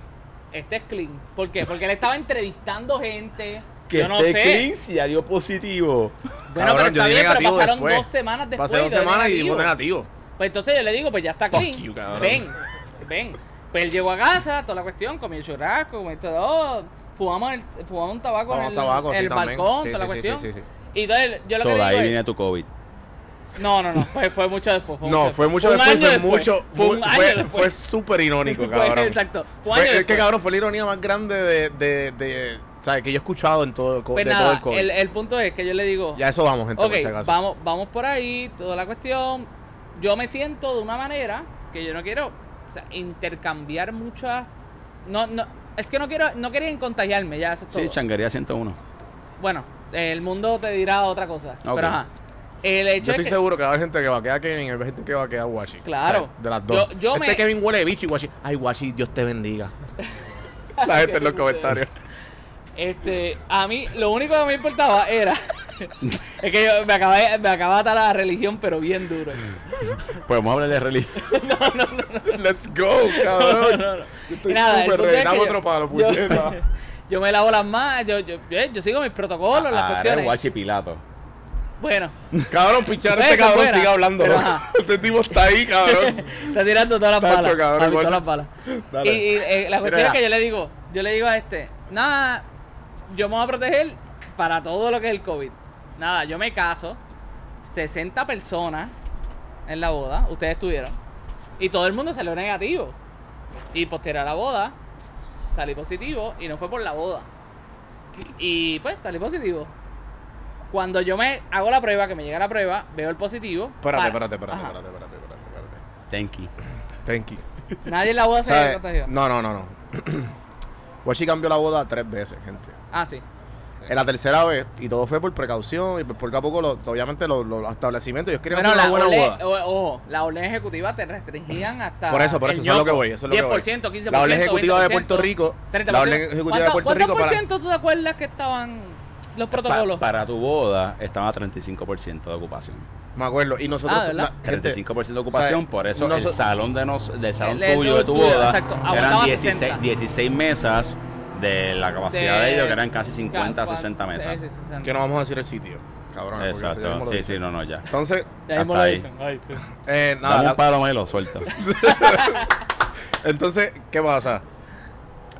Speaker 6: Este es clean. ¿Por qué? Porque él estaba entrevistando gente.
Speaker 5: Que
Speaker 6: yo no sé.
Speaker 5: Clean sí ya dio positivo.
Speaker 6: Bueno,
Speaker 4: Cabrón,
Speaker 6: pero
Speaker 4: yo
Speaker 6: está
Speaker 4: di
Speaker 6: bien, pero
Speaker 4: negativo
Speaker 6: pasaron
Speaker 4: después.
Speaker 6: dos semanas después.
Speaker 4: Pasé dos
Speaker 6: y dio
Speaker 4: semanas y
Speaker 6: negativo.
Speaker 4: digo negativo.
Speaker 6: Pues entonces yo le digo, pues ya está
Speaker 4: Fuck
Speaker 6: clean.
Speaker 4: you, cabrón.
Speaker 6: ven, ven. Pues él llegó a casa, toda la cuestión, comió churrasco, comió todo. Fumamos, el, fumamos un tabaco en el,
Speaker 4: tabaco, sí,
Speaker 6: el
Speaker 4: también.
Speaker 6: balcón,
Speaker 4: Sí,
Speaker 6: toda la
Speaker 4: sí, sí,
Speaker 6: cuestión.
Speaker 4: sí, sí, sí.
Speaker 6: Y entonces yo lo
Speaker 5: So,
Speaker 6: que
Speaker 5: de
Speaker 6: digo
Speaker 5: ahí
Speaker 6: es,
Speaker 5: viene tu COVID.
Speaker 6: No, no, no, fue, fue mucho después. Fue
Speaker 4: No,
Speaker 6: mucho
Speaker 4: fue mucho después, fue mucho.
Speaker 6: Fue un
Speaker 4: muy-
Speaker 6: año
Speaker 4: fue,
Speaker 6: después.
Speaker 4: fue súper irónico,
Speaker 6: Fue-
Speaker 4: cabrón.
Speaker 6: exacto. Fue un
Speaker 4: Fue-
Speaker 6: año
Speaker 4: es que
Speaker 6: después.
Speaker 4: cabrón, fue la ironía más grande de, de, de, ¿sabes? que yo he escuchado en todo,
Speaker 6: Pues
Speaker 4: de todo
Speaker 6: nada,
Speaker 4: el COVID.
Speaker 6: el, el punto es que yo le digo,
Speaker 4: Ya eso vamos, gente,
Speaker 6: ok,
Speaker 4: por si acaso.
Speaker 6: vamos, vamos por ahí, toda la cuestión. Yo me siento de una manera que yo no quiero o sea, intercambiar muchas. No, no, es que no quiero, no quería contagiarme, ya eso es todo.
Speaker 5: Sí, changuería 101.
Speaker 6: Bueno, el mundo te dirá otra cosa.
Speaker 5: Ok.
Speaker 6: Pero ajá. El hecho
Speaker 4: Yo estoy
Speaker 6: es que,
Speaker 4: seguro que va a haber gente que va a quedar Kevin y va a haber gente que va a quedar Washi.
Speaker 6: Claro.
Speaker 4: O sea, de las dos.
Speaker 6: Yo- yo
Speaker 4: este
Speaker 6: me-
Speaker 4: Kevin huele de bicho y Washi. Ay, Washi, Dios te bendiga. La gente en los comentarios.
Speaker 6: Este, a mí, lo único que me importaba era. es que yo me acabé, me acababa de atar la religión, pero bien duro.
Speaker 5: Podemos hablar de religión.
Speaker 4: Let's go, cabrón.
Speaker 6: No, no, no.
Speaker 4: Yo estoy
Speaker 6: nada,
Speaker 4: ready.
Speaker 6: que
Speaker 4: Dame
Speaker 6: yo-
Speaker 4: otro palo,
Speaker 6: yo-
Speaker 4: puñeta.
Speaker 6: Yo me lavo las manos, yo, yo, yo, yo sigo mis protocolos, las
Speaker 5: Ah, era
Speaker 6: cuestiones.
Speaker 5: Guachi Pilato.
Speaker 6: Bueno,
Speaker 4: Cabrón, pichar este
Speaker 6: es
Speaker 4: cabrón
Speaker 6: buena,
Speaker 4: sigue hablando.
Speaker 6: pero.
Speaker 4: Este tipo está ahí, cabrón.
Speaker 6: está tirando todas las
Speaker 4: Tacho,
Speaker 6: balas.
Speaker 4: cabrón,
Speaker 6: papi,
Speaker 4: guacho.
Speaker 6: todas las balas.
Speaker 4: Dale.
Speaker 6: Y, y, eh, la cuestión
Speaker 4: Mira.
Speaker 6: es que yo le digo, yo le digo a este, nada, yo me voy a proteger para todo lo que es el COVID. Nada, yo me caso, 60 personas en la boda, ustedes estuvieron, y todo el mundo salió negativo. Y posterior a la boda, salí positivo y no fue por la boda. Y pues salí positivo. Cuando yo me hago la prueba, que me llega la prueba, veo el positivo.
Speaker 4: Espérate,
Speaker 6: para-
Speaker 4: espérate, espérate, espérate, espérate, espérate, espérate.
Speaker 5: Thank you.
Speaker 4: Thank you.
Speaker 6: Nadie en la boda se contagió.
Speaker 4: No, no, no, no. Washi cambió la boda tres veces, gente.
Speaker 6: Ah, sí.
Speaker 4: En la tercera vez, y todo fue por precaución, y por poco a poco, lo- obviamente, los, establecimientos, ellos querían
Speaker 6: Bueno,
Speaker 4: hacer
Speaker 6: la
Speaker 4: una buena boda.
Speaker 6: ojo, la orden ejecutiva te restringían hasta.
Speaker 4: Por eso, por eso, es lo que voy, eso es lo que voy.
Speaker 6: 10%, 15%.
Speaker 4: La orden ejecutiva de
Speaker 6: 20%,
Speaker 4: Puerto Rico,
Speaker 6: 30%.
Speaker 4: la orden ejecutiva de
Speaker 6: ¿Cuánto-
Speaker 4: Puerto Rico
Speaker 6: ¿Cuántos por ciento tú te acuerdas que estaban los protocolos?
Speaker 5: Pa- para tu boda estaba a 35% de ocupación.
Speaker 4: Me acuerdo. Y nosotros.
Speaker 6: Ah,
Speaker 4: na- gente,
Speaker 5: 35% de ocupación,
Speaker 4: o sea,
Speaker 5: por eso el salón de nos, del salón
Speaker 6: El- el
Speaker 5: tuyo de tu boda
Speaker 6: exacto,
Speaker 5: eran 16,
Speaker 6: 60.
Speaker 5: 16 mesas de la capacidad de, ellos, que eran casi 50,
Speaker 6: Ca-
Speaker 5: 60
Speaker 6: sí,
Speaker 5: mesas.
Speaker 6: sí, 60.
Speaker 4: Que no vamos a decir el sitio. Cabrón.
Speaker 5: Exacto. Sí, sí, no, no, ya.
Speaker 4: Entonces,
Speaker 6: Ya mismo
Speaker 5: hasta
Speaker 6: lo
Speaker 5: ahí.
Speaker 6: dicen. Ay, sí.
Speaker 4: eh, nada.
Speaker 5: Dame
Speaker 4: la-
Speaker 5: un palo y lo suelto.
Speaker 4: Entonces, ¿qué pasa?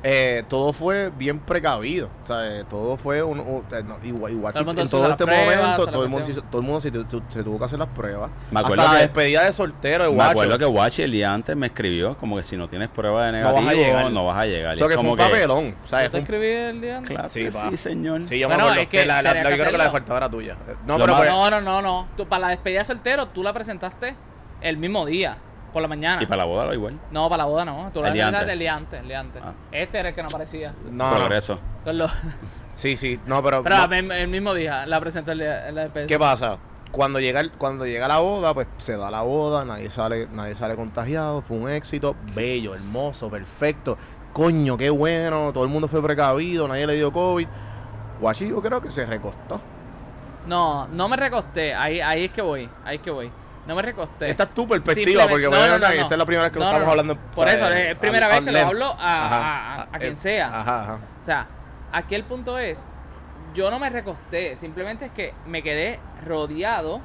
Speaker 4: Eh, todo fue bien precavido. O sea, eh, todo fue un, un- eh, igual, igual en todo este
Speaker 6: pruebas,
Speaker 4: momento, todo el mundo, se
Speaker 6: cuestión.
Speaker 4: hizo- todo el mundo se, se- se tuvo que hacer las pruebas.
Speaker 5: Me acuerdo
Speaker 4: Hasta la despedida de soltero de
Speaker 5: Me
Speaker 4: Guacho.
Speaker 5: acuerdo que Wachi el día antes me escribió como que si no tienes prueba de
Speaker 4: No vas a
Speaker 5: negativo,
Speaker 4: llegar.
Speaker 5: no vas a llegar.
Speaker 4: O
Speaker 5: Y
Speaker 4: sea, que fue un papelón. O sea,
Speaker 6: ¿Tú te
Speaker 4: fue un-
Speaker 6: escribí el día antes?
Speaker 5: Claro
Speaker 4: Sí,
Speaker 5: sí, señor.
Speaker 4: Sí, yo
Speaker 6: Bueno,
Speaker 4: me acuerdo.
Speaker 6: es que
Speaker 4: que la, la-
Speaker 6: tenía
Speaker 4: la-
Speaker 6: que
Speaker 4: yo creo que la de faltaba era tuya. No, pero pues,
Speaker 6: No, no, no, no. Tú, para la despedida de soltero, tú la presentaste el mismo día, por la mañana.
Speaker 5: Y para la boda lo igual.
Speaker 6: No, para la boda no. Tú la
Speaker 5: El día antes.
Speaker 6: el día antes, el día antes.
Speaker 5: Ah.
Speaker 6: Este era el que no aparecía.
Speaker 4: no, no.
Speaker 5: Progreso.
Speaker 6: Con los-
Speaker 4: Sí, sí. No, pero.
Speaker 6: Pero
Speaker 4: no.
Speaker 6: el, el mismo día la presentó el día, el.
Speaker 4: ¿Qué pasa? Cuando llega, el- cuando llega la boda, pues se da la boda, nadie sale, nadie sale contagiado, fue un éxito, bello, hermoso, perfecto. Coño, qué bueno, todo el mundo fue precavido, nadie le dio COVID. Guachi yo creo que se recostó.
Speaker 6: No, no me recosté. Ahí, ahí es que voy. Ahí es que voy. No me recosté.
Speaker 4: Esta es tu perspectiva, porque
Speaker 6: no,
Speaker 4: a
Speaker 6: no,
Speaker 4: esta es la primera vez que lo estamos hablando.
Speaker 6: Por eso, es
Speaker 4: al-
Speaker 6: primera vez que lo hablo a-
Speaker 4: Ajá,
Speaker 6: a- a- a quien
Speaker 4: eh,
Speaker 6: sea.
Speaker 4: Ajá, ajá.
Speaker 6: O sea, aquí el punto es, yo no me recosté, simplemente es que me quedé rodeado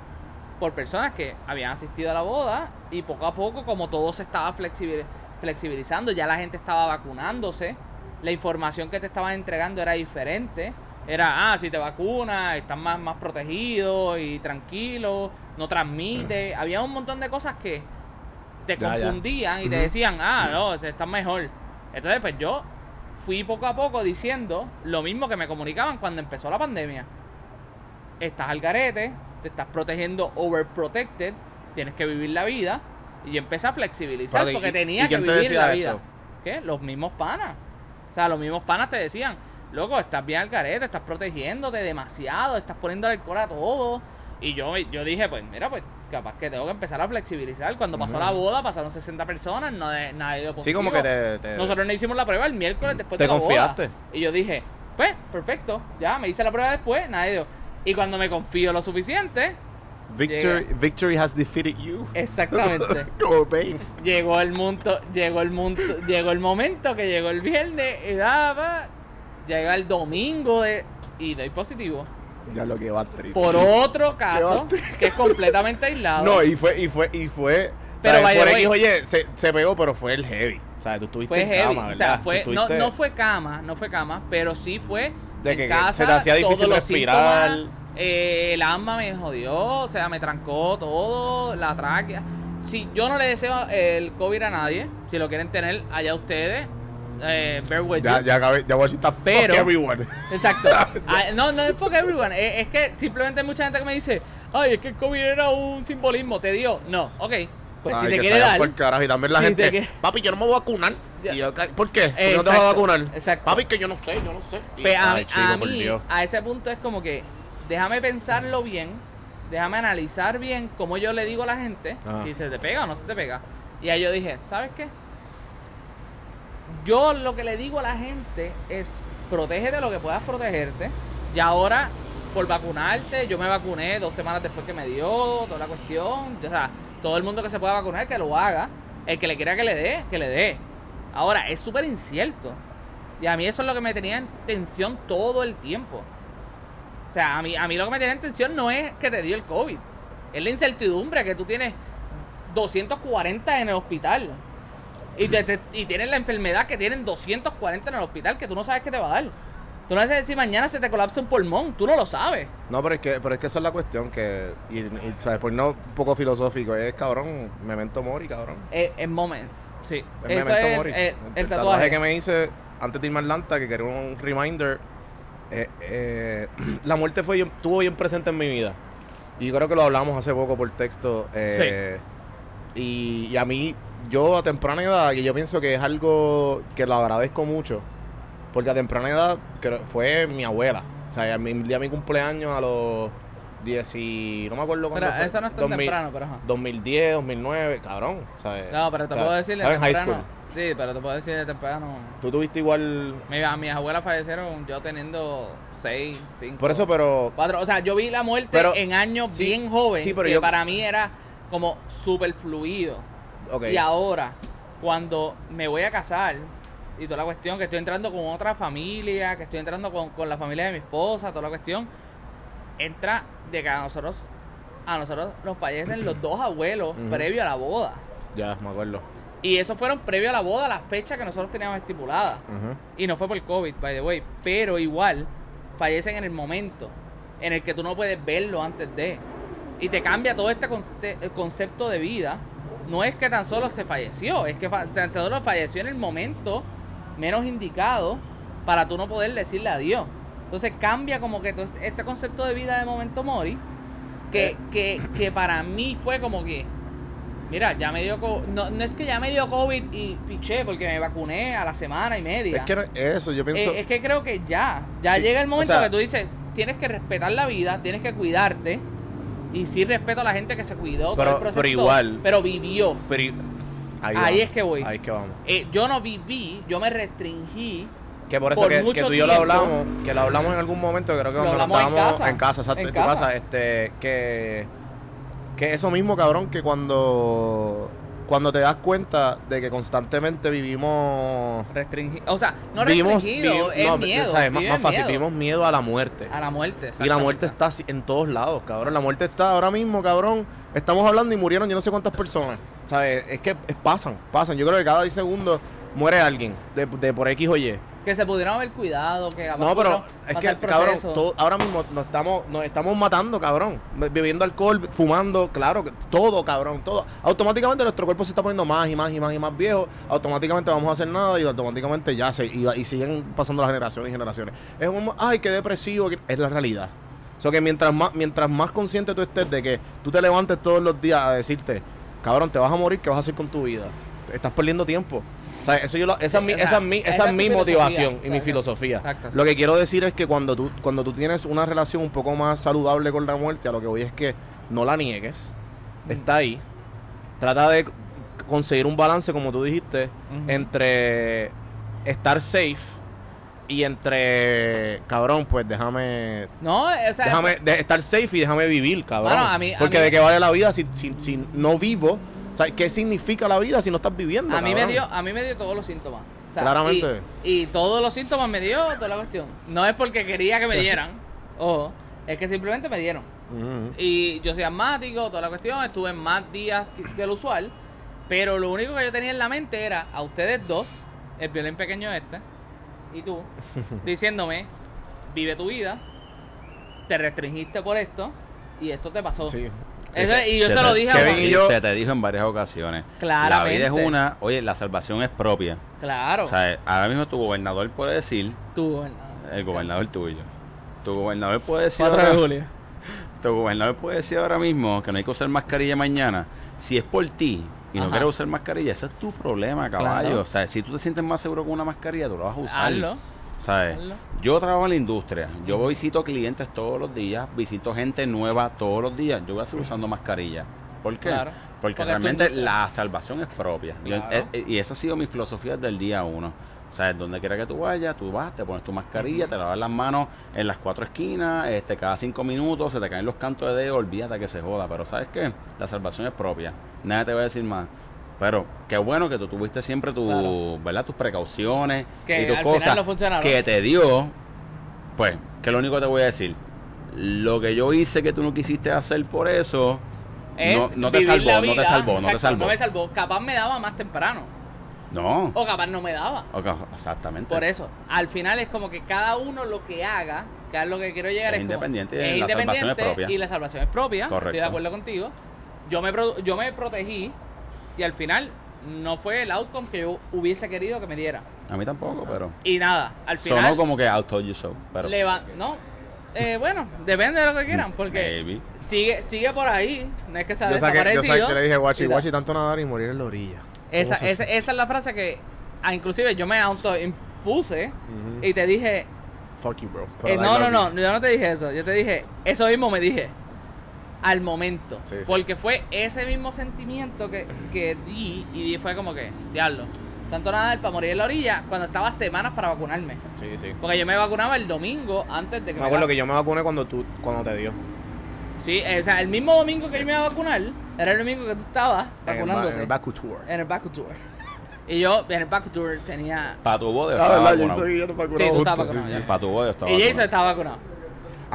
Speaker 6: por personas que habían asistido a la boda y poco a poco, como todo se estaba flexibil- flexibilizando, ya la gente estaba vacunándose, la información que te estaban entregando era diferente. Era, ah, si te vacunas, estás más, más protegido y tranquilo, no transmite. Había un montón de cosas que te
Speaker 4: Ya, ya.
Speaker 6: confundían y te decían, ah, no, te estás mejor. Entonces, pues yo fui poco a poco diciendo lo mismo que me comunicaban cuando empezó la pandemia. Estás al garete, te estás protegiendo overprotected, tienes que vivir la vida. Y yo empecé a flexibilizar porque
Speaker 4: ¿y-
Speaker 6: tenía
Speaker 4: y
Speaker 6: que vivir la
Speaker 4: esto?
Speaker 6: vida. ¿Qué? Los mismos panas. O sea, los mismos panas te decían, loco, estás bien al garete, estás protegiéndote demasiado, estás poniendo alcohol a todo. Y yo, yo dije, pues mira, pues capaz que tengo que empezar a flexibilizar. Cuando pasó la boda, pasaron 60 personas, no de, nadie
Speaker 4: Sí,
Speaker 6: positivo.
Speaker 4: como que te... te-
Speaker 6: Nosotros no hicimos la prueba el miércoles después
Speaker 4: Te
Speaker 6: de la
Speaker 4: confiaste.
Speaker 6: boda. Y yo dije, pues, perfecto, ya me hice la prueba después, nadie dio. Y cuando me confío lo suficiente,
Speaker 4: Victory, victory has defeated you.
Speaker 6: exactamente.
Speaker 4: Como
Speaker 6: llegó el mundo, llegó el mundo, llegó el momento que llegó el viernes y daba, llega el domingo de, y doy positivo.
Speaker 4: Ya lo que va trip.
Speaker 6: Por otro caso, que es completamente aislado.
Speaker 4: No, y fue, y fue, y fue.
Speaker 6: Pero,
Speaker 4: ¿sabes? por X, oye, se, se pegó, pero fue el heavy. O sea, tú estuviste en
Speaker 6: heavy.
Speaker 4: cama,
Speaker 6: o sea,
Speaker 4: ¿verdad?
Speaker 6: Fue, no, no fue cama, no fue cama, pero sí fue
Speaker 4: De
Speaker 6: en
Speaker 4: que-
Speaker 6: casa,
Speaker 4: se te hacía difícil respirar.
Speaker 6: síntomas, eh, el asma me jodió, o sea, me trancó todo, la tráquea. Si yo no le deseo el COVID a nadie, si lo quieren tener allá ustedes, eh, bear with
Speaker 4: Ya,
Speaker 6: you.
Speaker 4: ya acabé, ya voy a decir, fuck
Speaker 6: Pero-
Speaker 4: everyone.
Speaker 6: Exacto. Ah, no, no es fuck everyone. Es, es que simplemente hay mucha gente que me dice, ay, es que el COVID era un simbolismo. ¿Te dio? No. Ok. Pues
Speaker 4: Ay,
Speaker 6: si te quiere dar.
Speaker 4: por carajo. Y también la
Speaker 6: Si
Speaker 4: gente,
Speaker 6: que-
Speaker 4: papi, yo no me voy a vacunar. Y yo, ¿Por qué? ¿Por qué no te vas a
Speaker 6: Exacto,
Speaker 4: vacunar?
Speaker 6: exacto.
Speaker 4: Papi, que yo no sé, yo no sé. Y-
Speaker 6: a,
Speaker 4: Ay,
Speaker 6: mí-
Speaker 4: chico,
Speaker 6: a
Speaker 4: por
Speaker 6: mí,
Speaker 4: Dios.
Speaker 6: a ese punto es como que, déjame pensarlo bien, déjame analizar bien cómo yo le digo a la gente,
Speaker 4: Ah.
Speaker 6: si se te pega o no se te pega. Y ahí yo dije, ¿sabes qué? Yo lo que le digo a la gente es, protégete lo que puedas protegerte. Y ahora, por vacunarte, yo me vacuné dos semanas después que me dio, toda la cuestión. O sea, todo el mundo que se pueda vacunar, que lo haga. El que le quiera que le dé, que le dé. Ahora, es súper incierto. Y a mí eso es lo que me tenía en tensión todo el tiempo. O sea, a mí, a mí lo que me tenía en tensión no es que te dio el COVID. Es la incertidumbre que tú tienes 240 en el hospital. Y, te- te- y tienes la enfermedad que tienen 240 en el hospital que tú no sabes qué te va a dar. Tú no sabes si mañana se te colapsa un pulmón. Tú no lo sabes.
Speaker 4: No, pero es que, pero es que esa es la cuestión que, y, y, ¿sabes? Por no un poco filosófico, es cabrón, memento mori, cabrón.
Speaker 6: Es, es momento. Sí.
Speaker 4: Es
Speaker 6: Eso
Speaker 4: memento
Speaker 6: es
Speaker 4: mori.
Speaker 6: eh, el,
Speaker 4: el
Speaker 6: tatuaje.
Speaker 4: que me hice antes de irme a Atlanta, que quería un reminder, eh, eh, la muerte fue estuvo bien presente en mi vida. Y creo que lo hablamos hace poco por texto. eh, y, y a mí, yo a temprana edad, y yo pienso que es algo que lo agradezco mucho, porque a temprana edad creo- fue mi abuela. O sea, a mi, el día de mi cumpleaños a los 10 y... No me acuerdo cuándo
Speaker 6: Pero
Speaker 4: fue.
Speaker 6: eso no es tan
Speaker 4: 2000
Speaker 6: temprano, pero ajá.
Speaker 4: 2010, 2009, cabrón. ¿sabes?
Speaker 6: No, pero te puedo decir de
Speaker 4: high
Speaker 6: temprano.
Speaker 4: school.
Speaker 6: Sí, pero te puedo decir de temprano.
Speaker 4: Tú tuviste igual...
Speaker 6: Mira, mis abuelas fallecieron yo teniendo 6, 5.
Speaker 4: Por eso, pero...
Speaker 6: Cuatro, o sea, yo vi la muerte
Speaker 4: Pero-
Speaker 6: en años
Speaker 4: sí,
Speaker 6: bien joven,
Speaker 4: sí, pero
Speaker 6: que
Speaker 4: yo-
Speaker 6: para mí era como súper fluido. Y ahora, cuando me voy a casar, y toda la cuestión, que estoy entrando con otra familia, que estoy entrando con, con la familia de mi esposa, toda la cuestión, entra de que a nosotros, a nosotros nos fallecen los dos abuelos previo a la boda.
Speaker 4: Ya, me acuerdo.
Speaker 6: Y eso fueron previo a la boda, la fecha que nosotros teníamos estipulada. Y no fue por COVID, by the way. Pero igual, fallecen en el momento en el que tú no puedes verlo antes de. Y te cambia todo este conce- el concepto de vida. No es que tan solo se falleció, es que tan solo falleció en el momento menos indicado para tú no poder decirle adiós. Entonces cambia como que todo este- concepto de vida de momento mori, que,
Speaker 4: Eh.
Speaker 6: que, que para mí fue como que, mira, ya me dio co- no, no es que ya me dio COVID y piché porque me vacuné a la semana y media.
Speaker 4: Es que no- eso, yo pienso...
Speaker 6: Eh, es que creo que ya, ya
Speaker 4: Sí,
Speaker 6: llega el momento
Speaker 4: o sea-
Speaker 6: que tú dices, tienes que respetar la vida, tienes que cuidarte. Y sí respeto a la gente que se cuidó, todo
Speaker 4: Pero-
Speaker 6: el proceso,
Speaker 4: pero igual.
Speaker 6: pero vivió.
Speaker 4: pero ahí,
Speaker 6: es que voy.
Speaker 4: Ahí es que vamos.
Speaker 6: Eh, yo no viví, yo me restringí.
Speaker 4: Que por eso
Speaker 6: Por
Speaker 4: que, que tú y yo lo hablamos, que lo hablamos en algún momento, creo que
Speaker 6: Lo
Speaker 4: cuando
Speaker 6: en
Speaker 4: estábamos
Speaker 6: casa.
Speaker 4: en casa, exacto,
Speaker 6: En
Speaker 4: en,
Speaker 6: casa.
Speaker 4: tu casa, este, que, que eso mismo, cabrón, que cuando, cuando te das cuenta de que constantemente vivimos,
Speaker 6: Restringí, o sea, no
Speaker 4: vivimos,
Speaker 6: restringido,
Speaker 4: vivi-
Speaker 6: es
Speaker 4: no,
Speaker 6: miedo.
Speaker 4: ¿sabes? Más,
Speaker 6: vive
Speaker 4: más fácil,
Speaker 6: miedo
Speaker 4: vivimos miedo a la muerte.
Speaker 6: a la muerte.
Speaker 4: Y la muerte está en todos lados, cabrón. La muerte está ahora mismo, cabrón. Estamos hablando y murieron yo no sé cuántas personas. ¿Sabes? Es que es- pasan, pasan. Yo creo que cada 10 segundos muere alguien de, de por X o Y.
Speaker 6: Que se pudieron haber cuidado, que
Speaker 4: No, pero es que, cabrón, todo- ahora mismo nos estamos, nos estamos matando, cabrón. Bebiendo alcohol, fumando, claro, todo, cabrón, todo. Automáticamente nuestro cuerpo se está poniendo más y más y más y más viejo. Automáticamente vamos a hacer nada y automáticamente ya se, y, y siguen pasando las generaciones y generaciones. Es como, ay, qué depresivo. que-". Es la realidad. sea que mientras más, mientras más consciente tú estés de que tú te levantes todos los días a decirte, cabrón, te vas a morir, ¿qué vas a hacer con tu vida? Estás perdiendo tiempo. O sea, eso yo lo- esa, es mi, esa
Speaker 6: esa
Speaker 4: esa
Speaker 6: es
Speaker 4: motivación y mi filosofía.
Speaker 6: Exacto,
Speaker 4: Lo que quiero decir es que cuando tú, cuando tú tienes una relación un poco más saludable con la muerte, a lo que voy es que no la niegues. Está ahí. Trata de conseguir un balance, como tú dijiste, entre estar safe y entre, cabrón, pues déjame,
Speaker 6: No, o sea,
Speaker 4: déjame de- estar safe y déjame vivir, cabrón.
Speaker 6: Bueno, a mí- a
Speaker 4: Porque
Speaker 6: mí-
Speaker 4: de qué vale la vida si, si, si no vivo. O sea, ¿qué significa la vida si no estás viviendo?
Speaker 6: a mí me dio, a mí me dio todos los síntomas. O sea,
Speaker 4: Claramente.
Speaker 6: Y, y todos los síntomas me dio toda la cuestión. No es porque quería que me dieran, o es que simplemente me dieron. Y yo soy asmático, toda la cuestión, estuve más días que- del usual, pero lo único que yo tenía en la mente era a ustedes dos, el violín pequeño este, y tú, diciéndome, vive tu vida, te restringiste por esto, y esto te pasó.
Speaker 4: Sí.
Speaker 6: Eso- y yo se, lo dije a
Speaker 4: y yo-
Speaker 5: Se te dijo en varias ocasiones.
Speaker 6: Claramente.
Speaker 5: La vida es una, oye, la salvación es propia.
Speaker 6: Claro,
Speaker 5: O sea, ahora mismo tu gobernador puede decir,
Speaker 6: tú,
Speaker 5: el gobernador tuyo, tu gobernador puede decir
Speaker 6: 4 de julio.
Speaker 5: Tu gobernador puede decir ahora mismo que no hay que usar mascarilla mañana. Si es por ti y no quieres usar mascarilla, eso es tu problema, caballo.
Speaker 6: Claro.
Speaker 5: O sea, si tú te sientes más seguro con una mascarilla, tú la vas a usar.
Speaker 6: Hazlo.
Speaker 5: Yo trabajo en la industria. Yo visito clientes todos los días, visito gente nueva todos los días. Yo voy a seguir usando mascarilla. ¿Por qué?
Speaker 6: Claro.
Speaker 5: Porque, realmente la salvación es propia.
Speaker 6: Claro.
Speaker 5: eh, eh, y esa ha sido mi filosofía desde el día uno. O sea, donde quiera que tú vayas, tú vas, te pones tu mascarilla, te lavas las manos en las cuatro esquinas, este, cada cinco minutos se te caen los cantos de dedo, olvídate que se joda. Pero ¿sabes qué? La salvación es propia. Nadie te va a decir más. Pero qué bueno que tú tuviste siempre tu,
Speaker 6: Claro.
Speaker 5: ¿verdad? tus precauciones
Speaker 6: Que
Speaker 5: y tus cosas
Speaker 6: no
Speaker 5: que te dio. Pues, que lo único que te voy a decir. Lo que yo hice que tú no quisiste hacer por eso,
Speaker 6: Es
Speaker 5: no, no te salvó, no te salvó, no te salvó.
Speaker 6: No me salvó. Capaz me daba más temprano.
Speaker 5: No.
Speaker 6: O capaz no me daba.
Speaker 5: Exactamente.
Speaker 6: Por eso, al final es como que cada uno lo que haga, que es lo que quiero llegar
Speaker 5: Es
Speaker 6: es, como-
Speaker 5: independiente,
Speaker 6: es
Speaker 5: la salvación es
Speaker 6: independiente
Speaker 5: propia.
Speaker 6: y la salvación es propia. Estoy
Speaker 5: Correcto.
Speaker 6: de acuerdo contigo. Yo me yo me protegí y al final no fue el outcome que yo hubiese querido que me diera.
Speaker 5: A mí tampoco, pero.
Speaker 6: Y nada, al final
Speaker 5: Sonó como que I told you so. Pero.
Speaker 6: leva- no, eh, bueno, depende de lo que quieran, porque
Speaker 5: Maybe.
Speaker 6: sigue sigue por ahí, no es que se ha
Speaker 4: Yo, saqué, yo,
Speaker 6: desaparecido.
Speaker 4: saqué, yo le dije, guachi, guachi, tanto nadar y morir en la orilla.
Speaker 6: Esa,
Speaker 4: ¿Cómo se
Speaker 6: esa, esa es la frase que ah, inclusive yo me autoimpuse
Speaker 4: Ujú.
Speaker 6: y te dije,
Speaker 4: Fuck you, bro.
Speaker 6: Eh, no, no, no, yo no te dije eso. Yo te dije, eso mismo me dije. Al momento.
Speaker 4: Sí, sí.
Speaker 6: Porque fue ese mismo sentimiento que, que di y di- fue como que, diablo. Tanto nada para morir en la orilla cuando estaba semanas para vacunarme.
Speaker 4: Sí, sí.
Speaker 6: Porque yo me vacunaba el domingo antes de que
Speaker 4: Me acuerdo que yo me vacuné cuando tú, cuando te dio.
Speaker 6: Sí, eh, o sea, el mismo domingo que yo me iba a vacunar, era el domingo que tú estabas
Speaker 4: En el, ba-
Speaker 6: vacunándote.
Speaker 4: en el Baku Tour.
Speaker 6: En el Baku Tour. Y yo en el Baku Tour tenía.
Speaker 5: Para tu boda
Speaker 4: Ah, verdad, yo
Speaker 5: vacunado.
Speaker 4: soy yo no vacunado
Speaker 6: Sí, tú estabas vacunado, ya.
Speaker 5: Para tu boda estaba
Speaker 6: Y Jason estaba vacunado.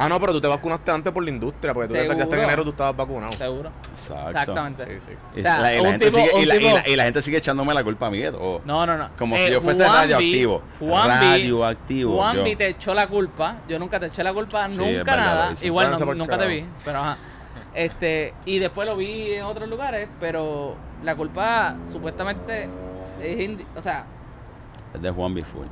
Speaker 4: Ah, no, pero tú te vacunaste antes por la industria, porque tú te ya en enero tú estabas vacunado.
Speaker 6: Seguro.
Speaker 5: Exacto.
Speaker 6: Exactamente.
Speaker 4: Sí, sí.
Speaker 5: Y,
Speaker 6: O sea,
Speaker 5: la, y la
Speaker 6: un
Speaker 5: gente
Speaker 6: tipo-
Speaker 5: sigue, y,
Speaker 6: un
Speaker 5: la, y
Speaker 6: tipo-
Speaker 5: la- y la gente sigue echándome la culpa a mí de todo.
Speaker 6: No, no, no.
Speaker 5: Como
Speaker 6: Eh,
Speaker 5: si yo fuese radioactivo.
Speaker 6: Juanvi-
Speaker 5: radioactivo.
Speaker 6: Juanvi
Speaker 5: yo.
Speaker 6: te echó la culpa. Yo nunca te eché la culpa,
Speaker 5: Sí,
Speaker 6: nunca
Speaker 5: verdad,
Speaker 6: nada. Igual no- nunca te vi, pero ajá. Este, y después lo vi en otros lugares, pero la culpa supuestamente es indi- o sea,
Speaker 5: Es de Juan Biful.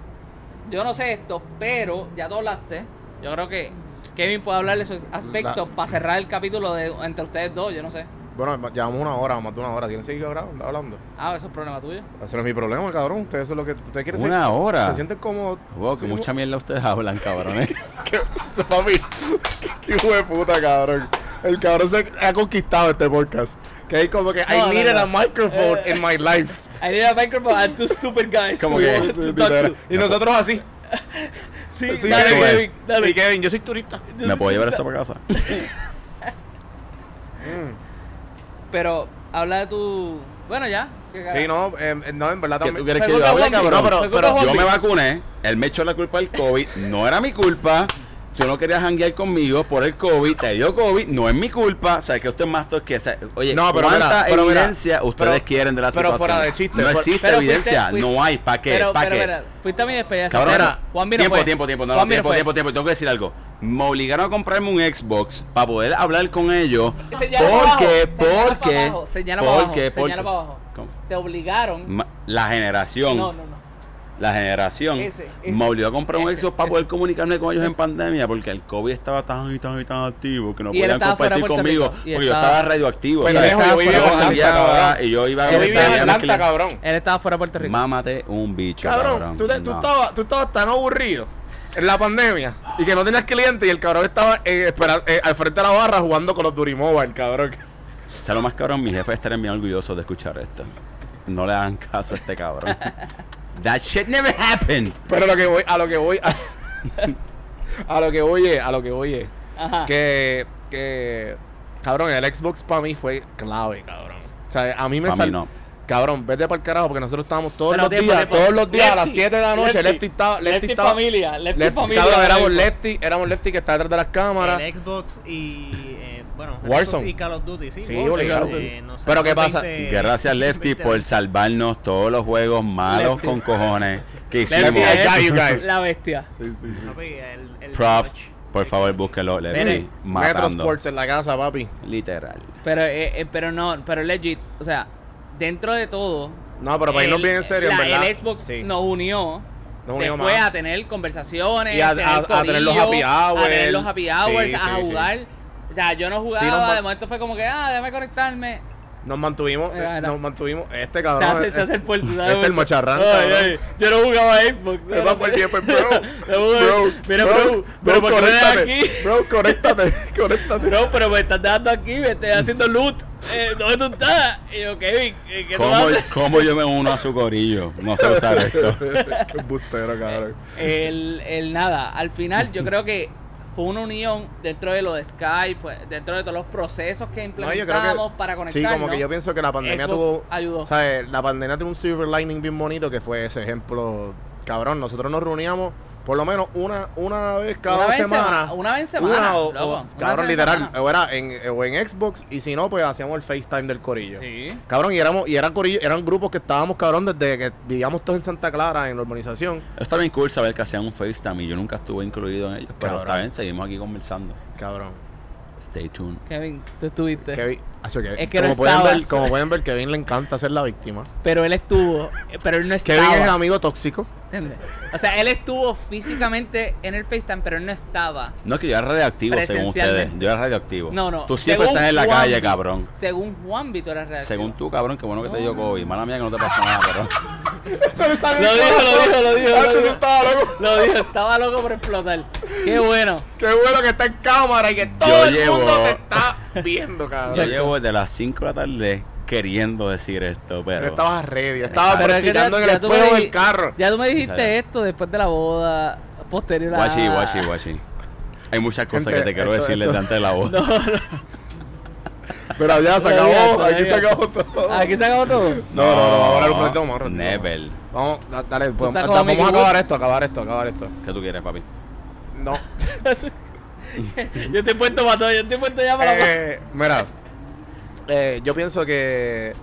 Speaker 6: yo no sé esto, pero ya tú hablaste. Yo creo que Kevin puede hablar de esos aspectos
Speaker 4: La-
Speaker 6: para cerrar el capítulo de entre ustedes dos, yo no sé.
Speaker 4: Bueno, llevamos una hora, más de una hora. ¿Quieren seguir hablando? hablando?
Speaker 6: Ah, eso es problema tuyo.
Speaker 4: Ese no es mi problema, cabrón. Ustedes eso es lo que ustedes quieren
Speaker 5: Una hora.
Speaker 4: Se sienten como
Speaker 5: Wow, que
Speaker 4: Sí,
Speaker 5: mucha mierda ustedes hablan, cabrones.
Speaker 4: Papi, qué hijo de puta, cabrón. El cabrón se ha conquistado este podcast. Que hay como que
Speaker 6: No,
Speaker 4: I
Speaker 6: no,
Speaker 4: needed
Speaker 6: no.
Speaker 4: a microphone
Speaker 6: Eh.
Speaker 4: in my life.
Speaker 6: I need a microphone and two stupid guys
Speaker 5: Como
Speaker 6: to,
Speaker 5: que-
Speaker 6: to to.
Speaker 4: Y nosotros así.
Speaker 6: Sí,
Speaker 4: Sí,
Speaker 6: dale,
Speaker 4: Kevin.
Speaker 6: Kevin, dale.
Speaker 4: Kevin, yo soy turista.
Speaker 5: ¿Me puedo llevar esto para casa?
Speaker 6: Pero habla de tu. Bueno, ya.
Speaker 4: Sí, no, eh, no, en verdad
Speaker 5: ¿Qué
Speaker 4: también.
Speaker 5: tú quieres que yo hable, cabrón?
Speaker 4: No, pero- pero.
Speaker 5: Yo me vacuné, él me echó la culpa del COVID, no era mi culpa. Tú no querías janguear conmigo por el COVID, te dio COVID, no es mi culpa. O sea, que usted más to- que, o sea, oye,
Speaker 4: No, pero
Speaker 5: ¿cuánta
Speaker 4: mira, pero
Speaker 5: evidencia ustedes
Speaker 4: pero-
Speaker 5: quieren de la
Speaker 4: pero
Speaker 5: situación?
Speaker 4: fuera de chiste,
Speaker 5: no existe evidencia,
Speaker 6: fuiste-
Speaker 5: no hay, ¿para qué?
Speaker 6: Pero,
Speaker 5: ¿Para qué?
Speaker 6: fuiste a mi despedida.
Speaker 5: Cabrón.
Speaker 6: Juan
Speaker 5: tiempo,
Speaker 6: fue.
Speaker 5: tiempo, tiempo, no,
Speaker 6: Juan
Speaker 5: tiempo,
Speaker 6: fue.
Speaker 5: tiempo, tiempo, tengo que decir algo. Me obligaron a comprarme un Xbox para poder hablar con ellos.
Speaker 6: Señala
Speaker 5: porque, porque,
Speaker 6: abajo, señala para abajo,
Speaker 5: porque,
Speaker 6: abajo.
Speaker 5: ¿Cómo?
Speaker 6: Te obligaron.
Speaker 5: La generación.
Speaker 6: No, no, no.
Speaker 5: La generación,
Speaker 8: Ese, ese,
Speaker 5: me obligó a comprar un Xbox para
Speaker 8: ese.
Speaker 5: poder comunicarme con ellos en pandemia porque el COVID estaba tan y tan y tan activo que no
Speaker 6: Y
Speaker 5: podían
Speaker 6: estaba
Speaker 5: compartir conmigo
Speaker 6: Rico,
Speaker 5: porque yo
Speaker 6: estaba-
Speaker 5: estaba radioactivo.
Speaker 4: Pendejo,
Speaker 5: ¿sabes?
Speaker 4: yo vivía Atlanta,
Speaker 5: y yo iba a
Speaker 4: Yo vivía en
Speaker 5: tenía que-
Speaker 4: Atlanta, cabrón.
Speaker 6: Él estaba fuera de Puerto Rico.
Speaker 5: Mámate un bicho,
Speaker 4: Cabrón,
Speaker 5: cabrón.
Speaker 4: tú, te- tú
Speaker 5: No.
Speaker 4: estabas, tú estabas tan aburrido en la pandemia y que no tenías cliente y el cabrón estaba eh, espera- eh, al frente de la barra jugando con los Durimobile, cabrón.
Speaker 5: Sé lo más cabrón, mi jefe estaría bien orgulloso de escuchar esto. No le hagan caso a este cabrón. That shit never happened.
Speaker 4: Pero lo que voy, a lo que voy, a, a lo que voy es, a lo que voy es,
Speaker 6: Ajá.
Speaker 4: que, que, cabrón, el Xbox para mí fue clave, cabrón. O sea, a mí me
Speaker 5: Pa' mí
Speaker 4: sal...
Speaker 5: no.
Speaker 4: Cabrón, vete para el carajo porque nosotros estábamos todos
Speaker 6: Pero
Speaker 4: los
Speaker 6: tiempo,
Speaker 4: días,
Speaker 6: tiempo.
Speaker 4: todos los días a las
Speaker 6: Lefty,
Speaker 4: 7 de la noche,
Speaker 6: Lefty.
Speaker 4: Lefty, estaba, Lefty,
Speaker 6: Lefty
Speaker 4: estaba,
Speaker 6: familia, Lefty familia
Speaker 4: cabrón, éramos. Lefty, éramos Lefty que está detrás de las cámaras.
Speaker 8: El Xbox y. Eh, bueno,
Speaker 4: Warzone.
Speaker 8: Y Call of Duty, sí.
Speaker 4: Sí,
Speaker 8: Warzone,
Speaker 4: obligado.
Speaker 8: eh, nos
Speaker 4: Pero ¿qué pasa?
Speaker 8: 20
Speaker 5: Gracias Lefty
Speaker 8: 20
Speaker 5: por salvarnos todos los juegos malos
Speaker 6: Lefty.
Speaker 5: con cojones que
Speaker 6: Lefty
Speaker 5: hicimos.
Speaker 4: I got
Speaker 6: es
Speaker 4: you guys.
Speaker 6: La bestia.
Speaker 8: Papi, el, el
Speaker 5: Props.
Speaker 8: Dodge.
Speaker 5: Por favor, búsquelo, Lefty.
Speaker 4: Metro
Speaker 5: Matando.
Speaker 4: Sports en la casa, papi.
Speaker 5: Literal.
Speaker 6: Pero, eh, eh, pero no, pero legit, o sea, dentro de todo.
Speaker 4: No, pero para irnos bien en serio, en
Speaker 6: la-
Speaker 4: verdad.
Speaker 6: El Xbox
Speaker 4: Sí.
Speaker 6: nos unió.
Speaker 4: Nos unió
Speaker 6: después a tener conversaciones,
Speaker 4: Y a-
Speaker 6: tener
Speaker 4: a- a tener los happy hours.
Speaker 6: a tener los happy hours,
Speaker 4: Sí,
Speaker 6: a
Speaker 4: sí, sí.
Speaker 6: jugar. O sea, yo no jugaba,
Speaker 4: Sí,
Speaker 6: de momento fue como que, ah, déjame conectarme.
Speaker 4: Nos mantuvimos,
Speaker 6: Eh,
Speaker 4: nos mantuvimos. Este
Speaker 6: Se
Speaker 4: cabrón.
Speaker 6: hace,
Speaker 4: eh,
Speaker 6: se hace el puerto.
Speaker 4: Este es el
Speaker 6: ay, Yo no jugaba Xbox.
Speaker 4: Se va por el tiempo, bro.
Speaker 6: Bro, mira, bro, pero ¿por qué no eres
Speaker 4: conéctate.
Speaker 6: aquí?
Speaker 4: Bro, conéctate, conéctate.
Speaker 6: Bro, pero me estás dejando aquí, me estás haciendo loot. Eh, ¿Dónde tú estás? Y yo, Kevin, ¿qué tú
Speaker 5: ¿Cómo,
Speaker 6: haces?
Speaker 5: ¿Cómo yo me uno a su corillo? No sé usar esto.
Speaker 4: Qué bustero, cabrón.
Speaker 6: El, el nada, al final yo creo que fue una unión dentro de lo de Skype, fue dentro de todos los procesos que
Speaker 4: No,
Speaker 6: implementamos
Speaker 4: que.
Speaker 6: para
Speaker 4: Sí,
Speaker 6: conectarnos.
Speaker 4: como que yo pienso que la pandemia
Speaker 6: Xbox
Speaker 4: tuvo.
Speaker 6: ayudó.
Speaker 4: ¿sabes? La pandemia tuvo un silver lining bien bonito que fue ese ejemplo. Cabrón, nosotros nos reuníamos por lo menos una, una vez cada
Speaker 6: Una
Speaker 4: dos
Speaker 6: vez en
Speaker 4: semanas.
Speaker 6: sema- una vez en semana,
Speaker 4: Una o,
Speaker 6: loco,
Speaker 4: o-
Speaker 6: una vez
Speaker 4: cabrón, literal.
Speaker 6: semana.
Speaker 4: O era en, o en Xbox y si no, pues hacíamos el FaceTime del corillo.
Speaker 6: Sí.
Speaker 4: Cabrón, y éramos, y eran corillo, eran grupos que estábamos, cabrón, desde que vivíamos todos en Santa Clara, en la urbanización.
Speaker 5: Está bien cool saber que hacían un FaceTime y yo nunca estuve incluido en ellos. Pero
Speaker 4: Cabrón.
Speaker 5: está bien, seguimos aquí conversando.
Speaker 4: Cabrón.
Speaker 5: Stay tuned.
Speaker 6: Kevin, tú estuviste.
Speaker 4: Kevin, que-
Speaker 6: Es que
Speaker 4: como,
Speaker 6: no
Speaker 4: pueden ver, como pueden ver, Kevin le encanta ser la víctima.
Speaker 6: Pero él estuvo, pero él no
Speaker 4: Kevin es el
Speaker 6: estaba.
Speaker 4: amigo tóxico.
Speaker 6: ¿Entiendes? O sea, él estuvo físicamente en el FaceTime, pero él no estaba.
Speaker 5: No, es que yo era radioactivo según ustedes. Yo era radioactivo.
Speaker 6: No, no.
Speaker 5: Tú siempre
Speaker 6: según
Speaker 5: estás en la
Speaker 6: Juan
Speaker 5: calle, cabrón.
Speaker 6: Según Juan Víctor es real.
Speaker 5: Según tú, cabrón, qué bueno que te dio COVID. Mala mía que no te pasó nada, pero.
Speaker 6: Lo dijo, lo dijo, lo dijo, lo
Speaker 4: Hacho, tú
Speaker 6: dijo.
Speaker 4: estabas loco.
Speaker 6: Lo dijo, estaba loco por explotar. Qué bueno.
Speaker 4: Qué bueno que está en cámara y que todo el
Speaker 5: llevo-
Speaker 4: mundo te está viendo,
Speaker 5: Yo
Speaker 4: cabrón.
Speaker 5: llevo desde las 5 de la tarde queriendo decir esto,
Speaker 4: Pero
Speaker 5: pero.
Speaker 4: estabas ready, estabas
Speaker 6: Pero es que
Speaker 4: practicando
Speaker 6: ya-
Speaker 4: en el espejo del carro.
Speaker 6: Ya tú me dijiste
Speaker 5: ¿Sabes?
Speaker 6: esto después de la boda posterior a...
Speaker 5: Guachi, guachi, guachi. Hay muchas cosas
Speaker 4: Gente,
Speaker 5: que te quiero
Speaker 4: esto-
Speaker 5: decir
Speaker 4: esto-
Speaker 5: desde antes de la voz.
Speaker 6: No, no.
Speaker 4: Pero ya se acabó, aquí se acabó todo.
Speaker 6: Aquí se acabó todo.
Speaker 4: No, no, no, ahora lo ahora prendemos.
Speaker 5: Never.
Speaker 4: Vamos, da- dale, podemos- vamos a acabar esto, acabar esto, acabar esto.
Speaker 5: ¿Qué tú quieres, papi?
Speaker 4: No.
Speaker 6: Yo estoy puesto para todo, yo estoy puesto ya para la
Speaker 4: Eh, mira, eh, yo pienso que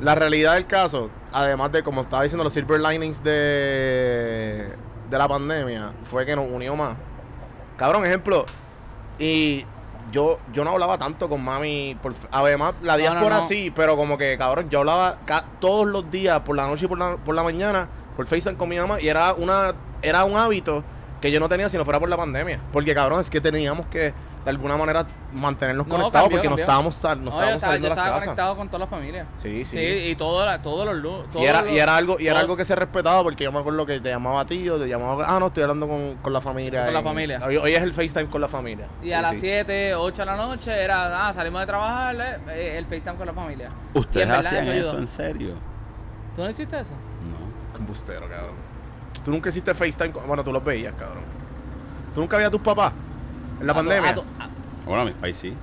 Speaker 4: la realidad del caso, además de como estaba diciendo los silver linings de, de la pandemia, fue que nos unió más. Cabrón, ejemplo, y yo, yo no hablaba tanto con mami, por, además la
Speaker 6: No, no,
Speaker 4: diáspora
Speaker 6: no.
Speaker 4: sí, pero como que cabrón, yo hablaba ca- todos los días, por la noche y por la, por la mañana, por FaceTime con mi mamá, y era una, era un hábito que yo no tenía si no fuera por la pandemia. Porque cabrón, es que teníamos que de alguna manera mantenernos
Speaker 6: No,
Speaker 4: conectados
Speaker 6: cambió,
Speaker 4: porque no
Speaker 6: cambió.
Speaker 4: estábamos, sal- no
Speaker 6: No, yo
Speaker 4: estábamos
Speaker 6: estaba,
Speaker 4: saliendo
Speaker 6: yo
Speaker 4: las
Speaker 6: estaba
Speaker 4: casas.
Speaker 6: conectado con toda la familia.
Speaker 4: Sí,
Speaker 6: Sí,
Speaker 4: sí.
Speaker 6: y todo la- todos los
Speaker 4: Y era,
Speaker 6: los-
Speaker 4: y era algo y era
Speaker 6: todo-
Speaker 4: algo que se respetaba porque yo me acuerdo que te llamaba a ti o te llamaba ah no estoy hablando con, con la familia
Speaker 6: Con la familia.
Speaker 4: hoy, hoy es el FaceTime con la familia
Speaker 6: Y
Speaker 4: Sí,
Speaker 6: a las
Speaker 4: sí.
Speaker 6: 7, 8 de la noche era, ah, salimos de trabajar, eh, eh, el FaceTime con la familia.
Speaker 5: ¿Ustedes hacían
Speaker 6: ayudó.
Speaker 5: eso en serio?
Speaker 6: ¿Tú no hiciste eso?
Speaker 5: No.
Speaker 4: Embustero cabrón tú nunca hiciste FaceTime con- bueno tú los veías cabrón tú nunca veías a tus papás en la
Speaker 6: A tu-
Speaker 4: pandemia
Speaker 6: a tu- a-
Speaker 5: Bueno, a mis país sí.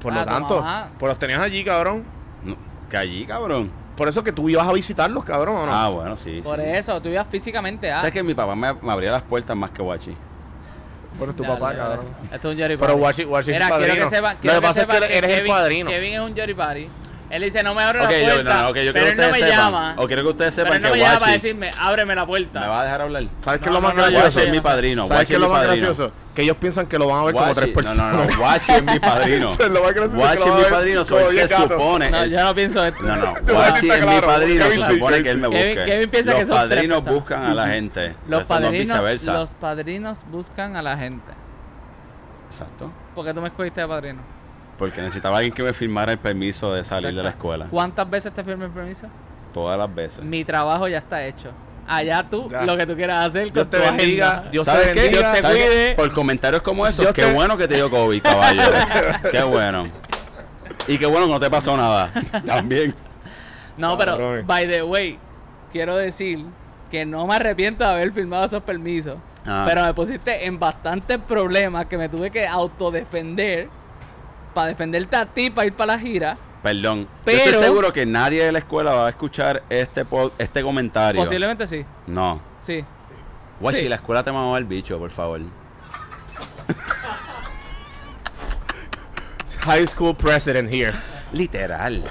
Speaker 4: por
Speaker 6: a
Speaker 4: lo tanto
Speaker 6: mamá.
Speaker 4: pues los tenías allí cabrón
Speaker 5: No, que allí, cabrón.
Speaker 4: por eso que tú ibas a visitarlos cabrón o no
Speaker 5: Ah, bueno, sí.
Speaker 6: Por
Speaker 5: sí.
Speaker 6: eso, tú ibas físicamente a.
Speaker 5: ¿Sabes que mi papá me, me abría las puertas más que Guachi?
Speaker 4: bueno es tu
Speaker 6: Dale,
Speaker 4: papá
Speaker 6: dale.
Speaker 4: cabrón
Speaker 6: Esto es un
Speaker 4: pero
Speaker 6: Party.
Speaker 4: Guachi Guachi es padrino
Speaker 6: que
Speaker 4: lo que pasa es que eres, el padrino
Speaker 6: Kevin es un Jory Party. Él dice, no me abre la
Speaker 5: yo,
Speaker 6: puerta.
Speaker 5: no, no, ok, yo quiero
Speaker 6: pero
Speaker 5: que
Speaker 6: él no
Speaker 5: ustedes
Speaker 6: me
Speaker 5: sepan.
Speaker 6: llama.
Speaker 5: O quiero que ustedes
Speaker 6: pero
Speaker 5: sepan
Speaker 6: él no
Speaker 5: que
Speaker 6: me llama para decirme, ábreme la puerta.
Speaker 5: me va a dejar hablar.
Speaker 4: ¿Sabes qué
Speaker 6: No,
Speaker 4: es lo más
Speaker 6: no, no,
Speaker 5: Guachi
Speaker 4: gracioso?
Speaker 5: es mi padrino.
Speaker 4: ¿Sabes qué es
Speaker 5: es
Speaker 4: lo
Speaker 5: mi
Speaker 4: más
Speaker 5: padrino.
Speaker 4: gracioso? que ellos piensan que lo van a ver como tres personas.
Speaker 5: No, no, no. Guachi es mi padrino.
Speaker 4: Lo más gracioso es
Speaker 5: mi padrino. se
Speaker 4: 10 gatos.
Speaker 5: supone.
Speaker 6: No, yo no pienso esto.
Speaker 5: No, no.
Speaker 4: Decir
Speaker 5: es mi padrino. Se supone que él me busque.
Speaker 6: Kevin piensa
Speaker 5: Los
Speaker 6: que son tres
Speaker 5: padrinos buscan a la gente.
Speaker 6: Padrinos, los padrinos buscan a la gente.
Speaker 5: Exacto.
Speaker 6: ¿Por qué tú me escogiste de padrino?
Speaker 5: Porque necesitaba alguien que me firmara el permiso de salir de la escuela.
Speaker 6: ¿Cuántas veces te firmé el permiso?
Speaker 5: Todas las veces.
Speaker 6: Mi trabajo ya está hecho. Allá tú,
Speaker 4: Ya.
Speaker 6: lo que tú quieras hacer con
Speaker 4: Dios te
Speaker 6: tu
Speaker 4: bendiga.
Speaker 6: agenda.
Speaker 4: Dios te
Speaker 5: ¿Sabes qué?
Speaker 4: bendiga.
Speaker 6: te
Speaker 5: ¿Sabes qué?
Speaker 6: cuide.
Speaker 5: Por comentarios como esos,
Speaker 4: Dios
Speaker 5: qué
Speaker 4: te-
Speaker 5: bueno que te dio COVID, caballo. qué bueno. Y qué bueno que no te pasó nada. También.
Speaker 6: No, pero,
Speaker 4: Cabrones.
Speaker 6: by the way, quiero decir que no me arrepiento de haber firmado esos permisos.
Speaker 5: Ah.
Speaker 6: Pero me pusiste en bastantes problemas que me tuve que autodefender para defenderte a ti para ir para la gira.
Speaker 5: Perdón. Yo
Speaker 6: Pero-
Speaker 5: estoy seguro que nadie de la escuela va a escuchar este pod- este comentario.
Speaker 6: Posiblemente sí.
Speaker 5: No.
Speaker 6: Sí.
Speaker 5: Guachi,
Speaker 6: Sí.
Speaker 5: la escuela te mamó el bicho, por favor.
Speaker 4: High school president here.
Speaker 5: Literal.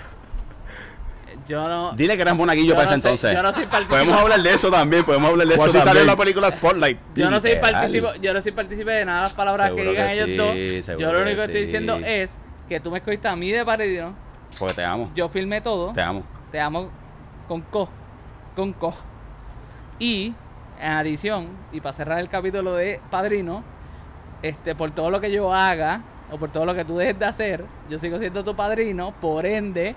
Speaker 6: Yo no.
Speaker 5: Dile que eras monaguillo para
Speaker 6: no
Speaker 5: ese
Speaker 6: soy-
Speaker 5: entonces.
Speaker 6: yo no soy partícipe.
Speaker 5: Podemos hablar de eso también, podemos hablar de eso
Speaker 4: Guachi salió la película Spotlight.
Speaker 6: Yo no soy partícipe, yo no soy partícipe de nada de las palabras
Speaker 5: Seguro
Speaker 6: que digan
Speaker 5: que
Speaker 6: ellos
Speaker 5: sí,
Speaker 6: dos. Yo lo único que estoy
Speaker 5: sí.
Speaker 6: diciendo es que tú me escogiste a mí de padrino.
Speaker 5: Porque te amo.
Speaker 6: Yo filmé todo.
Speaker 5: Te amo.
Speaker 6: Te amo con co. Con co. Y en adición, y para cerrar el capítulo de Padrino, este, por todo lo que yo haga, o por todo lo que tú dejes de hacer, yo sigo siendo tu padrino, por ende,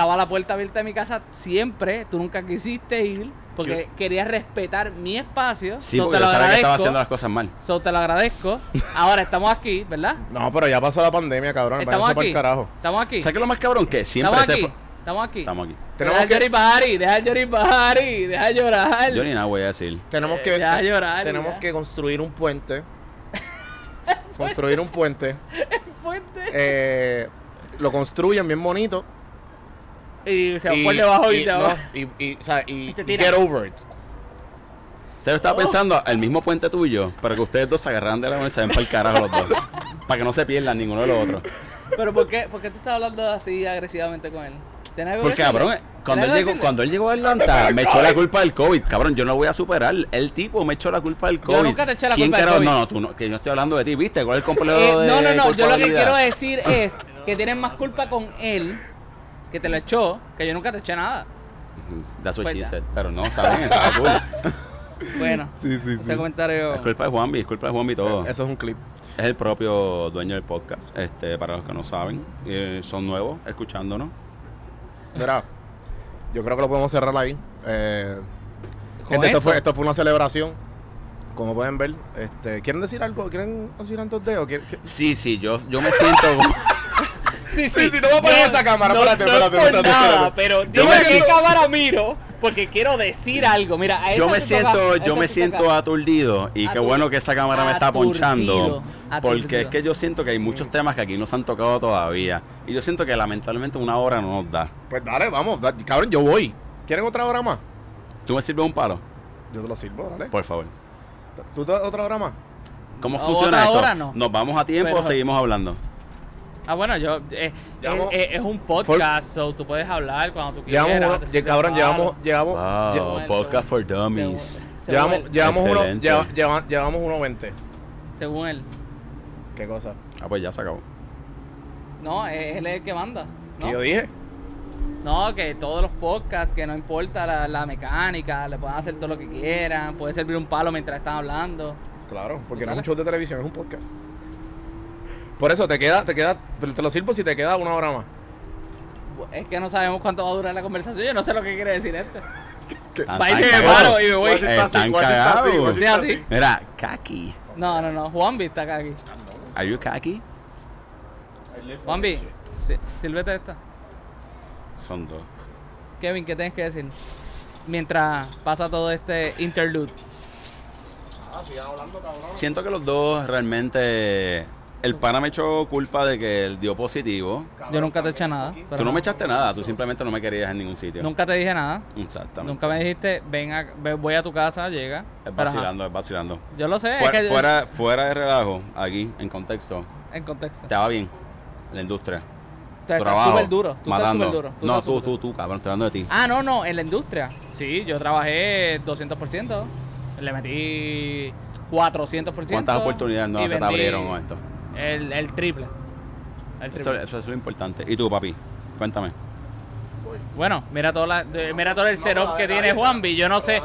Speaker 6: estaba la puerta abierta de mi casa siempre, tú nunca quisiste ir, porque querías respetar mi espacio.
Speaker 5: Sí,
Speaker 6: so
Speaker 5: porque
Speaker 6: te
Speaker 5: yo
Speaker 6: lo
Speaker 5: sabía que estaba
Speaker 6: agradezco.
Speaker 5: haciendo las cosas mal.
Speaker 6: So, te lo agradezco. Ahora estamos aquí, ¿verdad?
Speaker 4: No, pero ya pasó la pandemia, cabrón.
Speaker 6: Estamos aquí.
Speaker 4: el carajo.
Speaker 6: Estamos aquí.
Speaker 5: ¿Sabes qué lo más cabrón? Que siempre
Speaker 6: Estamos
Speaker 5: se
Speaker 6: aquí. Estamos aquí.
Speaker 5: Estamos aquí.
Speaker 4: Tenemos
Speaker 6: deja el
Speaker 4: que-
Speaker 6: Yoribari, deja el Yoribari, deja de llorar.
Speaker 5: Yo ni nada voy a decir.
Speaker 4: Tenemos
Speaker 6: Eh,
Speaker 4: que,
Speaker 6: ya llorar,
Speaker 4: tenemos
Speaker 6: ya.
Speaker 4: que construir un puente. construir un puente.
Speaker 6: Fuente.
Speaker 4: Eh, lo construyen bien bonito.
Speaker 6: Y se va por debajo y, se
Speaker 4: no,
Speaker 6: va.
Speaker 4: y, y, o sea, y,
Speaker 6: Y se
Speaker 4: y
Speaker 6: tira.
Speaker 4: get over it.
Speaker 5: Se estaba pensando el mismo puente tuyo, pero que ustedes dos se agarran de la mano y se ven para el carajo los dos. para que no se pierdan ninguno de los otros.
Speaker 6: Pero ¿por qué, ¿por qué tú estás hablando así agresivamente con él? ¿Tienes algo que
Speaker 5: Porque, cabrón, cuando
Speaker 6: ¿Tienes
Speaker 5: él, llegó, cuando él llegó a Atlanta, me echó la culpa del COVID. Cabrón, yo no lo voy a superar. El tipo me echó la culpa del COVID.
Speaker 6: nunca te eché la
Speaker 5: ¿Quién
Speaker 6: culpa del? COVID.
Speaker 5: No, no, tú no, que yo estoy hablando de ti, ¿viste? ¿Cuál es el complejo
Speaker 6: Eh,
Speaker 5: de
Speaker 6: no, no, no. Yo lo que quiero decir es que tienes más culpa con él, que te lo echó, que yo nunca te eché nada.
Speaker 5: That's what
Speaker 6: Pues
Speaker 5: she
Speaker 6: ya.
Speaker 5: said. Pero no, está bien, está cool.
Speaker 6: Bueno,
Speaker 4: Sí, sí,
Speaker 6: ese comentario.
Speaker 5: Es culpa de Juanvi, es culpa de Juanvi todo.
Speaker 4: Eso es un clip.
Speaker 5: Es el propio dueño del podcast. Este, para los que no saben, eh, son nuevos escuchándonos.
Speaker 4: Mira, yo creo que lo podemos cerrar ahí. Eh, gente, esto,
Speaker 6: esto.
Speaker 4: fue, esto fue una celebración. Como pueden ver, este, ¿quieren decir algo? ¿Quieren decir antes de? o quieren- qué-
Speaker 5: Sí, sí, yo, yo me siento
Speaker 6: Sí,
Speaker 4: Sí, sí, no va a poner esa cámara,
Speaker 6: No,
Speaker 4: espérate,
Speaker 6: no
Speaker 4: espérate,
Speaker 6: es por
Speaker 4: espérate,
Speaker 6: nada,
Speaker 4: espérate.
Speaker 6: pero
Speaker 4: Yo
Speaker 6: dime
Speaker 4: me
Speaker 6: qué
Speaker 4: siento-
Speaker 6: cámara miro, porque quiero decir algo. Mira, a
Speaker 5: yo me siento,
Speaker 6: toca-
Speaker 5: yo me siento
Speaker 6: toca.
Speaker 5: aturdido y qué bueno que esa cámara me está
Speaker 6: aturdido,
Speaker 5: ponchando.
Speaker 6: aturdido.
Speaker 5: Porque es que yo siento que hay muchos temas que aquí no se han tocado todavía. Y yo siento que lamentablemente una hora no nos da.
Speaker 4: Pues dale, vamos. da- cabrón, yo voy. ¿Quieren otra hora más?
Speaker 5: ¿Tú me sirves un palo?
Speaker 4: Yo te lo sirvo, dale.
Speaker 5: Por favor.
Speaker 4: ¿Tú te otra hora más?
Speaker 5: ¿Cómo
Speaker 6: ¿Otra
Speaker 5: funciona esto?
Speaker 6: hora no?
Speaker 5: ¿Nos vamos a tiempo
Speaker 6: Pero-
Speaker 5: o seguimos hablando?
Speaker 6: Ah, bueno, yo. eh,
Speaker 4: Llevamos-
Speaker 6: eh, eh, es un podcast, so tú puedes hablar cuando tú quieras.
Speaker 4: Llevamos
Speaker 6: te
Speaker 4: cabrón, llevamos, llevamos,
Speaker 5: Wow,
Speaker 4: lle-
Speaker 6: lle-
Speaker 5: podcast for
Speaker 6: Según,
Speaker 5: dummies.
Speaker 6: según
Speaker 4: llevamos,
Speaker 6: él.
Speaker 4: llevamos uno, lleva- lleva- llevamos uno 20.
Speaker 6: Según él.
Speaker 4: ¿Qué cosa?
Speaker 5: Ah, pues ya se acabó.
Speaker 6: No, él es el que manda.
Speaker 4: ¿Qué
Speaker 6: ¿no?
Speaker 4: yo dije?
Speaker 6: No, que todos los podcasts, que no importa la, la mecánica, le pueden hacer todo lo que quieran, puede servir un palo mientras están hablando.
Speaker 4: Claro, porque no es un show de televisión, es un podcast. Por eso te queda, te queda, te lo sirvo si te queda una hora más.
Speaker 6: Es que no sabemos cuánto va a durar la conversación, yo no sé lo que quiere decir este. Se
Speaker 5: están
Speaker 6: me paro y me voy.
Speaker 4: Washington
Speaker 5: Están
Speaker 4: así,
Speaker 5: cagados.
Speaker 4: Washington
Speaker 6: Sí, así.
Speaker 5: Mira, Kaki.
Speaker 6: No, no, no, Juanvi está aquí.
Speaker 5: Are you Kaki?
Speaker 6: Juanvi, sí, sírvete esta.
Speaker 5: Son dos.
Speaker 6: Kevin, ¿qué tienes que decir? Mientras pasa todo este interlude.
Speaker 4: Ah, sigan hablando, cabrón.
Speaker 5: Siento que los dos realmente. El pana me echó culpa de que él dio positivo.
Speaker 6: Yo nunca te eché nada. pero
Speaker 5: Tú no me echaste nada, tú simplemente no me querías en ningún sitio.
Speaker 6: Nunca te dije nada.
Speaker 5: Exactamente.
Speaker 6: Nunca me dijiste, ven, a- voy a tu casa, llega.
Speaker 5: Es vacilando, es vacilando.
Speaker 6: Yo lo sé,
Speaker 5: Fuera,
Speaker 6: es que yo-
Speaker 5: fuera, fuera de relajo, aquí, en contexto,
Speaker 6: en contexto.
Speaker 5: te va bien la industria.
Speaker 6: Tú
Speaker 5: trabajo,
Speaker 6: súper duro. Tú
Speaker 5: matando.
Speaker 6: estás súper duro. tú
Speaker 5: no, tú, tú, tú, cabrón, estoy hablando de ti.
Speaker 6: Ah, no, no, en la industria. Sí, yo trabajé 200%. Le metí 400%.
Speaker 5: ¿Cuántas oportunidades no se te abrieron con esto?
Speaker 6: El, el triple. El
Speaker 5: Eso,
Speaker 6: triple.
Speaker 5: eso es lo importante. ¿Y tú, papi? Cuéntame.
Speaker 6: Bueno, mira todo, la, mira todo el setup que tiene Juanvi. Yo no sé,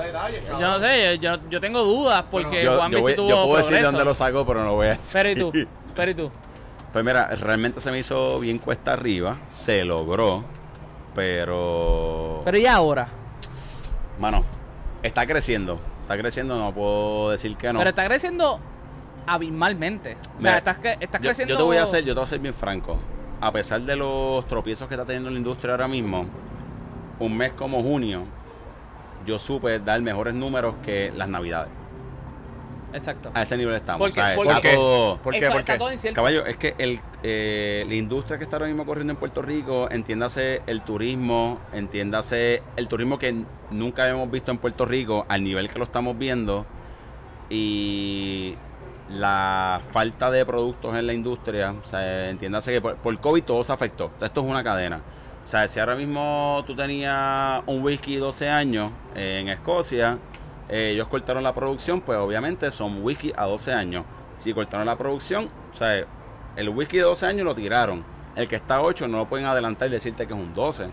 Speaker 6: yo no sé, yo, yo tengo dudas porque
Speaker 5: yo,
Speaker 6: Juanvi sí tuvo
Speaker 5: yo puedo decir de
Speaker 6: progreso.
Speaker 5: dónde lo sacó, pero no voy a decir.
Speaker 6: Pero y tú, pero y tú.
Speaker 5: Pues mira, realmente se me hizo bien cuesta arriba. Se logró. Pero.
Speaker 6: Pero y ahora,
Speaker 5: Mano, está creciendo. Está creciendo, no puedo decir que no.
Speaker 6: pero está creciendo abismalmente. O sea,
Speaker 5: Mira,
Speaker 6: estás,
Speaker 5: yo,
Speaker 6: creciendo.
Speaker 5: yo te voy a hacer, yo te voy a ser bien franco. A pesar de los tropiezos que está teniendo la industria ahora mismo, un mes como junio, yo supe dar mejores números que las navidades.
Speaker 6: Exacto.
Speaker 5: A este nivel estamos.
Speaker 6: Porque-
Speaker 5: O sea,
Speaker 6: porque-
Speaker 5: está todo-
Speaker 4: ¿Por qué?
Speaker 6: Está-
Speaker 4: ¿Por
Speaker 6: está
Speaker 4: qué?
Speaker 6: todo incierto.
Speaker 5: Caballo, es que el, eh, la industria que está ahora mismo corriendo en Puerto Rico, entiéndase el turismo, entiéndase el turismo que nunca habíamos visto en Puerto Rico al nivel que lo estamos viendo y la falta de productos en la industria, o sea, entiéndase que por, COVID todo se afectó. Esto es una cadena. O sea, si ahora mismo tú tenías un whisky 12 años eh, en Escocia, eh, ellos cortaron la producción, pues obviamente son whisky a 12 años. Si cortaron la producción, o sea, el whisky de 12 años lo tiraron. El que está a 8 no lo pueden adelantar y decirte que es un 12.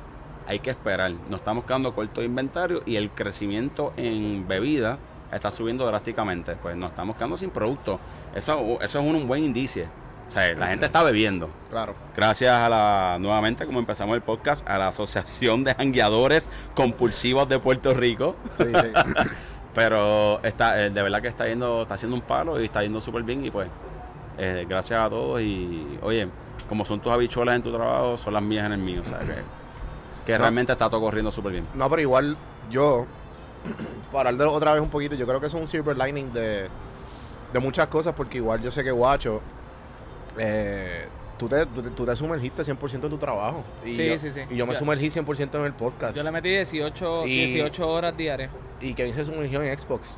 Speaker 5: Hay que esperar. Nos estamos quedando corto de inventario y el crecimiento en bebida está subiendo drásticamente. Pues nos estamos quedando sin producto. Eso, eso es un, un buen indicio. O sea, la gente está bebiendo.
Speaker 4: Claro.
Speaker 5: Gracias a la, nuevamente, como empezamos el podcast, a la Asociación de Jangueadores Compulsivos de Puerto Rico.
Speaker 4: Sí, sí.
Speaker 5: Pero está, eh, de verdad que está yendo, está haciendo un palo y está yendo súper bien. Y pues, eh, gracias a todos. Y oye, como son tus habichuelas en tu trabajo, son las mías en el mío. O sea, que, que
Speaker 4: No.
Speaker 5: realmente está todo corriendo súper bien.
Speaker 4: No, pero igual yo, para hablar de otra vez un poquito, yo creo que eso es un silver lining de, de muchas cosas, porque igual yo sé que Guacho, eh, tú, te, tú, te, tú te sumergiste 100% en tu trabajo. Y
Speaker 6: Sí,
Speaker 4: yo,
Speaker 6: sí, sí.
Speaker 4: Y yo me
Speaker 6: Yo-
Speaker 4: sumergí 100% en el podcast.
Speaker 6: Yo le metí 18,
Speaker 4: Y-
Speaker 6: 18 horas diarias.
Speaker 4: Y Kevin se sumergió en Xbox.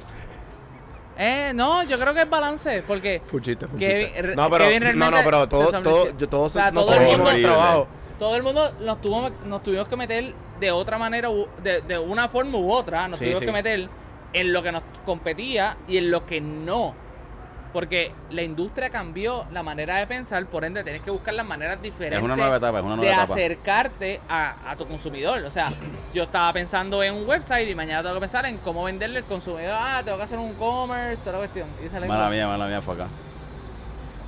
Speaker 6: Eh, no, yo creo que es balance, porque
Speaker 4: Fue un chiste, fue un
Speaker 6: Kevin-
Speaker 4: chiste.
Speaker 6: re-
Speaker 4: No, pero,
Speaker 6: Kevin
Speaker 4: no, pero todo, todo, yo, todos
Speaker 6: O sea, todo el
Speaker 5: mundo-
Speaker 4: el trabajo.
Speaker 6: todo el mundo nos, tuvo, nos tuvimos que meter de otra manera, u- de, de una forma u otra, nos
Speaker 4: Sí,
Speaker 6: tuvimos
Speaker 4: sí.
Speaker 6: que meter en lo que nos competía y en lo que no. Porque la industria cambió la manera de pensar, por ende tienes que buscar las maneras diferentes
Speaker 5: Es una nueva etapa, es una
Speaker 6: de
Speaker 5: etapa.
Speaker 6: acercarte a, a tu consumidor. O sea, yo estaba pensando en un website y mañana tengo que pensar en cómo venderle al consumidor. Ah, tengo que hacer un e-commerce, toda la cuestión. Y
Speaker 5: Mala mía, mala mía fue acá.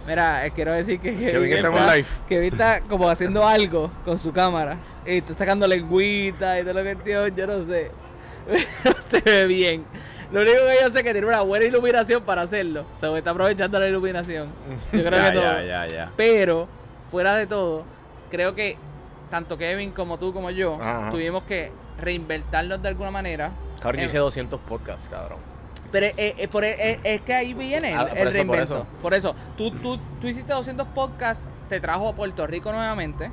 Speaker 6: Mira, eh, quiero decir que
Speaker 4: Kevin está en un live.
Speaker 6: Kevin está como haciendo algo con su cámara. Y está sacando lengüita y toda la cuestión, yo no sé. no se ve bien. Lo único que yo sé es que tiene una buena iluminación para hacerlo. Se está aprovechando la iluminación. Yo creo
Speaker 5: Ya,
Speaker 6: que todo.
Speaker 5: ya, ya.
Speaker 6: Pero, fuera de todo, creo que tanto Kevin como tú como yo
Speaker 4: Ajá.
Speaker 6: tuvimos que reinventarnos de alguna manera.
Speaker 4: Cabrón, yo hice 200 podcasts, cabrón.
Speaker 6: Pero eh, eh, por- eh, es que ahí viene el,
Speaker 4: Ah, por
Speaker 6: el
Speaker 4: eso, por
Speaker 6: reinvento.
Speaker 4: eso.
Speaker 6: Por eso, tú, tú, tú hiciste 200 podcasts, te trajo a Puerto Rico nuevamente.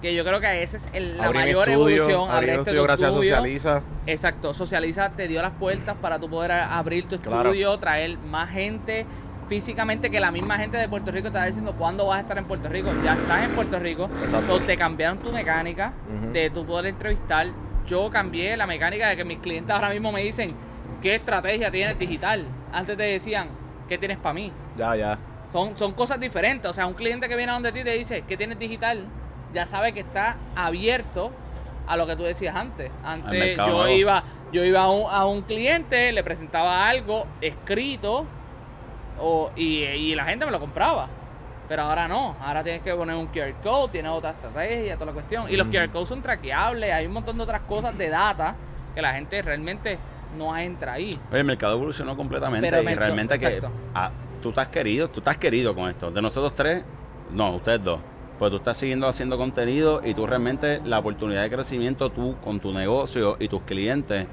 Speaker 6: Que yo creo que esa es el- la
Speaker 4: Abrí
Speaker 6: mayor
Speaker 4: estudio,
Speaker 6: evolución.
Speaker 4: abrí
Speaker 6: abriste
Speaker 4: estudio
Speaker 6: tu
Speaker 4: gracias
Speaker 6: estudio.
Speaker 4: a Socializa.
Speaker 6: Exacto, Socializa te dio las puertas para tú poder abrir tu
Speaker 4: Claro.
Speaker 6: estudio, traer más gente físicamente que la misma gente de Puerto Rico te está diciendo cuándo vas a estar en Puerto Rico. Ya estás en Puerto Rico.
Speaker 4: Exacto.
Speaker 6: So, te cambiaron tu mecánica de tu poder entrevistar. Yo cambié la mecánica de que mis clientes ahora mismo me dicen qué estrategia tienes digital. Antes te decían qué tienes para mí.
Speaker 4: Ya, ya.
Speaker 6: Son, son cosas diferentes. O sea, un cliente que viene a donde ti te dice qué tienes digital, ya sabe que está abierto a lo que tú decías antes. Antes yo
Speaker 5: nuevo.
Speaker 6: iba, yo iba a un, a un cliente, le presentaba algo escrito o, y, y la gente me lo compraba. Pero ahora no, ahora tienes que poner un QR code, tienes otra estrategia, toda la cuestión. Y los QR codes son traqueables, hay un montón de otras cosas de data que la gente realmente no entra ahí.
Speaker 5: Oye, el mercado evolucionó completamente
Speaker 6: Pero
Speaker 5: y
Speaker 6: me-
Speaker 5: realmente que ah, tú estás querido, tú estás querido con esto. De nosotros tres, no, ustedes dos. Pues tú estás siguiendo haciendo contenido y tú realmente la oportunidad de crecimiento tú con tu negocio y tus clientes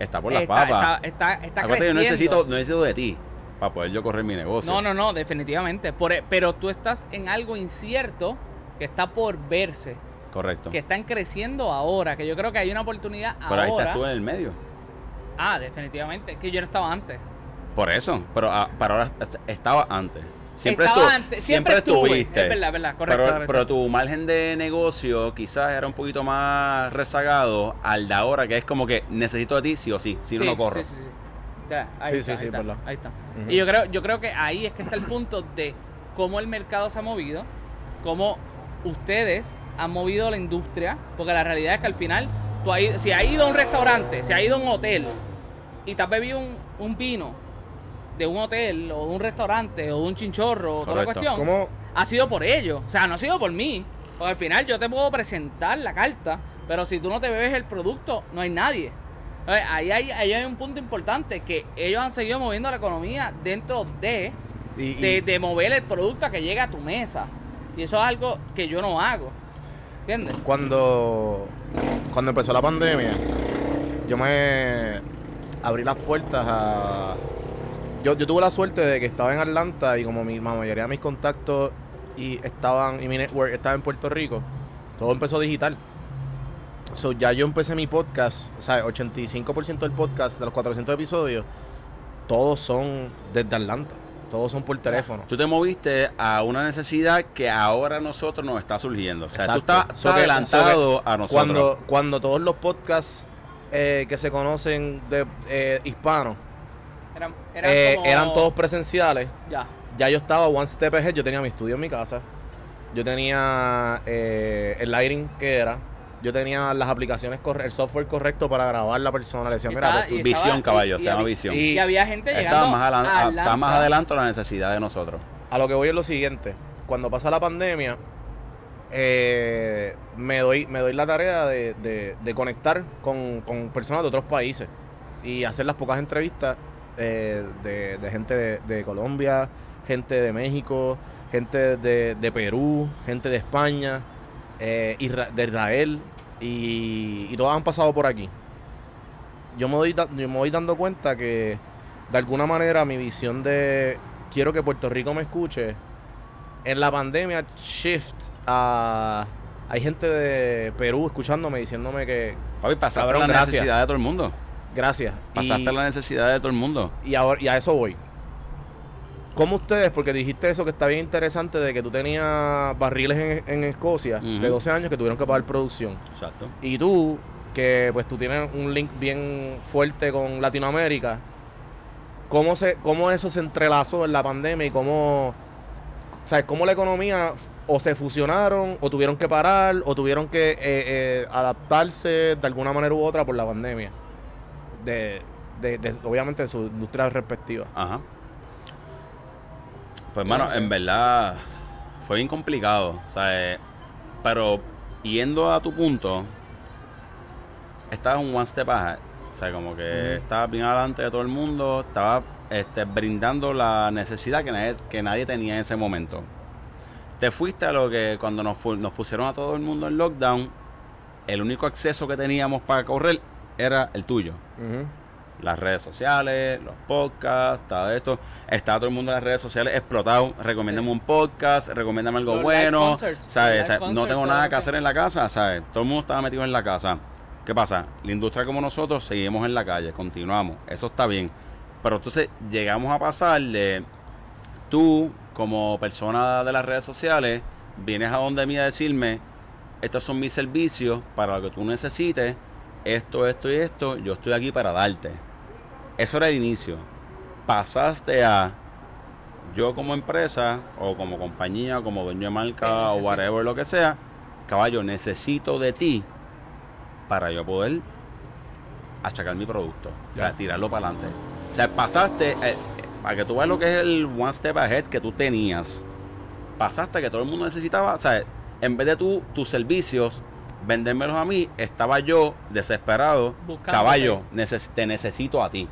Speaker 5: está por las
Speaker 6: está,
Speaker 5: papas.
Speaker 6: está, está, está
Speaker 5: Acuérdate, yo no necesito, no necesito de ti para poder yo correr mi negocio.
Speaker 6: No, no, no, definitivamente. Por, pero tú estás en algo incierto que está por verse,
Speaker 5: Correcto.
Speaker 6: que están creciendo ahora, que yo creo que hay una oportunidad
Speaker 5: Pero ahí
Speaker 6: ahora.
Speaker 5: estás tú en el medio.
Speaker 6: Ah, definitivamente, que yo no estaba antes.
Speaker 5: Por eso. Pero ah, para ahora est- estaba antes. Siempre,
Speaker 6: Estaba
Speaker 5: estu-
Speaker 6: antes,
Speaker 5: siempre,
Speaker 6: siempre estuve.
Speaker 5: estuviste.
Speaker 6: Es verdad, es verdad, correcto,
Speaker 5: Pero,
Speaker 6: correcto.
Speaker 5: pero tu margen de negocio quizás era un poquito más rezagado al de ahora, que es como que necesito de ti sí o sí, si no,
Speaker 6: Sí,
Speaker 5: no corro.
Speaker 6: sí, sí, sí. Ya, ahí
Speaker 4: Sí,
Speaker 6: está,
Speaker 4: sí, sí,
Speaker 6: ahí está,
Speaker 4: verdad.
Speaker 6: ahí está. Y yo creo, yo creo que ahí es que está el punto de cómo el mercado se ha movido, cómo ustedes han movido la industria, porque la realidad es que al final, tú has ido- si has ido a un restaurante, si has ido a un hotel y te has bebido un, un vino de un hotel o de un restaurante o de un chinchorro o toda la cuestión,
Speaker 4: ¿Cómo?
Speaker 6: ha sido por ellos. O sea, no ha sido por mí. Porque al final yo te puedo presentar la carta, pero si tú no te bebes el producto, no hay nadie. Entonces, Ahí hay, ahí hay un punto importante que ellos han seguido moviendo la economía dentro de,
Speaker 4: Y, y-
Speaker 6: de, de mover el producto a que llegue a tu mesa. Y eso es algo que yo no hago.
Speaker 4: Cuando, cuando empezó la pandemia, yo me abrí las puertas a... Yo, yo tuve la suerte de que estaba en Atlanta y como mi, la mayoría de mis contactos y estaban y mi network estaba en Puerto Rico, todo empezó digital. So, ya yo empecé mi podcast, o sea, 85% del podcast de los 400 episodios, todos son desde Atlanta, todos son por teléfono.
Speaker 5: Tú te moviste a una necesidad que ahora a nosotros nos está surgiendo. O sea, tú estás,
Speaker 4: So
Speaker 5: adelantado
Speaker 4: so
Speaker 5: a nosotros.
Speaker 4: Cuando, cuando todos los podcasts eh, que se conocen de eh, hispanos
Speaker 6: Eran, eran
Speaker 4: eh,
Speaker 6: como-
Speaker 4: eran todos presenciales,
Speaker 6: Ya.
Speaker 4: ya yo estaba one step ahead. Yo tenía mi estudio en mi casa, yo tenía eh, el lighting que era, yo tenía las aplicaciones, el software correcto para grabar la persona. Le decía, mira,
Speaker 6: estaba-
Speaker 5: Visión,
Speaker 6: estaba-
Speaker 5: caballo,
Speaker 6: y-
Speaker 5: se
Speaker 6: y
Speaker 5: llama visión.
Speaker 4: y-
Speaker 6: Y había gente
Speaker 5: está
Speaker 6: llegando
Speaker 5: más, adelan-
Speaker 6: a
Speaker 5: a-
Speaker 6: Atlanta.
Speaker 5: está más adelanto la necesidad de nosotros.
Speaker 4: a lo que voy es lo siguiente. Cuando pasa la pandemia, eh, me, doy, me doy la tarea de, de- de conectar con, con personas de otros países y hacer las pocas entrevistas eh, de, de gente de, de Colombia, gente de México, gente de, de Perú, gente de España, eh, de Israel y, y todas han pasado por aquí. Yo me, doy, yo me voy dando cuenta que de alguna manera mi visión de quiero que Puerto Rico me escuche. En la pandemia, shift a. Hay gente de Perú escuchándome diciéndome que.
Speaker 5: Papi, pasaste
Speaker 4: Cabrón,
Speaker 5: la
Speaker 4: gracias.
Speaker 5: necesidad de todo el mundo.
Speaker 4: Gracias.
Speaker 5: Pasaste
Speaker 4: Y,
Speaker 5: la necesidad de todo el mundo.
Speaker 4: y, ahora, y a eso voy. ¿Cómo ustedes? Porque dijiste eso que está bien interesante de que tú tenías barriles en, en Escocia de 12 años que tuvieron que pagar producción.
Speaker 5: Exacto.
Speaker 4: Y tú, que pues tú tienes un link bien fuerte con Latinoamérica, ¿cómo, se, cómo eso se entrelazó en la pandemia y cómo, ¿sabes? cómo la economía o se fusionaron o tuvieron que parar o tuvieron que eh, eh, adaptarse de alguna manera u otra por la pandemia? De, de- de- obviamente de su industria respectiva.
Speaker 5: Ajá. Pues, mano, en verdad fue bien complicado. O sea, eh, pero yendo a tu punto, estabas un one step ahead. O sea, como que estabas bien adelante de todo el mundo, estabas este, brindando la necesidad que nadie, que nadie tenía en ese momento. Te fuiste a lo que cuando nos, nos pusieron a todo el mundo en lockdown, el único acceso que teníamos para correr era el tuyo. Las redes sociales, los podcasts, todo esto. Está todo el mundo en las redes sociales explotado. Recomiéndame un podcast, recomiéndame algo
Speaker 6: Los
Speaker 5: bueno.
Speaker 6: concerts,
Speaker 5: ¿Sabes? no tengo nada que hacer en la casa, ¿sabes? Todo el mundo estaba metido en la casa. ¿Qué pasa? La industria como nosotros seguimos en la calle, continuamos. Eso está bien. Pero entonces llegamos a pasar de tú, como persona de las redes sociales, vienes a donde mí a decirme, estos son mis servicios para lo que tú necesites, esto, esto y esto, yo estoy aquí para darte. Eso era el inicio. Pasaste a yo como empresa o como compañía, como dueño de marca o whatever lo que sea, caballo, necesito de ti para yo poder achacar mi producto. O sea, tirarlo para adelante. O sea, pasaste, eh, para que tú veas lo que es el one step ahead que tú tenías, pasaste que todo el mundo necesitaba, o sea, en vez de tú, tus servicios, vendérmelos a mí, estaba yo desesperado,
Speaker 6: Buscándote.
Speaker 5: caballo, neces- te necesito a ti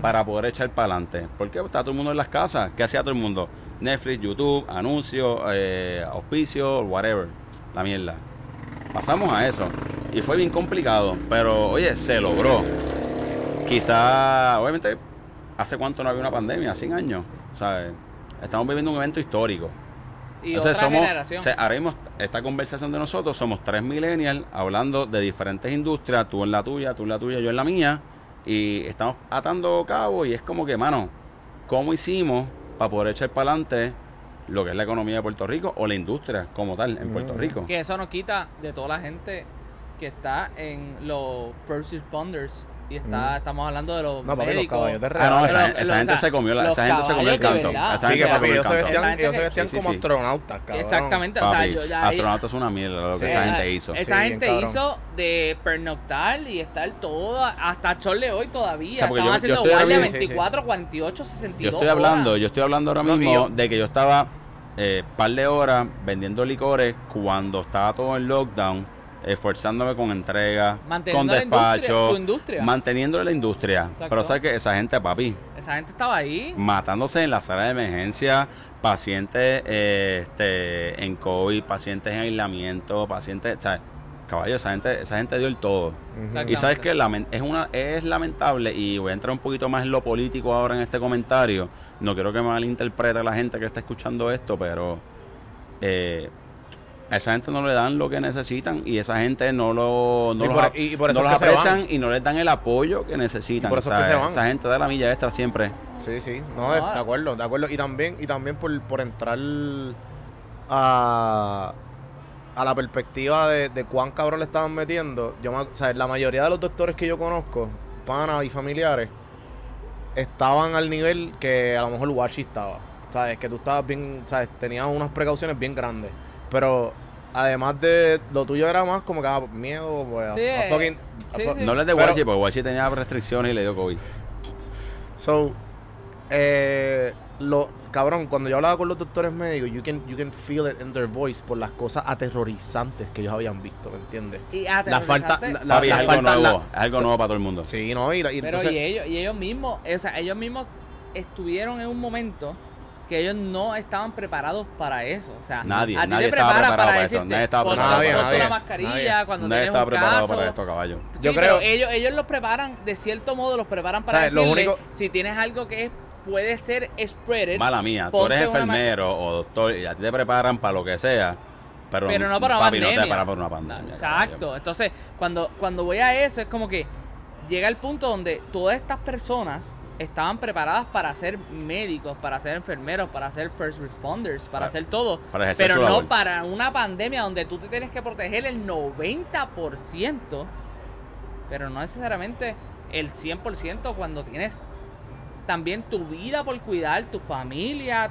Speaker 5: Para poder echar para adelante. Porque está todo el mundo en las casas. ¿Qué hacía todo el mundo? Netflix, YouTube, anuncios, eh, auspicios, whatever. La mierda. Pasamos a eso. Y fue bien complicado. Pero, oye, se logró. Quizá, obviamente, ¿hace cuánto no había una pandemia? 100 años. ¿Sabes? Estamos viviendo un evento histórico.
Speaker 6: Y
Speaker 5: Entonces
Speaker 6: otra
Speaker 5: somos,
Speaker 6: generación.
Speaker 5: o sea, ahora mismo esta conversación de nosotros somos tres millennials hablando de diferentes industrias, tú en la tuya, tú en la tuya, yo en la mía, y estamos atando cabos y es como que, mano, ¿cómo hicimos para poder echar para adelante lo que es la economía de Puerto Rico o la industria como tal en Puerto
Speaker 4: Mm.
Speaker 5: Rico?
Speaker 6: Que eso nos quita de toda la gente que está en los first responders Y está, estamos hablando de los
Speaker 4: No, papi, los
Speaker 6: médicos.
Speaker 4: caballos de
Speaker 5: Ah, no,
Speaker 4: real.
Speaker 5: esa,
Speaker 6: Pero,
Speaker 5: esa
Speaker 6: o
Speaker 5: gente
Speaker 6: sea,
Speaker 5: se comió, la,
Speaker 6: los
Speaker 5: esa gente se comió el cantón. Esa
Speaker 4: Sí,
Speaker 5: gente se comió el
Speaker 4: ellos se
Speaker 5: cantón.
Speaker 4: vestían, ellos se como
Speaker 5: sí.
Speaker 4: astronautas, cabrón.
Speaker 6: Exactamente, o sea,
Speaker 5: Papi,
Speaker 6: yo ya ahí-
Speaker 5: astronauta es una mierda lo que
Speaker 6: Sí,
Speaker 5: esa gente hizo.
Speaker 6: Esa
Speaker 4: Sí,
Speaker 6: gente hizo de pernoctar y estar todo, hasta Chorle hoy todavía.
Speaker 5: O
Speaker 6: Estaban
Speaker 5: yo-
Speaker 6: haciendo guardia
Speaker 5: ahora mismo-
Speaker 6: 24, 48, 62
Speaker 5: Yo estoy hablando, yo estoy hablando ahora mismo de que yo estaba eh, par de horas vendiendo licores cuando estaba todo en lockdown, esforzándome con entrega, con
Speaker 6: la industria,
Speaker 5: despacho,
Speaker 6: industria.
Speaker 5: manteniendo la industria.
Speaker 6: Exacto.
Speaker 5: Pero sabes que esa gente, papi,
Speaker 6: Esa gente estaba ahí.
Speaker 5: matándose en la sala de emergencia, pacientes eh, este, en COVID, pacientes en aislamiento, pacientes, ¿sabes? Caballo, esa gente, esa gente dio el todo. Y sabes que es una es lamentable y voy a entrar un poquito más en lo político ahora en este comentario. No quiero que malinterprete la gente que está escuchando esto, pero eh, a esa gente no le dan lo que necesitan y esa gente no lo no
Speaker 4: Y
Speaker 5: los,
Speaker 4: por- y-
Speaker 5: no los aprecian y no les dan el apoyo que necesitan.
Speaker 4: Y por eso es que se van.
Speaker 5: Esa gente da la milla extra siempre.
Speaker 4: Sí, sí, no, de, de acuerdo, de acuerdo. Y también, y también por, por entrar a, a la perspectiva de, de cuán cabrón le estaban metiendo, yo me- o sea, la mayoría de los doctores que yo conozco, panas y familiares, estaban al nivel que a lo mejor Wachi estaba. ¿Sabes? Que tú estabas bien, ¿sabes? Tenías unas precauciones bien grandes. Pero además de lo tuyo era más como que ah, miedo, pues,
Speaker 6: Sí,
Speaker 4: a fucking- a
Speaker 6: sí,
Speaker 4: fu-
Speaker 6: sí.
Speaker 5: No les de
Speaker 4: Pero-
Speaker 5: porque Guachi tenía restricciones y le dio COVID.
Speaker 4: So, eh, lo, cabrón, cuando yo hablaba con los doctores médicos, you can, you can feel it in their voice por las cosas aterrorizantes que ellos habían visto, ¿me entiendes?
Speaker 6: Y
Speaker 4: La falta, la, la-
Speaker 5: Papi,
Speaker 4: la
Speaker 5: es algo
Speaker 4: falta,
Speaker 5: nuevo,
Speaker 4: la-
Speaker 5: es algo nuevo para todo el mundo.
Speaker 4: Sí, no, y, y
Speaker 6: Pero
Speaker 4: entonces,
Speaker 6: y ellos, y ellos mismos, o sea, ellos mismos estuvieron en un momento que ellos no estaban preparados para eso. O sea,
Speaker 5: Nadie,
Speaker 6: a ti
Speaker 5: nadie
Speaker 6: te
Speaker 5: estaba preparado para
Speaker 6: para
Speaker 5: eso, nadie estaba
Speaker 4: preparado para
Speaker 6: una
Speaker 4: eso.
Speaker 6: mascarilla
Speaker 4: Nadie.
Speaker 6: cuando
Speaker 5: Nadie estaba
Speaker 6: un
Speaker 5: preparado
Speaker 6: caso.
Speaker 5: para esto, caballo.
Speaker 6: Sí,
Speaker 4: Yo creo-
Speaker 6: ellos, ellos los preparan, de cierto modo, los preparan para
Speaker 4: ¿Sabes? Lo
Speaker 6: decirle,
Speaker 4: único-
Speaker 6: si tienes algo que es, puede ser spreaded,
Speaker 5: Mala mía, tú eres
Speaker 6: una
Speaker 5: enfermero o doctor y a ti te preparan para lo que sea, pero,
Speaker 6: pero no para una
Speaker 5: papi, no
Speaker 6: pandemia.
Speaker 5: te preparan para una pandemia.
Speaker 6: Exacto.
Speaker 5: caballo.
Speaker 6: Entonces, cuando, cuando voy a eso, es como que llega el punto donde todas estas personas estaban preparadas para ser médicos, para ser enfermeros, para ser first responders, para
Speaker 5: Para-
Speaker 6: hacer todo.
Speaker 5: para
Speaker 6: pero no
Speaker 5: labor.
Speaker 6: para una pandemia donde tú te tienes que proteger el 90%, pero no necesariamente el 100% cuando tienes también tu vida por cuidar, tu familia,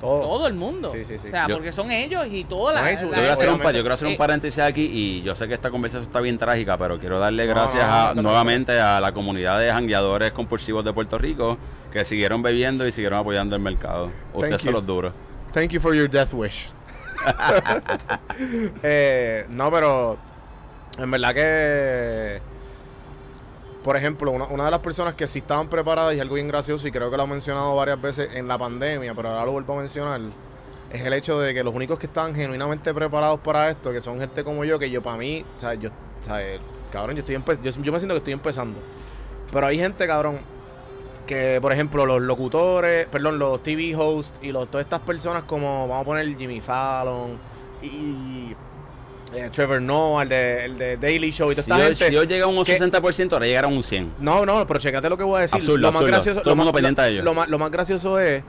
Speaker 4: todo.
Speaker 6: todo el mundo.
Speaker 4: Sí, sí, sí.
Speaker 6: O sea,
Speaker 5: Yo-
Speaker 6: porque son ellos y toda
Speaker 4: No,
Speaker 6: la,
Speaker 4: su-
Speaker 6: la-
Speaker 5: Yo quiero, hacer un, yo quiero hacer un paréntesis aquí y yo sé que esta conversación está bien trágica, pero quiero darle
Speaker 4: No,
Speaker 5: gracias
Speaker 4: no,
Speaker 5: a-
Speaker 4: no
Speaker 5: nuevamente a la comunidad de jangueadores compulsivos de Puerto Rico que siguieron bebiendo y siguieron apoyando el mercado. Son
Speaker 4: you.
Speaker 5: los duros.
Speaker 4: Thank you for your death wish. Eh, no, pero en verdad que, por ejemplo, una, una de las personas que sí estaban preparadas y algo bien gracioso y creo que lo he mencionado varias veces en la pandemia, pero ahora lo vuelvo a mencionar, es el hecho de que los únicos que estaban genuinamente preparados para esto, que son gente como yo, que yo para mí, o sea, yo, o sea, eh, cabrón, yo estoy yo, yo me siento que estoy empezando. Pero hay gente, cabrón, que por ejemplo los locutores, perdón, los TV hosts y los, todas estas personas como, vamos a poner Jimmy Fallon y eh, Trevor Noah, el de, el de Daily Show y toda
Speaker 5: Si
Speaker 4: esta
Speaker 5: yo,
Speaker 4: gente.
Speaker 5: si yo llega a un
Speaker 4: que-
Speaker 5: 60%, ahora llegará a un 100%.
Speaker 4: No, no, pero checate lo que voy a decir.
Speaker 5: Absurdo,
Speaker 4: lo más
Speaker 5: absurdo.
Speaker 4: gracioso,
Speaker 5: Todo el
Speaker 4: lo
Speaker 5: mundo
Speaker 4: más-
Speaker 5: pendiente
Speaker 4: lo-
Speaker 5: a ello.
Speaker 4: Lo más, lo más gracioso es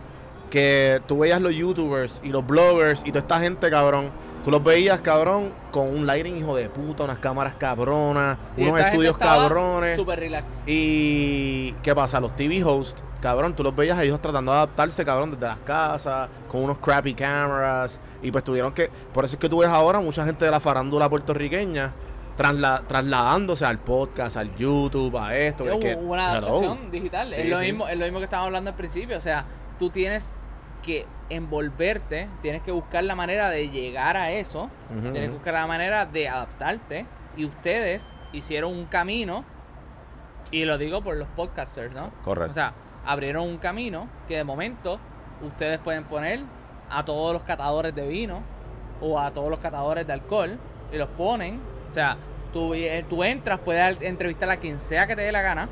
Speaker 4: que tú veías los youtubers y los bloggers y toda esta gente, cabrón. Tú los veías, cabrón, con un lighting hijo de puta, unas cámaras cabronas,
Speaker 6: y
Speaker 4: unos estudios cabrones.
Speaker 6: Super relax.
Speaker 4: Y ¿qué pasa? Los TV hosts, cabrón, tú los veías a ellos tratando de adaptarse, cabrón, desde las casas, con unos crappy cameras. Y pues tuvieron que. Por eso es que tú ves ahora mucha gente de la farándula puertorriqueña trasla- trasladándose al podcast, al YouTube, a esto.
Speaker 6: Hubo una adaptación digital.
Speaker 4: Sí,
Speaker 6: es, lo
Speaker 4: sí.
Speaker 6: mismo, es lo mismo que estábamos hablando al principio. O sea, tú tienes que envolverte, tienes que buscar la manera de llegar a eso, tienes que buscar la manera de adaptarte. Y ustedes hicieron un camino, y lo digo por los podcasters, ¿no?
Speaker 5: Correcto.
Speaker 6: O sea, abrieron un camino que de momento ustedes pueden poner a todos los catadores de vino o a todos los catadores de alcohol y los ponen. O sea, tú, eh, tú entras, puedes entrevistar a quien sea que te dé la gana.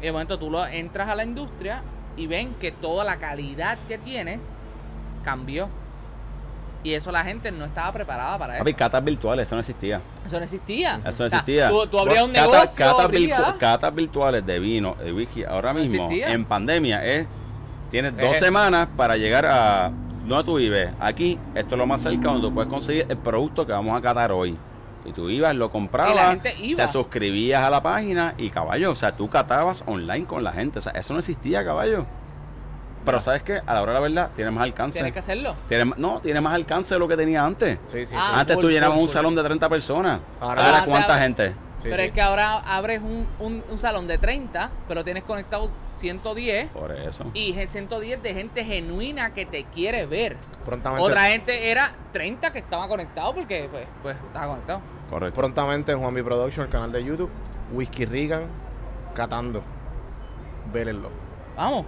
Speaker 6: Y de momento tú lo entras a la industria y ven que toda la calidad que tienes cambió. Y eso la gente no estaba preparada para eso.
Speaker 5: Papi, catas virtuales, eso no existía.
Speaker 6: Eso no existía.
Speaker 5: Eso no existía.
Speaker 6: tú, tú abrías un negocio.
Speaker 5: catas,
Speaker 6: abrías-
Speaker 5: virtu- catas virtuales de vino, de whisky, ahora
Speaker 6: No
Speaker 5: mismo,
Speaker 6: existía.
Speaker 5: en pandemia, es tienes dos
Speaker 4: Eh.
Speaker 5: semanas para llegar a donde tú vives. Aquí, esto es lo más cerca donde tú puedes conseguir el producto que vamos a catar hoy. Y tú ibas, lo comprabas,
Speaker 6: iba.
Speaker 5: te suscribías a la página y caballo, o sea, tú catabas online con la gente. O sea, eso no existía, caballo. Pero ¿sabes qué? A la hora de la verdad, tiene más alcance.
Speaker 6: Tienes que hacerlo.
Speaker 5: Tiene no, tiene más alcance de lo que tenía antes.
Speaker 4: Sí, sí, sí.
Speaker 6: Ah,
Speaker 5: antes tú llenabas
Speaker 6: full,
Speaker 5: un
Speaker 6: full.
Speaker 5: salón de 30 personas.
Speaker 4: Ahora-
Speaker 5: Ahora,
Speaker 6: Ah,
Speaker 5: ¿cuánta
Speaker 6: te-
Speaker 5: gente?
Speaker 4: Sí,
Speaker 6: pero
Speaker 4: sí.
Speaker 6: es que ahora abres un, un, un salón de 30, pero tienes conectado 110
Speaker 5: Por eso.
Speaker 6: y gen- 110 de gente genuina que te quiere ver.
Speaker 4: Prontamente,
Speaker 6: Otra gente era 30 que estaba conectado porque pues, pues estaba conectado.
Speaker 5: Correcto.
Speaker 4: prontamente en Juan B Production, el canal de YouTube, Whisky Regan catando. Vélenlo.
Speaker 6: Vamos.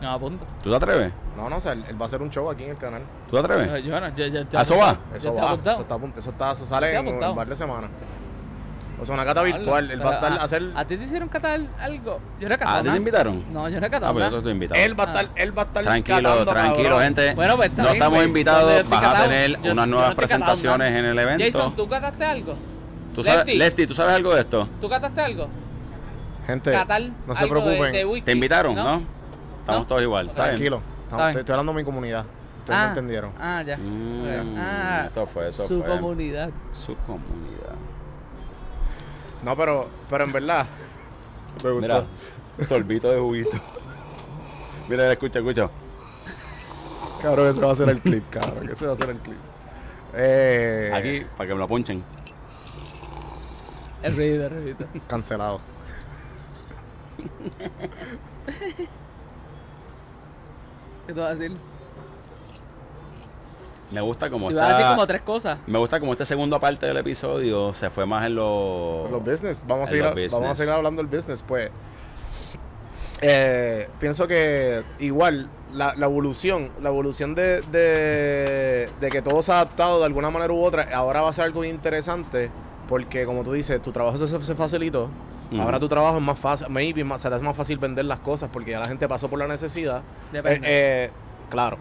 Speaker 6: No, apunto.
Speaker 5: ¿Tú te atreves?
Speaker 4: No, no, o sea, él, él va a hacer un show aquí en el canal.
Speaker 5: ¿Tú te atreves?
Speaker 6: Yo, yo, no, yo,
Speaker 5: ¿A eso va?
Speaker 4: Eso
Speaker 6: está
Speaker 4: va,
Speaker 6: apuntado.
Speaker 4: eso está, apunt- eso está, eso sale
Speaker 6: Está
Speaker 4: en
Speaker 6: apuntado.
Speaker 4: un par de semanas. O sea, una cata virtual. Él va a estar
Speaker 6: ah,
Speaker 4: hacer.
Speaker 6: ¿A ti te hicieron catar algo? Yo no he catado
Speaker 5: ¿A ti te invitaron?
Speaker 6: No, yo no he
Speaker 5: Ah, pero yo
Speaker 6: nada.
Speaker 5: te estoy invitado.
Speaker 4: Él va a estar, él va a estar
Speaker 5: Tranquilo,
Speaker 4: catando,
Speaker 5: tranquilo,
Speaker 4: cabrón.
Speaker 5: gente.
Speaker 6: Bueno, pues
Speaker 5: no estamos
Speaker 6: güey.
Speaker 5: invitados.
Speaker 6: Yo
Speaker 5: Vas a tener
Speaker 6: yo-
Speaker 5: unas
Speaker 6: yo no
Speaker 5: nuevas presentaciones en el evento.
Speaker 6: Jason, ¿tú cataste algo?
Speaker 5: ¿Tú sabes,
Speaker 6: Lefty.
Speaker 5: Lefty, ¿tú sabes algo de esto?
Speaker 6: ¿Tú cataste algo?
Speaker 4: Gente,
Speaker 6: Catar
Speaker 4: no se
Speaker 6: de-
Speaker 4: preocupen.
Speaker 6: de
Speaker 5: ¿Te invitaron? ¿No? Estamos
Speaker 6: ¿No?
Speaker 5: todos igual.
Speaker 4: Tranquilo. Estamos- estoy, estoy hablando de mi comunidad. Ustedes no entendieron.
Speaker 6: Ah, ya.
Speaker 5: Mm,
Speaker 6: Ah,
Speaker 5: eso fue, eso
Speaker 6: su
Speaker 5: fue.
Speaker 6: comunidad.
Speaker 5: Su comunidad.
Speaker 4: No, pero, pero en verdad. Me gustó.
Speaker 5: Mira, sorbito de juguito. Mira, escucha, escucha.
Speaker 4: Cabrón, ese va a ser el clip, cabrón. Ese va a ser el clip. Eh,
Speaker 5: Aquí, para que me lo ponchen.
Speaker 6: El ruido, el ruido.
Speaker 4: Cancelado.
Speaker 6: ¿Qué te vas a decir?
Speaker 5: Me gusta como
Speaker 6: Te iba a decir
Speaker 5: está.
Speaker 6: como tres cosas.
Speaker 5: Me gusta como esta segunda parte del episodio se fue más en los.
Speaker 4: Los business. Vamos a, seguir, vamos a seguir hablando del business. Pues. eh, pienso que igual la, la evolución, la evolución de, de, de que todo se ha adaptado de alguna manera u otra, ahora va a ser algo interesante porque como tú dices, tu trabajo se, se facilitó. Ahora tu trabajo es más fácil, maybe más, se te hace más fácil vender las cosas porque ya la gente pasó por la necesidad.
Speaker 6: Depende.
Speaker 4: Eh, eh, claro,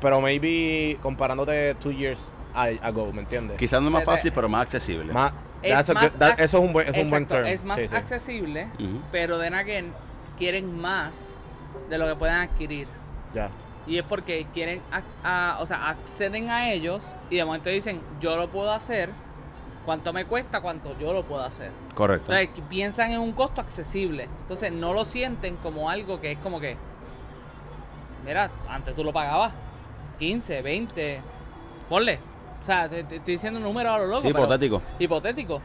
Speaker 4: pero maybe comparándote two years ago, ¿me entiendes?
Speaker 5: Quizás no es más fácil, pero más accesible.
Speaker 4: Más-
Speaker 6: Es
Speaker 4: that's a
Speaker 6: más
Speaker 4: good- that-
Speaker 6: ac-
Speaker 4: eso es un buen, es un buen term.
Speaker 6: Es más
Speaker 4: Sí,
Speaker 6: accesible, pero de again quieren más de lo que pueden adquirir.
Speaker 4: Ya.
Speaker 6: Y es porque quieren, a- o sea, acceden a ellos y de momento dicen, yo lo puedo hacer, cuánto me cuesta, cuánto yo lo puedo hacer.
Speaker 5: Correcto.
Speaker 6: Entonces piensan en un costo accesible. Entonces no lo sienten como algo que es como que, mira, antes tú lo pagabas 15, 20, ponle. O sea, te, te estoy diciendo un número a lo loco.
Speaker 5: Sí,
Speaker 6: pero-
Speaker 5: hipotético.
Speaker 6: hipotético.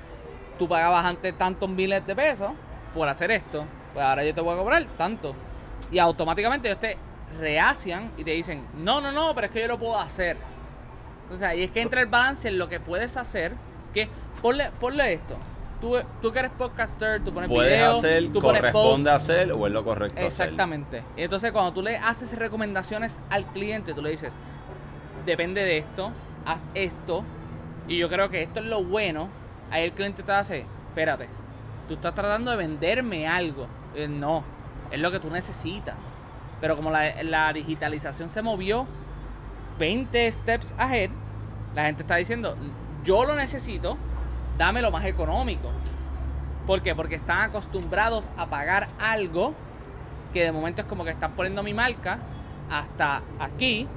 Speaker 6: Tú pagabas antes tantos miles de pesos por hacer esto. Pues ahora yo te voy a cobrar tanto. Y automáticamente ellos te rehacian y te dicen, no, no, no, pero es que yo lo puedo hacer. Entonces ahí es que entra el balance en lo que puedes hacer. Que ponle, ponle esto. Tú, tú que eres podcaster, tú pones
Speaker 5: Puedes
Speaker 6: video,
Speaker 5: hacer,
Speaker 6: tú pones
Speaker 5: corresponde
Speaker 6: post.
Speaker 5: hacer o es lo correcto.
Speaker 6: Exactamente. Entonces cuando tú le haces recomendaciones al cliente, tú le dices, depende de esto, haz esto, y yo creo que esto es lo bueno, ahí el cliente te hace, espérate, tú estás tratando de venderme algo. No, es lo que tú necesitas. Pero como la, la digitalización se movió 20 steps ahead, la gente está diciendo, yo lo necesito, dame lo más económico. ¿Por qué? Porque están acostumbrados a pagar algo que de momento es como que están poniendo mi marca hasta aquí,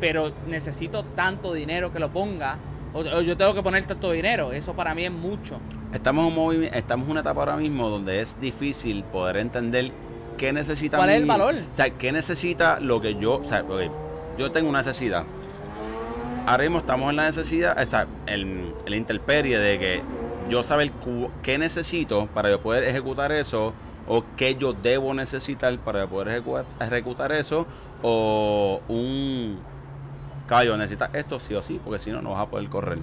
Speaker 6: pero necesito tanto dinero que lo ponga, o, o yo tengo que poner tanto dinero. Eso para mí es mucho.
Speaker 5: Estamos en, un estamos en una etapa ahora mismo donde es difícil poder entender qué necesita
Speaker 6: ¿Cuál es el
Speaker 5: mi-
Speaker 6: valor?
Speaker 5: O sea, qué necesita lo que yo. O sea, ok, yo tengo una necesidad. Ahora mismo estamos en la necesidad, o sea, en el interperie de que yo saber qué necesito para yo poder ejecutar eso, o qué yo debo necesitar para yo poder ejecu- ejecutar eso, o un caballo, necesitas esto sí o sí, porque si no, no vas a poder correr.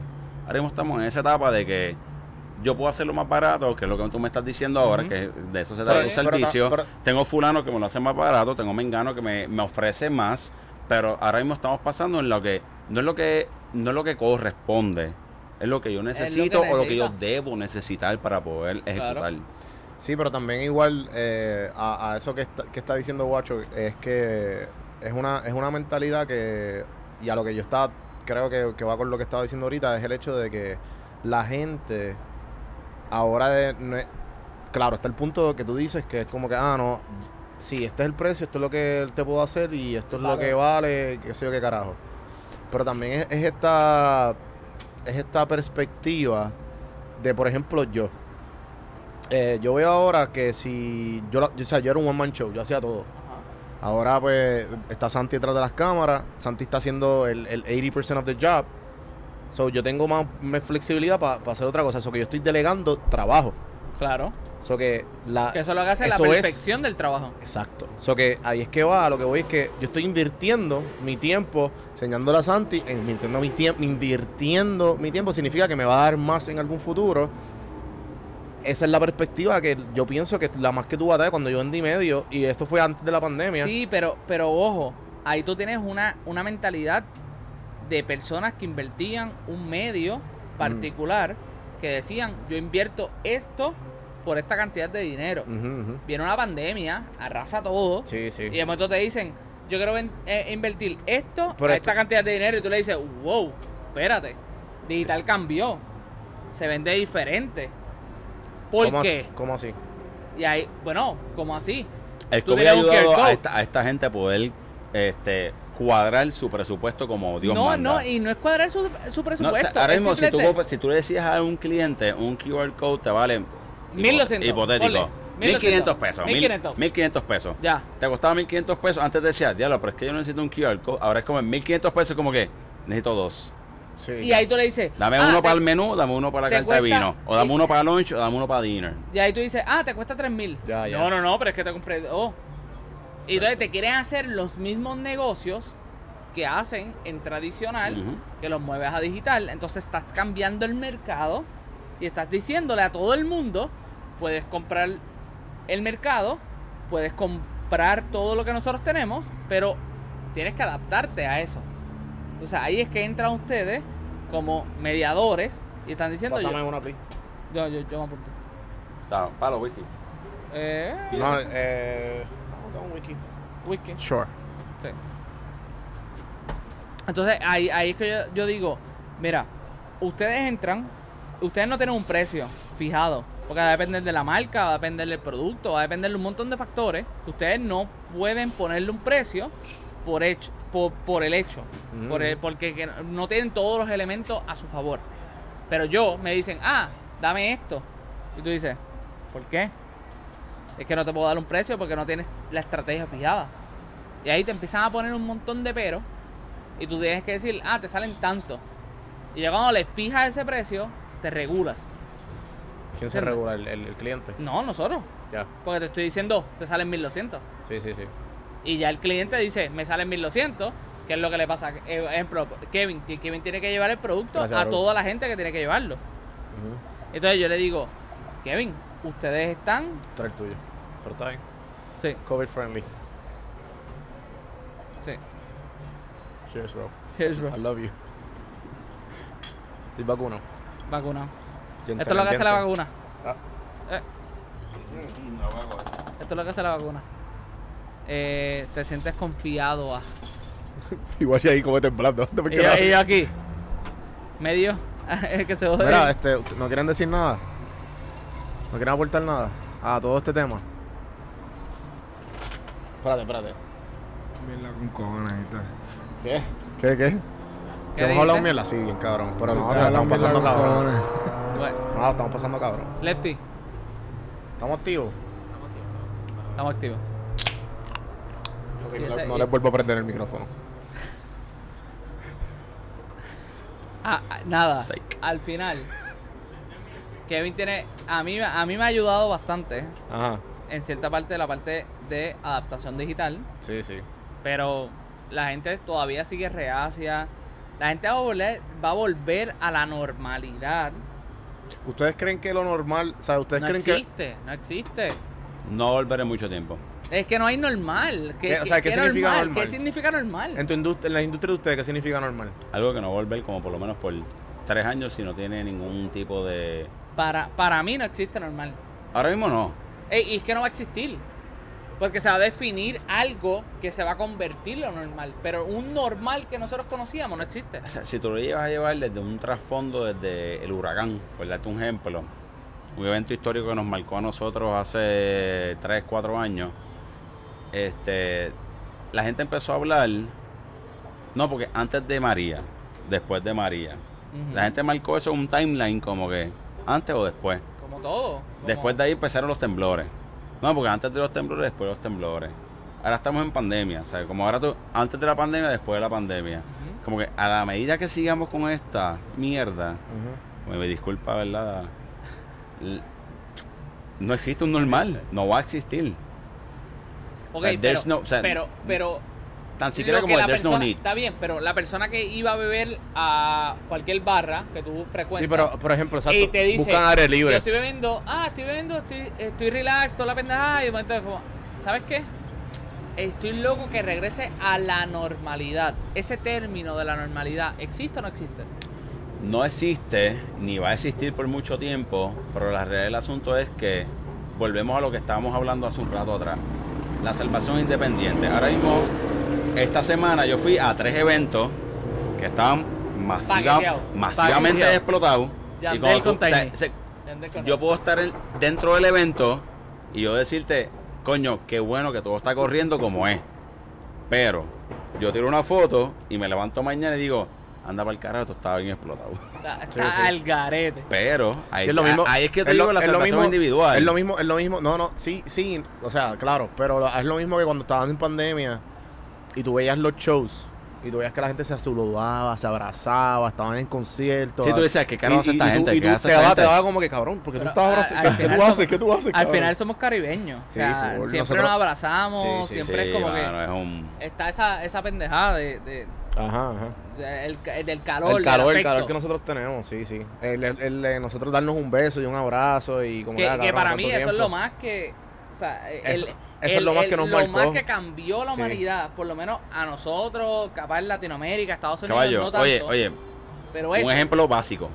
Speaker 5: Ahora mismo estamos en esa etapa de que yo puedo hacerlo más barato, que es lo que tú me estás diciendo ahora, que de eso se trata un
Speaker 4: pero ta-
Speaker 5: servicio.
Speaker 4: pero-
Speaker 5: tengo fulano que me lo hace más barato, tengo mengano que me, me ofrece más, pero ahora mismo estamos pasando en lo que no es lo que no es lo que corresponde, es lo que yo necesito o lo que yo debo necesitar para poder ejecutar.
Speaker 4: Sí, pero también igual eh, a, a eso que está, que está diciendo Guacho es que es una, es una mentalidad que, y a lo que yo estaba, creo que, que va con lo que estaba diciendo ahorita, es el hecho de que la gente ahora de, no es- claro, está el punto que tú dices que es como que, ah, no, sí, este es el precio, esto es lo que te puedo hacer y esto es lo que vale, qué sé yo qué carajo. Pero también es, es esta es esta perspectiva de, por ejemplo, yo. Eh, yo veo ahora que si yo, la- yo, o sea, yo era un one man show, yo hacía todo. Ahora pues está Santi detrás de las cámaras, Santi está haciendo el, el 80% of the job. So yo tengo más, más flexibilidad para hacer otra cosa, eso que yo estoy delegando trabajo.
Speaker 6: Claro.
Speaker 4: So que la
Speaker 6: Que eso es lo que hace la
Speaker 4: es-
Speaker 6: perfección del trabajo.
Speaker 4: Exacto. So que ahí es que va, a lo que voy es que yo estoy invirtiendo mi tiempo, enseñándole a Santi, invirtiendo mi tiempo, invirtiendo mi tiempo significa que me va a dar más en algún futuro. Esa es la perspectiva que yo pienso que es la más que tú vas a dar cuando yo vendí medio, y esto fue antes de la pandemia.
Speaker 6: Sí, pero, pero ojo, ahí tú tienes una, una mentalidad de personas que invertían un medio
Speaker 4: Mm.
Speaker 6: particular que decían, yo invierto esto por esta cantidad de dinero. Viene una pandemia, arrasa todo,
Speaker 4: Sí, sí.
Speaker 6: y de momento te dicen, yo quiero ven- eh, invertir esto a
Speaker 4: esto-
Speaker 6: esta cantidad de dinero, y tú le dices, wow, espérate, digital cambió, se vende diferente. ¿Por
Speaker 4: ¿Cómo
Speaker 6: qué?
Speaker 4: Así? ¿Cómo así?
Speaker 6: Y ahí, bueno, como así?
Speaker 5: El
Speaker 6: Tú
Speaker 5: COVID ha ayudado a esta, a esta gente a poder este, cuadrar su presupuesto como Dios
Speaker 6: no,
Speaker 5: manda.
Speaker 6: no, y no es cuadrar su, su
Speaker 5: No,
Speaker 6: presupuesto.
Speaker 5: o sea, ahora mismo, si tú, si tú le decías a un cliente un QR code, te vale.
Speaker 6: 1200,
Speaker 5: Hipotético.
Speaker 6: ponle,
Speaker 5: 1500 pesos.
Speaker 6: 1500.
Speaker 5: 1500 pesos.
Speaker 6: Ya.
Speaker 5: Te costaba 1500 pesos. Antes decías, diablo, pero es que yo necesito un QR code. Ahora es como en 1500 pesos, como que necesito dos.
Speaker 4: Sí.
Speaker 6: Y ahí tú le dices.
Speaker 5: Dame
Speaker 6: ah,
Speaker 5: uno
Speaker 6: te-
Speaker 5: para el menú, dame uno para la carta de vino. O dame uno para lunch, o dame uno para dinner.
Speaker 6: Y ahí tú dices, ah, te cuesta 3 mil.
Speaker 4: Ya, ya.
Speaker 6: No, no, no, pero es que te compré. Oh. Y entonces te quieren hacer los mismos negocios que hacen en tradicional, que los mueves a digital. Entonces estás cambiando el mercado y estás diciéndole a todo el mundo: puedes comprar el mercado, puedes comprar todo lo que nosotros tenemos, pero tienes que adaptarte a eso. Entonces ahí es que entran ustedes como mediadores y están diciendo:
Speaker 4: Pásame
Speaker 6: yo,
Speaker 4: una, please.
Speaker 6: yo, yo, yo me apunto.
Speaker 5: Está, palo, whisky.
Speaker 6: Eh,
Speaker 4: No, eh... vamos a un wiki.
Speaker 6: whisky.
Speaker 4: Sure.
Speaker 6: Sí. Entonces, ahí, ahí es que yo, yo digo, mira, ustedes entran, ustedes no tienen un precio fijado, porque va a depender de la marca, va a depender del producto, va a depender de un montón de factores. que Ustedes no pueden ponerle un precio por hecho, por, por el hecho,
Speaker 4: Mm.
Speaker 6: por el- porque que no tienen todos los elementos a su favor. Pero yo me dicen, ah, dame esto. Y tú dices, ¿por qué? Es que no te puedo dar un precio porque no tienes la estrategia fijada. Y ahí te empiezan a poner un montón de peros. Y tú tienes que decir, ah, te salen tanto. Y ya cuando le fijas ese precio, te regulas.
Speaker 4: ¿Quién se
Speaker 6: ¿Entiendes?
Speaker 4: regula? ¿El, el- el cliente?
Speaker 6: No, nosotros.
Speaker 4: Ya.
Speaker 6: Porque te estoy diciendo, te salen 1200.
Speaker 4: Sí, sí, sí.
Speaker 6: Y ya el cliente dice, me salen 1200. ¿Qué es lo que le pasa? Eh, ejemplo, Kevin. Kevin tiene que llevar el producto
Speaker 4: Gracias,
Speaker 6: a toda la gente que tiene que llevarlo.
Speaker 4: Ujú.
Speaker 6: Entonces yo le digo, Kevin, ustedes están.
Speaker 4: Trae el tuyo. Pero está bien.
Speaker 6: Sí,
Speaker 4: COVID friendly.
Speaker 6: sí.
Speaker 4: Cheers, bro.
Speaker 6: Cheers, bro.
Speaker 4: I love you. Estoy vacunado.
Speaker 6: Vacunado.
Speaker 4: Jensen,
Speaker 6: Esto es lo que hace la vacuna.
Speaker 4: Ah.
Speaker 6: Eh, esto es lo que hace la vacuna. Eh, te sientes confiado a.
Speaker 4: Igual y ahí como temblando. ¿Por
Speaker 6: Y yo, y yo aquí. Medio. que se jode.
Speaker 4: Mira, este, ¿no quieren decir nada? ¿No quieren aportar nada a todo este tema? Espérate, espérate.
Speaker 7: Mierda con cojones y tal.
Speaker 4: ¿Qué? ¿Qué, qué?
Speaker 6: ¿Qué
Speaker 4: Que hemos hablado mierda, sí, bien cabrón. Pero no, estamos pasando cabrón.
Speaker 6: Bueno,
Speaker 4: No, estamos pasando cabrón.
Speaker 6: Lefty,
Speaker 4: ¿Estamos activos?
Speaker 6: estamos activos.
Speaker 4: Ok, no, le- no les vuelvo a prender el micrófono.
Speaker 6: Ah, ah, nada.
Speaker 5: Psych.
Speaker 6: Al final. Kevin tiene. A mí, a mí me ha ayudado bastante.
Speaker 4: Ajá.
Speaker 6: En cierta parte de la parte de adaptación digital.
Speaker 4: Sí, sí.
Speaker 6: Pero la gente todavía sigue reacia. La gente va a volver, va a, volver a la normalidad.
Speaker 4: ¿Ustedes creen que lo normal, o sea, ustedes
Speaker 6: No
Speaker 4: creen que
Speaker 6: existe, no existe.
Speaker 5: No volveré mucho tiempo.
Speaker 6: Es que no hay normal. ¿Qué,
Speaker 4: ¿Qué- o sea, qué significa normal?
Speaker 6: ¿Qué significa normal?
Speaker 4: en, tu indust- en la industria de ustedes, qué significa normal?
Speaker 5: Algo que no va a volver como por lo menos por tres años si no tiene ningún tipo de...
Speaker 6: Para, para mí no existe normal.
Speaker 5: Ahora mismo no.
Speaker 6: Ey, y es que no va a existir. Porque se va a definir algo que se va a convertir lo normal. Pero un normal que nosotros conocíamos no existe.
Speaker 5: O sea, si tú lo llevas a llevar desde un trasfondo, desde el huracán, por darte un ejemplo, un evento histórico que nos marcó a nosotros hace 3, 4 años, este, la gente empezó a hablar, no, porque antes de María, después de María. La gente marcó eso en un timeline como que antes o después.
Speaker 6: Como todo. como-
Speaker 5: Después de ahí empezaron los temblores. No, porque antes de los temblores, después de los temblores. Ahora estamos en pandemia, ¿sabes? Como ahora tú, antes de la pandemia, después de la pandemia. Como que a la medida que sigamos con esta mierda, me disculpa, ¿verdad? No existe un normal, no va a existir.
Speaker 6: Ok,
Speaker 5: O sea,
Speaker 6: pero,
Speaker 5: there's no- o sea,
Speaker 6: pero, pero
Speaker 5: Tan siquiera como
Speaker 6: la
Speaker 5: there's no need.
Speaker 6: está bien, pero la persona que iba a beber a cualquier barra que tú frecuentas
Speaker 4: Sí, pero por ejemplo, exacto,
Speaker 6: y te dice,
Speaker 4: buscan aire
Speaker 6: yo
Speaker 4: libre.
Speaker 6: estoy bebiendo, ah, estoy bebiendo, estoy, estoy relax, toda la pendejada, y de momento es como, ¿sabes qué? Estoy loco que regrese a la normalidad. Ese término de la normalidad, ¿existe o no existe?
Speaker 5: No existe, ni va a existir por mucho tiempo, pero la realidad del asunto es que volvemos a lo que estábamos hablando hace un rato atrás. La salvación independiente. Ahora mismo, esta semana yo fui a tres eventos que estaban masiva- masivamente
Speaker 6: Paqueteado.
Speaker 5: explotados.
Speaker 6: Yandel
Speaker 5: cuando
Speaker 6: con
Speaker 5: tú- o sea,
Speaker 6: Tiny.
Speaker 5: se-
Speaker 6: ¿Entiendes con-
Speaker 5: yo puedo estar en- dentro del evento y yo decirte, coño, qué bueno que todo está corriendo como es. Pero yo tiro una foto y me levanto mañana y digo, anda para el carajo, esto estaba bien explotado.
Speaker 6: Está, está
Speaker 4: sí.
Speaker 6: al garete.
Speaker 5: Pero ahí,
Speaker 4: Sí, es lo mismo.
Speaker 5: ahí es que te
Speaker 4: es lo-
Speaker 5: digo la
Speaker 4: es lo
Speaker 5: salvación
Speaker 4: mismo-
Speaker 5: individual.
Speaker 4: Es lo mismo, es lo mismo. No, no, sí, sí. O sea, claro, pero lo- es lo mismo que cuando estaban en pandemia y tú veías los shows y tú veías que la gente se saludaba, se abrazaba, estaban en conciertos.
Speaker 5: Sí, tú decías, ¿qué carajo hace esta
Speaker 4: y tú-
Speaker 5: gente?
Speaker 4: y
Speaker 5: ¿Qué
Speaker 4: tú te daba,
Speaker 5: gente?
Speaker 4: te daba como que cabrón, porque tú
Speaker 6: Pero,
Speaker 4: estás
Speaker 6: a-
Speaker 4: abrazando.
Speaker 6: al
Speaker 4: ¿Qué, tú haces?
Speaker 6: somos-
Speaker 4: ¿Qué tú haces?
Speaker 6: Al
Speaker 4: cabrón?
Speaker 6: final somos caribeños.
Speaker 4: Sí,
Speaker 6: o sea,
Speaker 4: full.
Speaker 6: siempre
Speaker 4: Nosotros-
Speaker 6: nos abrazamos,
Speaker 4: Sí, sí,
Speaker 6: siempre
Speaker 5: Sí,
Speaker 6: es como que
Speaker 5: es un...
Speaker 6: está esa, esa pendejada de, de-
Speaker 4: Ajá, ajá.
Speaker 6: el, el del calor.
Speaker 4: el calor,
Speaker 6: del
Speaker 4: el calor
Speaker 6: afecto.
Speaker 4: que nosotros tenemos, sí, sí. El, el- nosotros darnos un beso y un abrazo y como
Speaker 6: que,
Speaker 4: ah,
Speaker 6: que
Speaker 4: cabrón,
Speaker 6: para
Speaker 4: ¿cuánto
Speaker 6: mí eso es lo más que o sea, el-
Speaker 4: Eso-
Speaker 6: el-
Speaker 4: es lo más
Speaker 6: el-
Speaker 4: que nos
Speaker 6: lo
Speaker 4: marcó.
Speaker 6: más que cambió la
Speaker 4: Sí.
Speaker 6: humanidad por lo menos a nosotros capaz en Latinoamérica Estados Unidos
Speaker 5: Caballo,
Speaker 6: no tanto
Speaker 5: oye, oye,
Speaker 6: pero
Speaker 5: un
Speaker 6: eso
Speaker 5: ejemplo básico.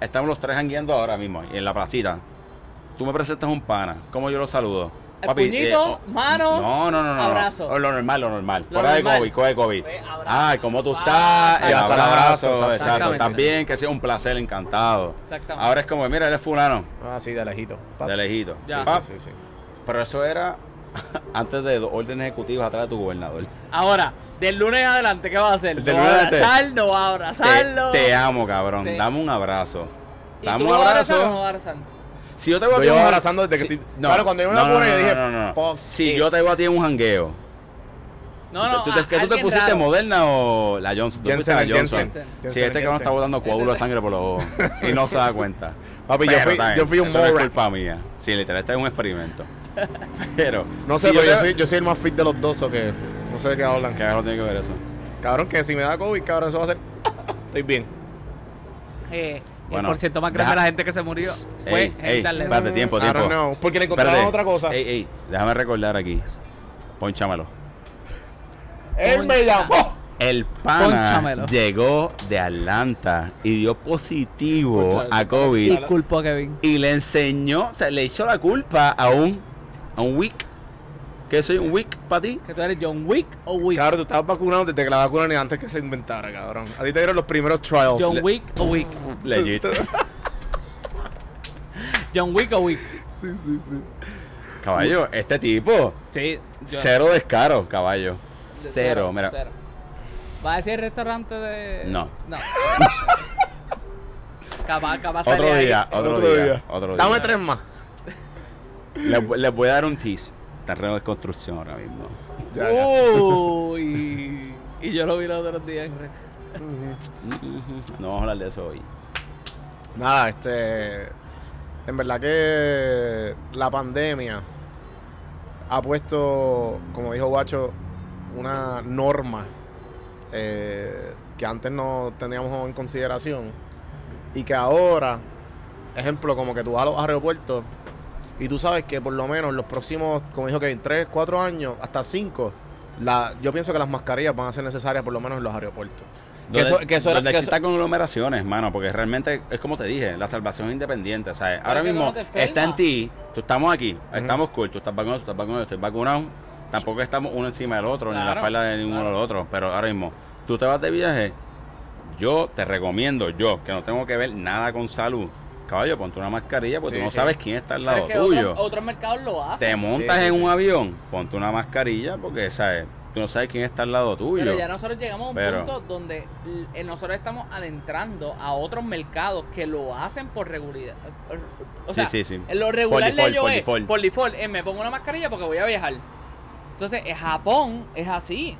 Speaker 5: Estamos los tres jangueando ahora mismo en la placita. Tú me presentas un pana. ¿Cómo yo lo saludo?
Speaker 6: El puñito, mano,
Speaker 5: No, no, no, no.
Speaker 6: abrazo.
Speaker 5: O lo normal, lo normal.
Speaker 6: Lo
Speaker 5: Fuera de. COVID, coge COVID.
Speaker 6: Pues.
Speaker 5: Ay, ¿cómo tú
Speaker 6: Ah,
Speaker 5: estás? El
Speaker 4: exacto.
Speaker 5: abrazo,
Speaker 4: Abrazo,
Speaker 5: exacto. bien, que sea un placer, encantado.
Speaker 6: exactamente
Speaker 5: Ahora es como, mira, eres fulano,
Speaker 4: Ah, sí, de lejito. Pap.
Speaker 5: de lejito.
Speaker 6: Ya.
Speaker 4: Sí, sí, sí.
Speaker 5: Pero eso era antes de dos órdenes ejecutivas atrás de tu gobernador.
Speaker 6: ahora del lunes en adelante qué vas a hacer
Speaker 5: Del
Speaker 6: ¿No va a
Speaker 5: lunes adelante.
Speaker 6: abrazar no va a
Speaker 5: Te,
Speaker 6: abrazarlo
Speaker 5: te amo, cabrón.
Speaker 6: Te-
Speaker 5: Dame un abrazo.
Speaker 6: ¿Y
Speaker 5: Dame
Speaker 6: tú
Speaker 5: un
Speaker 6: lo vas a abrazar o no
Speaker 5: abrazo.
Speaker 6: vas a abrazar?
Speaker 5: Si yo te voy a
Speaker 4: Yo abrazando desde que estoy- Claro, cuando yo me pone, yo dije,
Speaker 5: no, no, no. Si
Speaker 4: it.
Speaker 5: yo te voy a ti en un jangueo,
Speaker 6: no no
Speaker 5: ¿tú, te,
Speaker 6: a-
Speaker 5: ¿qué tú te pusiste,
Speaker 6: raro.
Speaker 5: Moderna o la Johnson? ¿Tú
Speaker 4: Jensen,
Speaker 5: la Johnson?
Speaker 4: Jensen.
Speaker 6: Sí,
Speaker 5: Si
Speaker 4: Jensen,
Speaker 5: este cabrón está botando coágulo de sangre por los ojos y no se da cuenta.
Speaker 4: Papi, yo fui, yo un
Speaker 5: no es culpa mía. Sí, literal, este es un experimento. Pero,
Speaker 4: No sé, pero yo soy, yo soy el más fit de los dos, o que no sé de qué hablan.
Speaker 5: ¿Qué tiene que ver eso?
Speaker 4: Cabrón, que si me da COVID, cabrón, eso va a ser. Estoy bien.
Speaker 6: Eh,
Speaker 5: Bueno,
Speaker 6: el más grande
Speaker 5: deja-
Speaker 6: de la gente que se murió fue Hitler.
Speaker 5: espérate, tiempo, tiempo.
Speaker 4: know, porque le encontraron
Speaker 5: Espérate.
Speaker 4: otra cosa.
Speaker 5: Ey, ey, déjame recordar aquí. Ponchámelo.
Speaker 4: Él me llamó.
Speaker 5: El pana llegó de Atlanta y dio positivo a COVID
Speaker 6: Disculpa, Kevin.
Speaker 5: y le enseñó, o sea, le echó la culpa a un, a un Wick. ¿Qué soy un Wick para ti?
Speaker 6: ¿Que tú eres John Wick o Wick?
Speaker 4: Cabrón, tú estabas vacunado desde que la vacuna ni antes que se inventara, cabrón. A ti te dieron los primeros trials.
Speaker 6: John Wick o Wick.
Speaker 5: Legit.
Speaker 6: John Wick o Wick.
Speaker 4: sí, sí, sí.
Speaker 5: Caballo, este tipo,
Speaker 6: Sí. yo-
Speaker 5: cero descaro, caballo.
Speaker 6: de-
Speaker 5: Cero, mira.
Speaker 6: cero. ¿Va a decir restaurante de.?
Speaker 5: No.
Speaker 6: No. capaz, capaz
Speaker 5: Otro
Speaker 6: ahí.
Speaker 5: día, otro,
Speaker 4: Otro
Speaker 5: día,
Speaker 4: día.
Speaker 5: otro
Speaker 4: Dame
Speaker 5: día.
Speaker 4: tres más.
Speaker 5: Les, les voy a dar un tease. Terreno de construcción ahora mismo.
Speaker 4: Ya, ya.
Speaker 6: Uy. Y yo lo vi los otros días.
Speaker 5: No vamos a hablar de eso hoy.
Speaker 4: Nada, este. En verdad que la pandemia ha puesto, como dijo Guacho, una norma eh, que antes no teníamos en consideración y que ahora, ejemplo, como que tú vas a los aeropuertos y tú sabes que por lo menos los próximos, como dijo que en 3, 4 años, hasta 5, la, yo pienso que las mascarillas van a ser necesarias por lo menos en los aeropuertos. Que
Speaker 5: Donde,
Speaker 4: eso- que eso era-
Speaker 5: donde
Speaker 4: que
Speaker 5: existan conglomeraciones, mano, porque realmente es como te dije, la salvación es independiente. O sea, ahora mismo está en ti, tú estamos aquí, estamos cool, tú estás vacunado, tú estás vacunado, yo estoy vacunado. Tampoco estamos uno encima del otro, ni en la
Speaker 6: Claro,
Speaker 5: falda de ninguno
Speaker 6: claro.
Speaker 5: del otro. Pero ahora mismo, tú te vas de viaje, yo te recomiendo, yo, que no tengo que ver nada con salud, caballo, ponte una mascarilla porque
Speaker 4: Sí,
Speaker 5: tú no
Speaker 4: sí.
Speaker 5: sabes quién está al lado
Speaker 6: es que
Speaker 5: tuyo.
Speaker 6: otros, otros mercados lo hacen.
Speaker 5: te montas
Speaker 4: Sí,
Speaker 5: en
Speaker 4: sí.
Speaker 5: un avión, ponte una mascarilla porque, ¿sabes? tú no sabes quién está al lado tuyo.
Speaker 6: Pero ya nosotros llegamos a un
Speaker 5: Pero-
Speaker 6: punto donde eh, nosotros estamos adentrando a otros mercados que lo hacen por regularidad. O
Speaker 5: Sí,
Speaker 6: sea,
Speaker 5: sí, sí.
Speaker 6: lo regular de ellos
Speaker 5: por
Speaker 6: es,
Speaker 5: default,
Speaker 6: es, me pongo una mascarilla porque voy a viajar. Entonces, en Japón es así.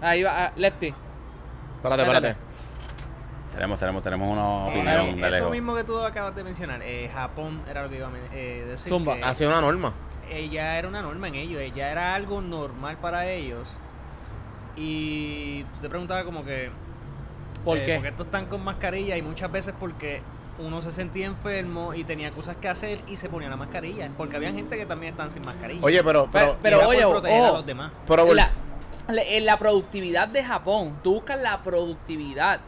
Speaker 6: Ahí va, ah, Lefty.
Speaker 4: Espérate, espérate.
Speaker 5: Tenemos, tenemos, tenemos una
Speaker 8: Eh,
Speaker 5: opinión de
Speaker 8: eso
Speaker 5: lejos.
Speaker 8: mismo que tú acabas de mencionar, eh, Japón era lo que iba a men- eh, decir.
Speaker 6: Zumba.
Speaker 8: que
Speaker 4: Ha sido una norma.
Speaker 8: ella era una norma en ellos, ella era algo normal para ellos. Y tú te preguntabas como que...
Speaker 6: ¿Por
Speaker 8: eh,
Speaker 6: qué?
Speaker 8: Porque estos están con mascarilla y muchas veces porque uno se sentía enfermo y tenía cosas que hacer y se ponía la mascarilla. Porque había gente que también estaban sin mascarilla.
Speaker 4: Oye, pero,
Speaker 6: Pero-
Speaker 4: pero,
Speaker 6: pero oye,
Speaker 8: proteger a
Speaker 6: ojo.
Speaker 8: los demás.
Speaker 4: pero
Speaker 6: la- en la productividad de Japón, tú buscas la productividad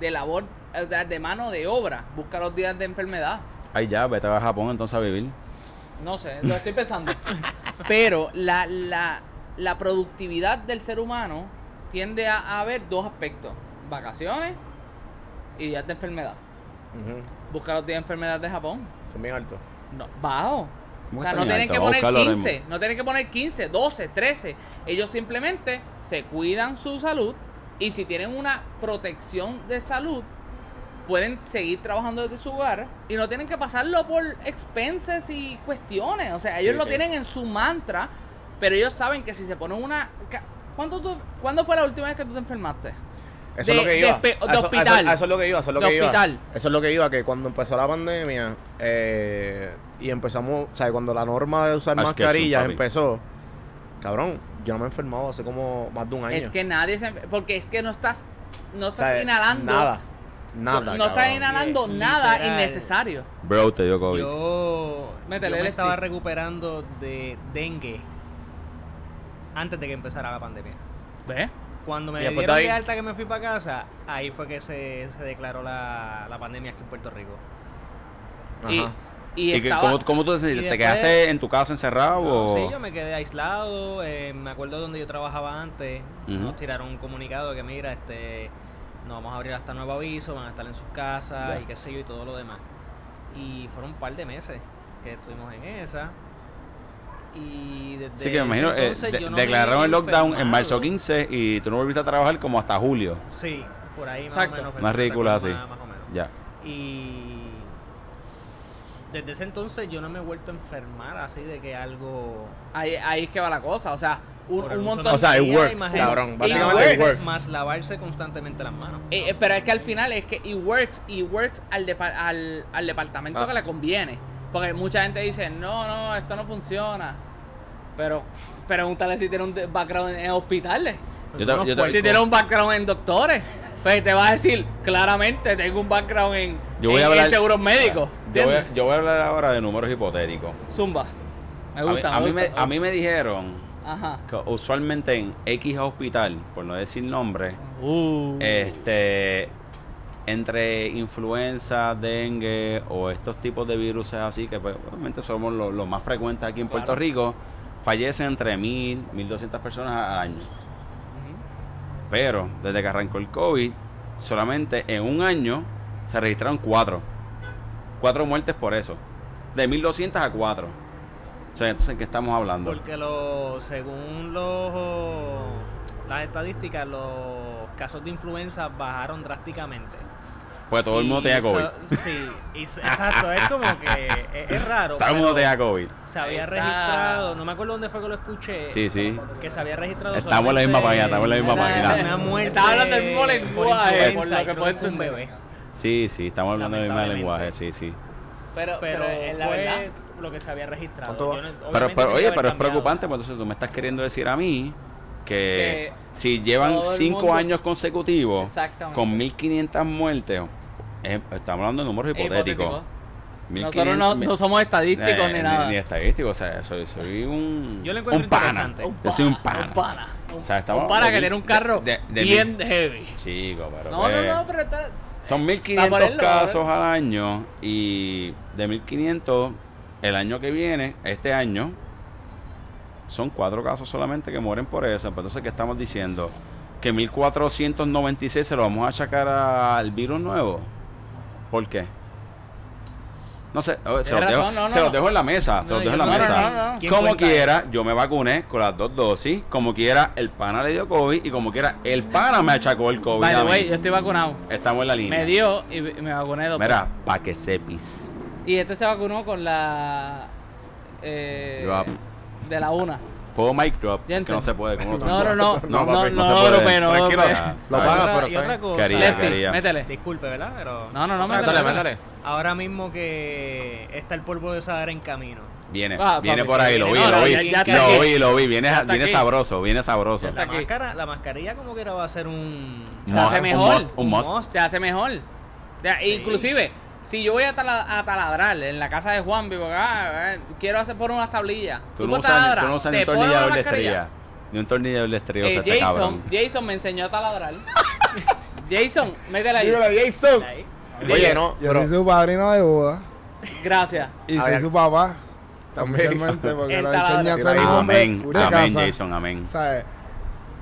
Speaker 6: de labor, o sea, de mano de obra, busca los días de enfermedad.
Speaker 5: Ay, ya, vete a Japón entonces a vivir.
Speaker 6: No sé, lo estoy pensando. Pero la, la, la productividad del ser humano tiende a, a haber dos aspectos: vacaciones y días de enfermedad.
Speaker 4: Ujú,
Speaker 6: Busca los días de enfermedad de Japón.
Speaker 4: Son bien altos.
Speaker 6: No, bajo.
Speaker 5: ¿Cómo
Speaker 6: O sea, no tienen
Speaker 5: alto?
Speaker 6: que poner
Speaker 5: buscarlo ahora
Speaker 6: 15,
Speaker 5: mismo.
Speaker 6: no tienen que poner 15, 12, 13. Ellos simplemente se cuidan su salud y si tienen una protección de salud, pueden seguir trabajando desde su hogar y no tienen que pasarlo por expenses y cuestiones. O sea, ellos
Speaker 4: Sí,
Speaker 6: lo
Speaker 4: sí.
Speaker 6: tienen en su mantra, pero ellos saben que si se ponen una... ¿Cuándo tú- ¿Cuándo fue la última vez que tú te enfermaste?
Speaker 4: Eso
Speaker 6: De-
Speaker 4: es lo que iba.
Speaker 6: de
Speaker 4: eso-
Speaker 6: hospital.
Speaker 4: Eso, es lo que iba. Eso es lo
Speaker 6: De
Speaker 4: que iba. Eso es lo que iba. Que cuando empezó la pandemia eh, y empezamos, o sea, cuando la norma de usar mascarillas empezó, cabrón, yo no me he enfermado hace como más de un año.
Speaker 6: Es que nadie se... Porque es que no estás, no
Speaker 4: O
Speaker 6: estás
Speaker 4: sea,
Speaker 6: inhalando...
Speaker 4: Nada. Nada.
Speaker 6: no estás inhalando nada innecesario.
Speaker 5: Bro, te dio COVID.
Speaker 8: Yo,
Speaker 6: Métele
Speaker 8: yo me estaba recuperando de dengue antes de que empezara la pandemia.
Speaker 6: ¿Ves?
Speaker 8: Cuando me dieron
Speaker 4: de
Speaker 8: alta que me fui para casa, ahí fue que se, se declaró la, la pandemia aquí en Puerto Rico.
Speaker 4: Ajá.
Speaker 6: y
Speaker 5: ¿Y que-
Speaker 6: estaba-
Speaker 5: cómo, cómo tú te sentiste?
Speaker 8: y
Speaker 5: ¿Te
Speaker 8: después-
Speaker 5: quedaste en tu casa encerrado
Speaker 8: No,
Speaker 5: o...?
Speaker 8: sí, yo me quedé aislado. eh, me acuerdo donde yo trabajaba antes.
Speaker 5: Ujú.
Speaker 8: Nos tiraron un comunicado de que, mira, este, nos vamos a abrir hasta nuevo aviso, van a estar en sus casas
Speaker 4: Ya.
Speaker 8: y qué sé yo y todo lo demás. Y fueron un par de meses que estuvimos en esa. Y desde
Speaker 5: Sí, que me imagino, eh,
Speaker 8: entonces
Speaker 5: de-
Speaker 8: yo no
Speaker 5: declararon el lockdown en marzo
Speaker 8: enfermado.
Speaker 5: 15 y tú no volviste a trabajar como hasta julio.
Speaker 8: Sí, por ahí más
Speaker 6: Exacto.
Speaker 8: o menos.
Speaker 5: Más ridícula así.
Speaker 8: Más, más o menos.
Speaker 5: Ya.
Speaker 8: Y desde ese entonces yo no me he vuelto a enfermar así de que algo...
Speaker 6: ahí, ahí es que va la cosa. O sea, un, un
Speaker 8: uso de
Speaker 6: montón
Speaker 4: O sea, it works, cabrón. Básicamente it
Speaker 6: works.
Speaker 4: works.
Speaker 8: Más lavarse constantemente las manos.
Speaker 6: Eh, eh, pero es que al final es que it works, it works al, depa- al, al departamento
Speaker 4: Ah.
Speaker 6: que le conviene. Porque mucha gente dice, no, no, esto no funciona. Pero pregúntale si tiene un de- background en, en hospitales.
Speaker 5: Yo te- yo te-
Speaker 6: Si tiene un background en doctores. Pues te va a decir, claramente tengo un background en,
Speaker 5: Yo voy
Speaker 6: en-
Speaker 5: a hablar-
Speaker 6: en seguros médicos.
Speaker 5: Yo voy, a,
Speaker 6: ¿entiendes?
Speaker 5: yo voy a hablar ahora de números hipotéticos.
Speaker 6: Zumba. Me
Speaker 5: A mí,
Speaker 6: gusta,
Speaker 5: a mí me, a mí me dijeron
Speaker 6: Ajá.
Speaker 5: que usualmente en X hospital, por no decir nombre,
Speaker 6: Uh.
Speaker 5: este entre influenza, dengue o estos tipos de virus así que pues, obviamente somos los más frecuentes aquí en Puerto Rico, fallecen entre mil, mil doscientas personas al año. Pero desde que arrancó el COVID, solamente en un año se registraron cuatro. Cuatro muertes por eso. De 1200 a cuatro. O sea, entonces, ¿en qué estamos hablando?
Speaker 8: Porque lo, según los, las estadísticas, los casos de influenza bajaron drásticamente.
Speaker 5: Pues todo el mundo tenía COVID.
Speaker 8: sí, y exacto, es como que es, es raro.
Speaker 5: Todo el mundo tenía COVID.
Speaker 8: Se había registrado, no me acuerdo dónde fue que lo escuché.
Speaker 5: Sí, sí.
Speaker 8: Que se había registrado.
Speaker 5: Estamos en la misma página, estamos en la misma página.
Speaker 8: Una muerte.
Speaker 6: Estaba hablando el mismo lenguaje, por lo que
Speaker 8: un
Speaker 6: entender.
Speaker 8: bebé.
Speaker 5: Sí, sí, estamos hablando del mismo lenguaje, sí, sí.
Speaker 6: Pero,
Speaker 8: Pero,
Speaker 6: la
Speaker 8: fue
Speaker 6: verdad.
Speaker 8: lo que se había registrado.
Speaker 5: Pero, pero oye, pero es preocupante, porque entonces tú me estás queriendo decir a mí que,
Speaker 6: Que
Speaker 5: si llevan cinco
Speaker 6: mundo-
Speaker 5: años consecutivos con 1500 muertes, eh, estamos hablando de números hipotéticos.
Speaker 6: hipotético.
Speaker 5: 1500,
Speaker 6: Nosotros no, no somos estadísticos
Speaker 5: eh,
Speaker 6: ni nada.
Speaker 5: Ni, estadísticos, o sea, soy, soy un,
Speaker 8: Yo lo encuentro
Speaker 5: un pana.
Speaker 8: interesante.
Speaker 6: Un
Speaker 5: Yo soy un
Speaker 6: pana,
Speaker 5: pana.
Speaker 6: Un pana. Un,
Speaker 5: O sea, estamos
Speaker 6: un pana
Speaker 5: hablando
Speaker 6: que tiene un carro
Speaker 5: de- de- de
Speaker 6: bien
Speaker 5: mil-
Speaker 6: heavy.
Speaker 5: Chico, pero
Speaker 6: No,
Speaker 5: pues,
Speaker 6: no, no, pero está...
Speaker 5: Son 1500
Speaker 6: ponerlo,
Speaker 5: casos al año y de 1500 el año que viene, este año, son cuatro casos solamente que mueren por eso. Pues Entonces, ¿qué estamos diciendo? Que 1496 se lo vamos a achacar al virus nuevo. ¿Por qué? No sé, oh, se, los dejo,
Speaker 6: no,
Speaker 5: se los dejo en la mesa, se los dejo en la mesa.
Speaker 6: no, no, no.
Speaker 8: ¿Quién
Speaker 5: Como quiera, yo me vacuné con las dos dosis, como quiera, el pana le dio COVID y como quiera, el pana me achacó el COVID.
Speaker 6: By
Speaker 5: a
Speaker 6: the
Speaker 5: mí.
Speaker 6: way, yo estoy vacunado.
Speaker 5: Estamos en la línea.
Speaker 6: Me dio y me vacuné dos
Speaker 5: Mira, pa' que sepis.
Speaker 6: Y este se vacunó con la. Eh,
Speaker 5: Drop.
Speaker 6: De la una.
Speaker 5: Puedo mic drop,
Speaker 6: Jensen.
Speaker 5: que no se puede. ¿cómo lo
Speaker 6: No, no, no.
Speaker 5: No,
Speaker 6: No, no, no,
Speaker 5: no se puede.
Speaker 6: No,
Speaker 4: Tranquilo.
Speaker 5: Ah,
Speaker 4: Lo
Speaker 8: otra-
Speaker 4: pero
Speaker 8: y otra cosa.
Speaker 5: Quería,
Speaker 6: Lefty,
Speaker 5: quería.
Speaker 6: métele.
Speaker 8: Disculpe, ¿verdad? Pero
Speaker 6: No, no, no, métele.
Speaker 4: Métele.
Speaker 8: Ahora mismo que está el polvo de Sahara en camino.
Speaker 5: Viene,
Speaker 6: Ah,
Speaker 5: viene
Speaker 6: papi,
Speaker 5: por ahí, lo vi,
Speaker 8: no,
Speaker 5: lo
Speaker 8: no,
Speaker 5: vi.
Speaker 8: ya- ya está
Speaker 5: Lo
Speaker 6: aquí.
Speaker 5: vi, lo vi. Viene, viene sabroso, viene sabroso.
Speaker 8: La máscara, la mascarilla como que era va a ser un...
Speaker 6: Se hace
Speaker 5: un
Speaker 6: mejor.
Speaker 5: must, un must.
Speaker 6: Se hace mejor. Inclusive, si yo voy a, tala- a taladrar en la casa de Juan, porque ah, eh, quiero hacer por unas tablillas.
Speaker 5: Tú no usas, tú no usas ni un tornillador
Speaker 6: la
Speaker 5: de estrella. Ni un tornillador de estrella, o
Speaker 6: Eh,
Speaker 5: sea, este
Speaker 6: Jason. Jason me enseñó a taladrar. Jason, métela ahí.
Speaker 4: Dímelo, Jason.
Speaker 8: Ahí.
Speaker 4: Oye, no,
Speaker 7: Yo soy su padrino de boda
Speaker 6: Gracias.
Speaker 7: y soy su papá.
Speaker 4: También.
Speaker 7: Porque lo enseña a ser
Speaker 5: Amén, amén. Jason, amén.
Speaker 7: ¿Sabes?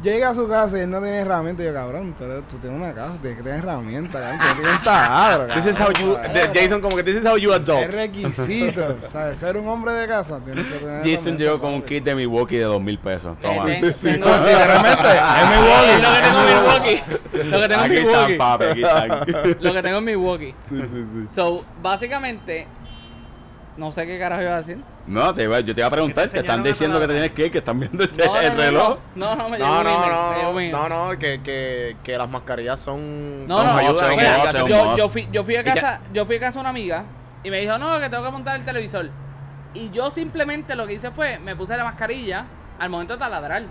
Speaker 7: Llega a su casa y él no tiene herramientas. Yo, cabrón, tú, tú tienes una casa, tienes que tener herramientas, cabrón. Tú tienes un taladro,
Speaker 4: this is how
Speaker 7: cabrón.
Speaker 4: you, Jason como que this is how you
Speaker 7: Es
Speaker 4: adult.
Speaker 7: requisito, ¿sabes? Ser un hombre de casa, tienes que tener
Speaker 5: Jason llegó con un kit de Milwaukee de dos mil pesos. Toma.
Speaker 6: Eh, ten- tengo-
Speaker 7: No, literalmente, es mi
Speaker 6: Es lo que tengo en Milwaukee. Lo que tengo en
Speaker 5: Aquí están,
Speaker 6: Milwaukee.
Speaker 5: papi, aquí están.
Speaker 6: Lo que tengo en Milwaukee.
Speaker 7: Sí, sí, sí.
Speaker 6: So, básicamente, no sé qué carajo iba a decir.
Speaker 5: No, te iba, yo te iba a preguntar,
Speaker 8: Que te
Speaker 5: te están diciendo que te tienes que ir, que están viendo este,
Speaker 6: No, no,
Speaker 5: el
Speaker 6: no,
Speaker 5: reloj.
Speaker 6: No, no, me
Speaker 4: No,
Speaker 6: un
Speaker 4: no,
Speaker 6: email, me
Speaker 4: no, no,
Speaker 6: email.
Speaker 4: no, no, que, que, que las mascarillas son
Speaker 6: No, no, yo, fui, yo fui a casa, yo fui a casa de una amiga y me dijo, no, que tengo que montar el televisor. Y yo simplemente lo que hice fue, me puse la mascarilla al momento de taladrar.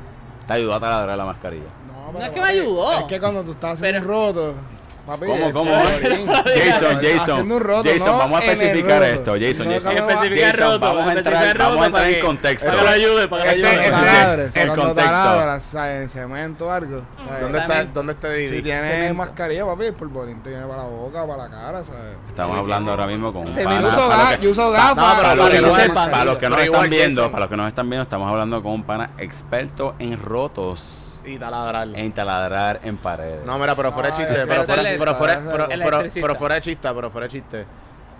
Speaker 5: Te ayudó a taladrar la mascarilla.
Speaker 7: No,
Speaker 6: No es que me ayudó.
Speaker 7: Es que cuando tú estás haciendo
Speaker 6: Pero-
Speaker 7: un roto, papi.
Speaker 5: ¿Cómo, cómo? Jason, Jason,
Speaker 7: roto,
Speaker 5: Jason,
Speaker 7: no
Speaker 5: vamos a
Speaker 7: el
Speaker 5: especificar esto, Jason,
Speaker 7: No,
Speaker 5: Jason.
Speaker 7: no,
Speaker 6: Especificar
Speaker 5: Jason,
Speaker 6: roto,
Speaker 5: vamos a entrar, vamos a entrar en contexto.
Speaker 6: Para que lo ayude, para que lo ayude.
Speaker 7: es taladre, o sea,
Speaker 5: El contexto.
Speaker 7: ¿sabes? En cemento o algo, ¿sabes?
Speaker 4: ¿Dónde está. ¿Dónde está
Speaker 7: Si tienes
Speaker 6: Cemento.
Speaker 7: mascarilla, papi, el polvorín te viene para la boca, para la cara, ¿sabes?
Speaker 5: Estamos hablando ahora mismo con un pana.
Speaker 7: Yo uso,
Speaker 5: Para
Speaker 7: ga-
Speaker 5: los que-
Speaker 7: yo uso
Speaker 4: No,
Speaker 7: gafas.
Speaker 5: Para los que no-
Speaker 6: sepan.
Speaker 5: para los que nos están viendo, para los que nos están viendo, estamos hablando con un pana experto en rotos,
Speaker 4: Y taladrar.
Speaker 5: en taladrar en paredes.
Speaker 4: No, mira, pero fuera de chiste, pero fuera, pero fuera, pero, pero, fuera de chiste, pero fuera de chiste.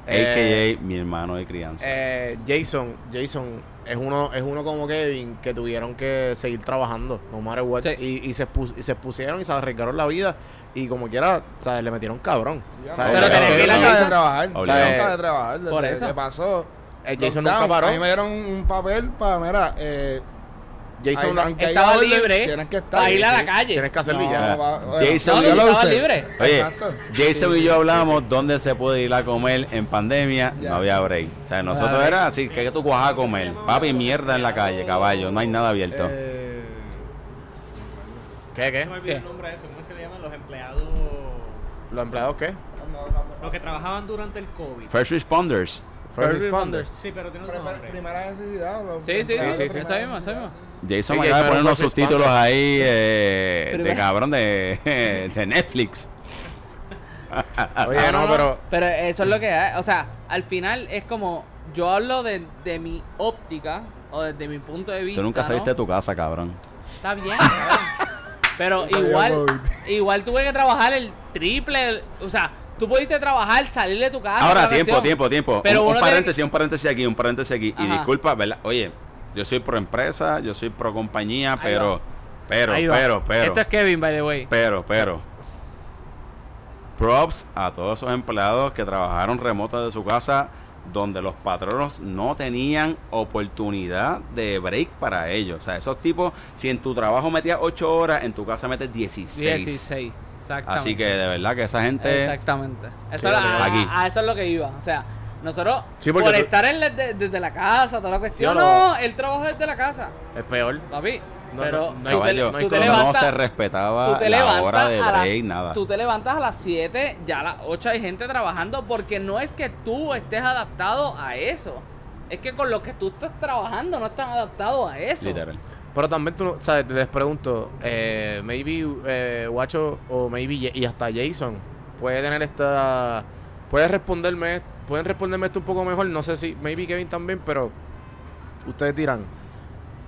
Speaker 4: Eh,
Speaker 5: AKA mi hermano de crianza.
Speaker 4: eh, Jason, Jason es uno, es uno como Kevin que tuvieron que seguir trabajando, no matter what,
Speaker 6: Sí.
Speaker 4: y, y se expus- y se expusieron y se arriesgaron la vida y como quiera, ¿sabes? Le metieron cabrón.
Speaker 6: Pero tenés que ir a
Speaker 7: nunca
Speaker 6: casa.
Speaker 7: de trabajar. Nunca de trabajar.
Speaker 6: Por eso.
Speaker 7: que pasó.
Speaker 4: eh, Jason nunca paró.
Speaker 7: A mí me dieron un papel para, mira, eh,
Speaker 4: Jason,
Speaker 6: Estaba
Speaker 7: orden,
Speaker 6: libre
Speaker 7: tienes que estar.
Speaker 6: para ir a la calle.
Speaker 4: tienes que hacerlo y
Speaker 7: No, va- bueno,
Speaker 5: Jason,
Speaker 6: No,
Speaker 7: yo
Speaker 6: no,
Speaker 7: lo
Speaker 6: estaba libre.
Speaker 5: Oye,
Speaker 7: Exacto.
Speaker 5: Jason
Speaker 7: Sí,
Speaker 5: y yo
Speaker 7: sí,
Speaker 5: hablábamos dónde se puede ir a comer en pandemia,
Speaker 7: Ya.
Speaker 5: no había break. O sea, nosotros era así, que tú cojas a comer? Papi, mierda en la calle, caballo, no hay nada abierto.
Speaker 7: Eh,
Speaker 4: ¿Qué,
Speaker 8: Se
Speaker 4: qué?
Speaker 8: me olvidó
Speaker 6: ¿Qué?
Speaker 8: el nombre de eso. ¿Cómo se le llaman los empleados?
Speaker 4: ¿Los empleados qué?
Speaker 8: Los que trabajaban durante el COVID.
Speaker 5: First responders.
Speaker 4: First responders.
Speaker 8: Sí, pero tiene otro nombre.
Speaker 7: Primera necesidad.
Speaker 6: Sí, sí, sí,
Speaker 4: sí,
Speaker 7: de
Speaker 4: sí,
Speaker 5: Jason
Speaker 4: Sí,
Speaker 5: me acaba de poner unos subtítulos ahí eh, de cabrón de, de Netflix.
Speaker 4: Oye, no, pero
Speaker 6: Pero eso es lo que hay. O sea, al final es como. Yo hablo de, de mi óptica o desde mi punto de vista.
Speaker 5: Tú nunca
Speaker 6: ¿no?
Speaker 5: saliste de tu casa, cabrón.
Speaker 6: Está bien, cabrón. Pero igual, igual tuve que trabajar el triple. el- o sea, tú pudiste trabajar, salir de tu casa.
Speaker 5: Ahora, tiempo,
Speaker 6: cuestión.
Speaker 5: tiempo, tiempo.
Speaker 6: Pero
Speaker 5: un, un paréntesis, un paréntesis aquí, un paréntesis aquí. Y disculpa, ¿verdad? Oye, yo soy pro empresa, yo soy pro compañía, pero, pero, pero, pero,
Speaker 6: Esto es Kevin, by the way.
Speaker 5: pero, pero. Props a todos esos empleados que trabajaron remotos de su casa donde los patronos no tenían oportunidad de break para ellos. O sea, esos tipos, si en tu trabajo metías 8 horas, en tu casa metes 16.
Speaker 6: 16. Exactamente.
Speaker 5: Así que de verdad que esa gente...
Speaker 6: Exactamente. Eso a eso es lo que iba. O sea, nosotros,
Speaker 4: Sí,
Speaker 6: por
Speaker 4: tú-
Speaker 6: estar en la- de- desde la casa, toda la cuestión. No,
Speaker 4: no.
Speaker 6: el trabajo desde la casa.
Speaker 4: es peor.
Speaker 6: Papi.
Speaker 4: No,
Speaker 6: pero
Speaker 4: no, no
Speaker 6: te,
Speaker 4: no
Speaker 6: tú te
Speaker 5: se respetaba
Speaker 6: tú te
Speaker 5: la hora de
Speaker 6: a las-
Speaker 5: break, nada.
Speaker 6: Tú te levantas a las 7, ya a las 8 hay gente trabajando porque no es que tú estés adaptado a eso. Es que con lo que tú estás trabajando no están adaptados a eso.
Speaker 5: Literal.
Speaker 4: Pero también tú, no- ¿sabes? Les pregunto, eh, maybe eh, Guacho o maybe y hasta Jason puede tener esta, puede responderme, pueden responderme esto un poco mejor. No sé si maybe Kevin también, pero ustedes dirán,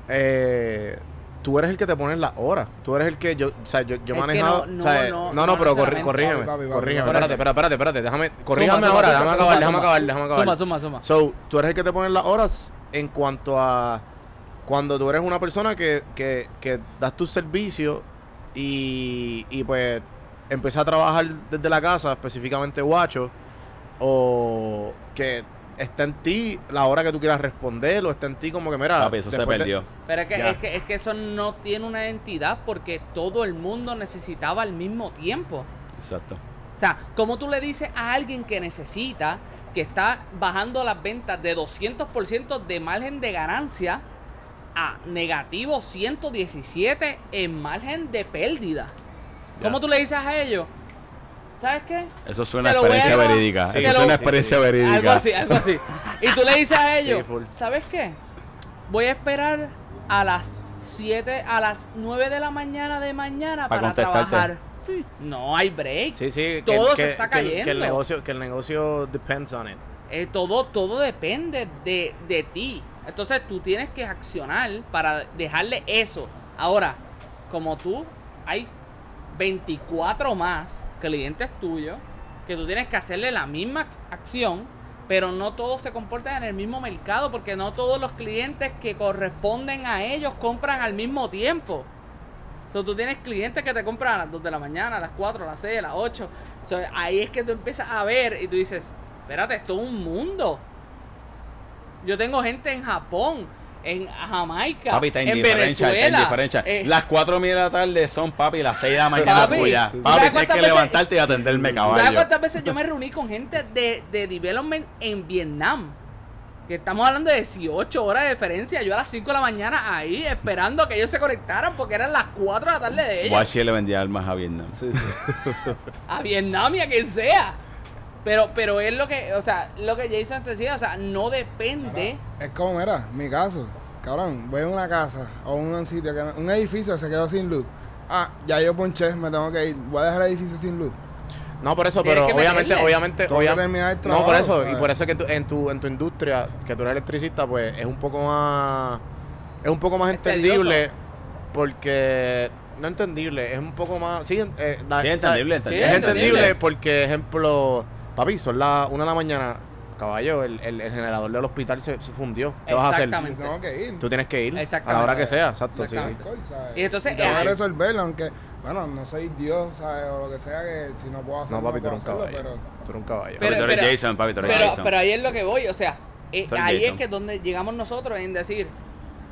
Speaker 4: eh, tú eres el que te pones las horas. Tú eres el que yo, o sea, yo, yo manejado,
Speaker 6: no,
Speaker 4: o sea,
Speaker 6: no,
Speaker 4: no,
Speaker 6: no,
Speaker 4: no, pero corri-
Speaker 6: necesariamente.
Speaker 4: corrígeme,
Speaker 7: Papi, papi, papi,
Speaker 4: corrígeme,
Speaker 7: papi.
Speaker 4: espérate, espérate, espérate, espérate, déjame, corrígame
Speaker 6: suma,
Speaker 4: ahora,
Speaker 6: suma,
Speaker 4: déjame
Speaker 6: suma,
Speaker 4: acabar,
Speaker 6: suma,
Speaker 4: déjame
Speaker 6: suma.
Speaker 4: acabar, déjame acabar.
Speaker 6: Suma, suma, suma.
Speaker 4: So, tú eres el que te pones las horas en cuanto a cuando tú eres una persona que, que, que das tu servicio y, y pues empiezas a trabajar desde la casa, específicamente guacho, o que está en ti la hora que tú quieras responder, o está en ti como que, mira,
Speaker 5: Papi, eso se
Speaker 4: de-
Speaker 5: perdió.
Speaker 6: Pero es que, es, que, es que eso no tiene una identidad porque todo el mundo necesitaba al mismo tiempo.
Speaker 5: Exacto.
Speaker 6: O sea, ¿cómo tú le dices a alguien que necesita, que está bajando las ventas de 200% de margen de ganancia a negativo 117 en margen de pérdida? ¿Cómo tú le dices a ellos? ¿Sabes qué?
Speaker 5: Eso suena a experiencia verídica. Eso
Speaker 6: lo-
Speaker 5: suena a experiencia verídica.
Speaker 6: Algo así, algo así. Y tú le dices a ellos. ¿sabes qué? Voy a esperar a las 7, a las 9 de la mañana de mañana
Speaker 5: Pa'
Speaker 6: para trabajar. No hay break.
Speaker 4: Sí, sí,
Speaker 6: Todo
Speaker 4: que-
Speaker 6: se está
Speaker 4: que el- Que, el
Speaker 6: cayendo.
Speaker 4: negocio, que el negocio depends on it.
Speaker 6: Eh, todo, todo depende de, de ti. Entonces tú tienes que accionar para dejarle eso. Ahora, como tú, hay 24 más clientes tuyos que tú tienes que hacerle la misma ac- acción, pero no todos se comportan en el mismo mercado porque no todos los clientes que corresponden a ellos compran al mismo tiempo. So, tú tienes clientes que te compran a las 2 de la mañana, a las 4, a las 6, a las 8. So, ahí es que tú empiezas a ver y tú dices, espérate, esto es un mundo. Yo tengo gente en Japón, en Jamaica,
Speaker 5: Papi, está
Speaker 6: en
Speaker 5: indiferencia, está
Speaker 6: Venezuela.
Speaker 5: indiferencia.
Speaker 6: eh,
Speaker 5: Las 4 de la tarde son, papi, las 6 de la mañana
Speaker 6: Papi,
Speaker 5: tuya.
Speaker 6: ¿tú sabes
Speaker 5: Papi, tienes que
Speaker 6: veces-
Speaker 5: levantarte y atenderme,
Speaker 6: ¿tú ¿Sabes
Speaker 5: caballo.
Speaker 6: cuántas veces yo me reuní con gente de, de development en Vietnam? Que estamos hablando de 18 horas de diferencia. Yo a las 5 de la mañana ahí esperando que ellos se conectaran porque eran las 4 de la tarde de ellos.
Speaker 5: Guachi le vendía armas a Vietnam.
Speaker 6: a Vietnam y a quien sea. Pero, pero es lo que, o sea, lo que Jason te decía, o sea, no depende.
Speaker 7: Es como era, mi caso. Cabrón, voy a una casa o un sitio, que un edificio se quedó sin luz. Ah, ya yo ponché, me tengo que ir. Voy a dejar el edificio sin luz.
Speaker 4: No, por eso, pero obviamente, obviamente,
Speaker 7: Tengo que
Speaker 4: obvia-
Speaker 7: terminar el
Speaker 4: No, por eso, y por eso es que en tu, en tu, en tu industria, que tú eres electricista, pues es un poco más, es un poco más
Speaker 6: Es
Speaker 4: entendible,
Speaker 6: tedioso.
Speaker 4: porque, no entendible, es un poco más, sí, eh, la-
Speaker 5: Sí, entendible, entendible.
Speaker 4: es
Speaker 6: entendible
Speaker 4: porque, ejemplo, papi, son las una de la mañana, caballo, el, el, el generador del hospital se, se fundió, ¿qué vas a hacer?
Speaker 7: Yo
Speaker 6: Exactamente.
Speaker 7: tengo que ir.
Speaker 4: Tú tienes que ir a la
Speaker 6: Exactamente.
Speaker 4: hora que sea, exacto, sí, sí.
Speaker 7: Alcohol, ¿sabes?
Speaker 6: Y entonces,
Speaker 7: tengo que
Speaker 6: eh,
Speaker 7: resolverlo, aunque, bueno, no soy Dios, ¿sabes? O lo que sea, que si no puedo hacerlo,
Speaker 4: No, papi, tú
Speaker 7: puedo
Speaker 4: eres un
Speaker 7: hacerlo,
Speaker 4: caballo,
Speaker 7: pero...
Speaker 4: tú eres un caballo.
Speaker 6: Pero-
Speaker 5: Papi, tú eres
Speaker 6: pero-
Speaker 5: Jason, papi, tú eres
Speaker 6: Pero,
Speaker 5: Jason.
Speaker 6: pero ahí es lo que voy, o sea, eh,
Speaker 5: Tú eres
Speaker 6: ahí es
Speaker 5: Jason.
Speaker 6: que es donde llegamos nosotros en decir,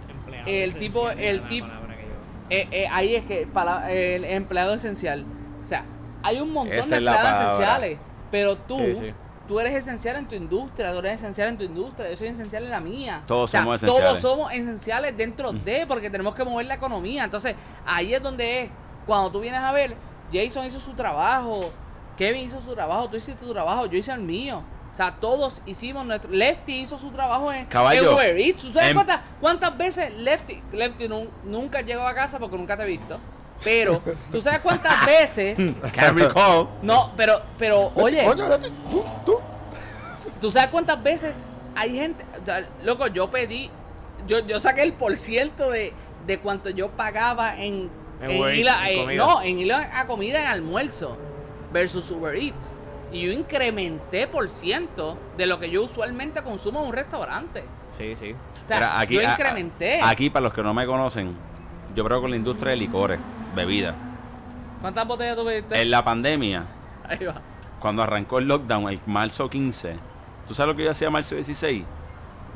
Speaker 8: Empleado
Speaker 6: El
Speaker 8: esencial,
Speaker 6: tipo-
Speaker 8: era
Speaker 6: el
Speaker 8: la
Speaker 6: tip-
Speaker 8: palabra que yo usé.
Speaker 6: eh, eh, ahí es que para el empleado esencial, o sea, hay un montón
Speaker 5: Esa
Speaker 6: de
Speaker 5: es la
Speaker 6: empleados
Speaker 5: palabra.
Speaker 6: esenciales, pero tú,
Speaker 4: Sí, sí.
Speaker 6: tú eres esencial en tu industria, tú eres esencial en tu industria, yo soy esencial en la mía.
Speaker 5: Todos
Speaker 6: O sea,
Speaker 5: somos esenciales.
Speaker 6: Todos somos esenciales dentro de, porque tenemos que mover la economía. Entonces, ahí es donde es, cuando tú vienes a ver, Jason hizo su trabajo, Kevin hizo su trabajo, tú hiciste tu trabajo, yo hice el mío. O sea, todos hicimos nuestro. Lefty hizo su trabajo en,
Speaker 5: Caballo,
Speaker 6: Uber Eats. ¿Tú sabes
Speaker 5: en-
Speaker 6: cuántas, cuántas veces Lefty, Lefty nun- nunca llegó a casa porque nunca te he visto? Pero, ¿tú sabes cuántas veces?
Speaker 5: Can't recall.
Speaker 6: No, pero, pero, oye,
Speaker 4: tú, tú.
Speaker 6: ¿tú sabes cuántas veces hay gente? Loco, yo pedí, yo, yo saqué el por ciento de, de cuánto yo pagaba en,
Speaker 4: En
Speaker 6: en
Speaker 4: Uber
Speaker 6: ir
Speaker 4: Eats,
Speaker 6: a,
Speaker 4: en
Speaker 6: eh,
Speaker 4: comida.
Speaker 6: no, en ir a, comida en almuerzo versus Uber Eats. Y yo incrementé por ciento de lo que yo usualmente consumo en un restaurante.
Speaker 4: Sí, sí.
Speaker 6: O sea,
Speaker 5: Mira, aquí,
Speaker 6: yo
Speaker 5: a-
Speaker 6: incrementé.
Speaker 5: Aquí, para los que no me conocen, yo creo con la industria de licores, bebidas.
Speaker 6: ¿Cuántas botellas tú pediste?
Speaker 5: En la pandemia,
Speaker 6: Ahí va.
Speaker 5: cuando arrancó el lockdown, el marzo 15, ¿tú sabes lo que yo hacía marzo 16?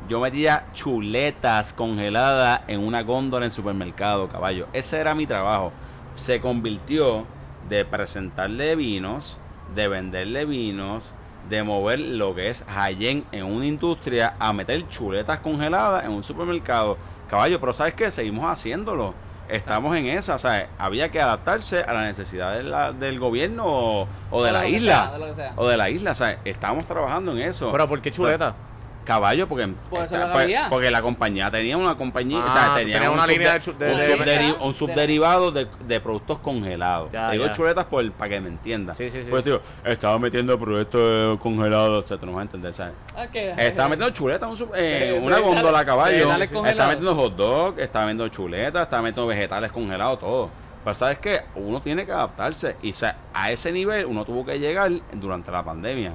Speaker 5: Yo metía chuletas congeladas en una góndola en supermercado, caballo. Ese era mi trabajo. Se convirtió de presentarle vinos, de venderle vinos, de mover lo que es Hayen en una industria a meter chuletas congeladas en un supermercado. Caballo, pero ¿sabes qué? Seguimos haciéndolo. Estamos en esa, o sea, había que adaptarse a la necesidad de la- del gobierno o, o de
Speaker 6: O
Speaker 5: la isla.
Speaker 6: sea, de lo que sea.
Speaker 5: O de la isla, o sea, estamos trabajando en eso.
Speaker 4: Pero ¿por qué chuleta?
Speaker 5: Caballo, porque, está-
Speaker 6: lo
Speaker 5: pues,
Speaker 6: había.
Speaker 5: porque la compañía tenía una compañía,
Speaker 4: Ah,
Speaker 5: o sea, tenía un,
Speaker 4: una línea de de-
Speaker 5: un
Speaker 4: de-
Speaker 5: subderi-
Speaker 6: de-
Speaker 5: un subderivado de, de productos congelados.
Speaker 4: Ya,
Speaker 5: digo
Speaker 4: ya.
Speaker 5: chuletas por, para que me entiendas.
Speaker 4: Sí, sí, sí.
Speaker 5: Pues digo, estaba metiendo productos congelados, etcétera, no vas a entender, ¿sabes?
Speaker 6: Ah,
Speaker 5: Estaba metiendo chuletas en un sub- eh, una góndola a caballo. Estaba metiendo hot dog, estaba metiendo chuletas, estaba metiendo vegetales congelados, todo. Pero sabes que uno tiene que adaptarse. Y o sea, a ese nivel uno tuvo que llegar durante la pandemia.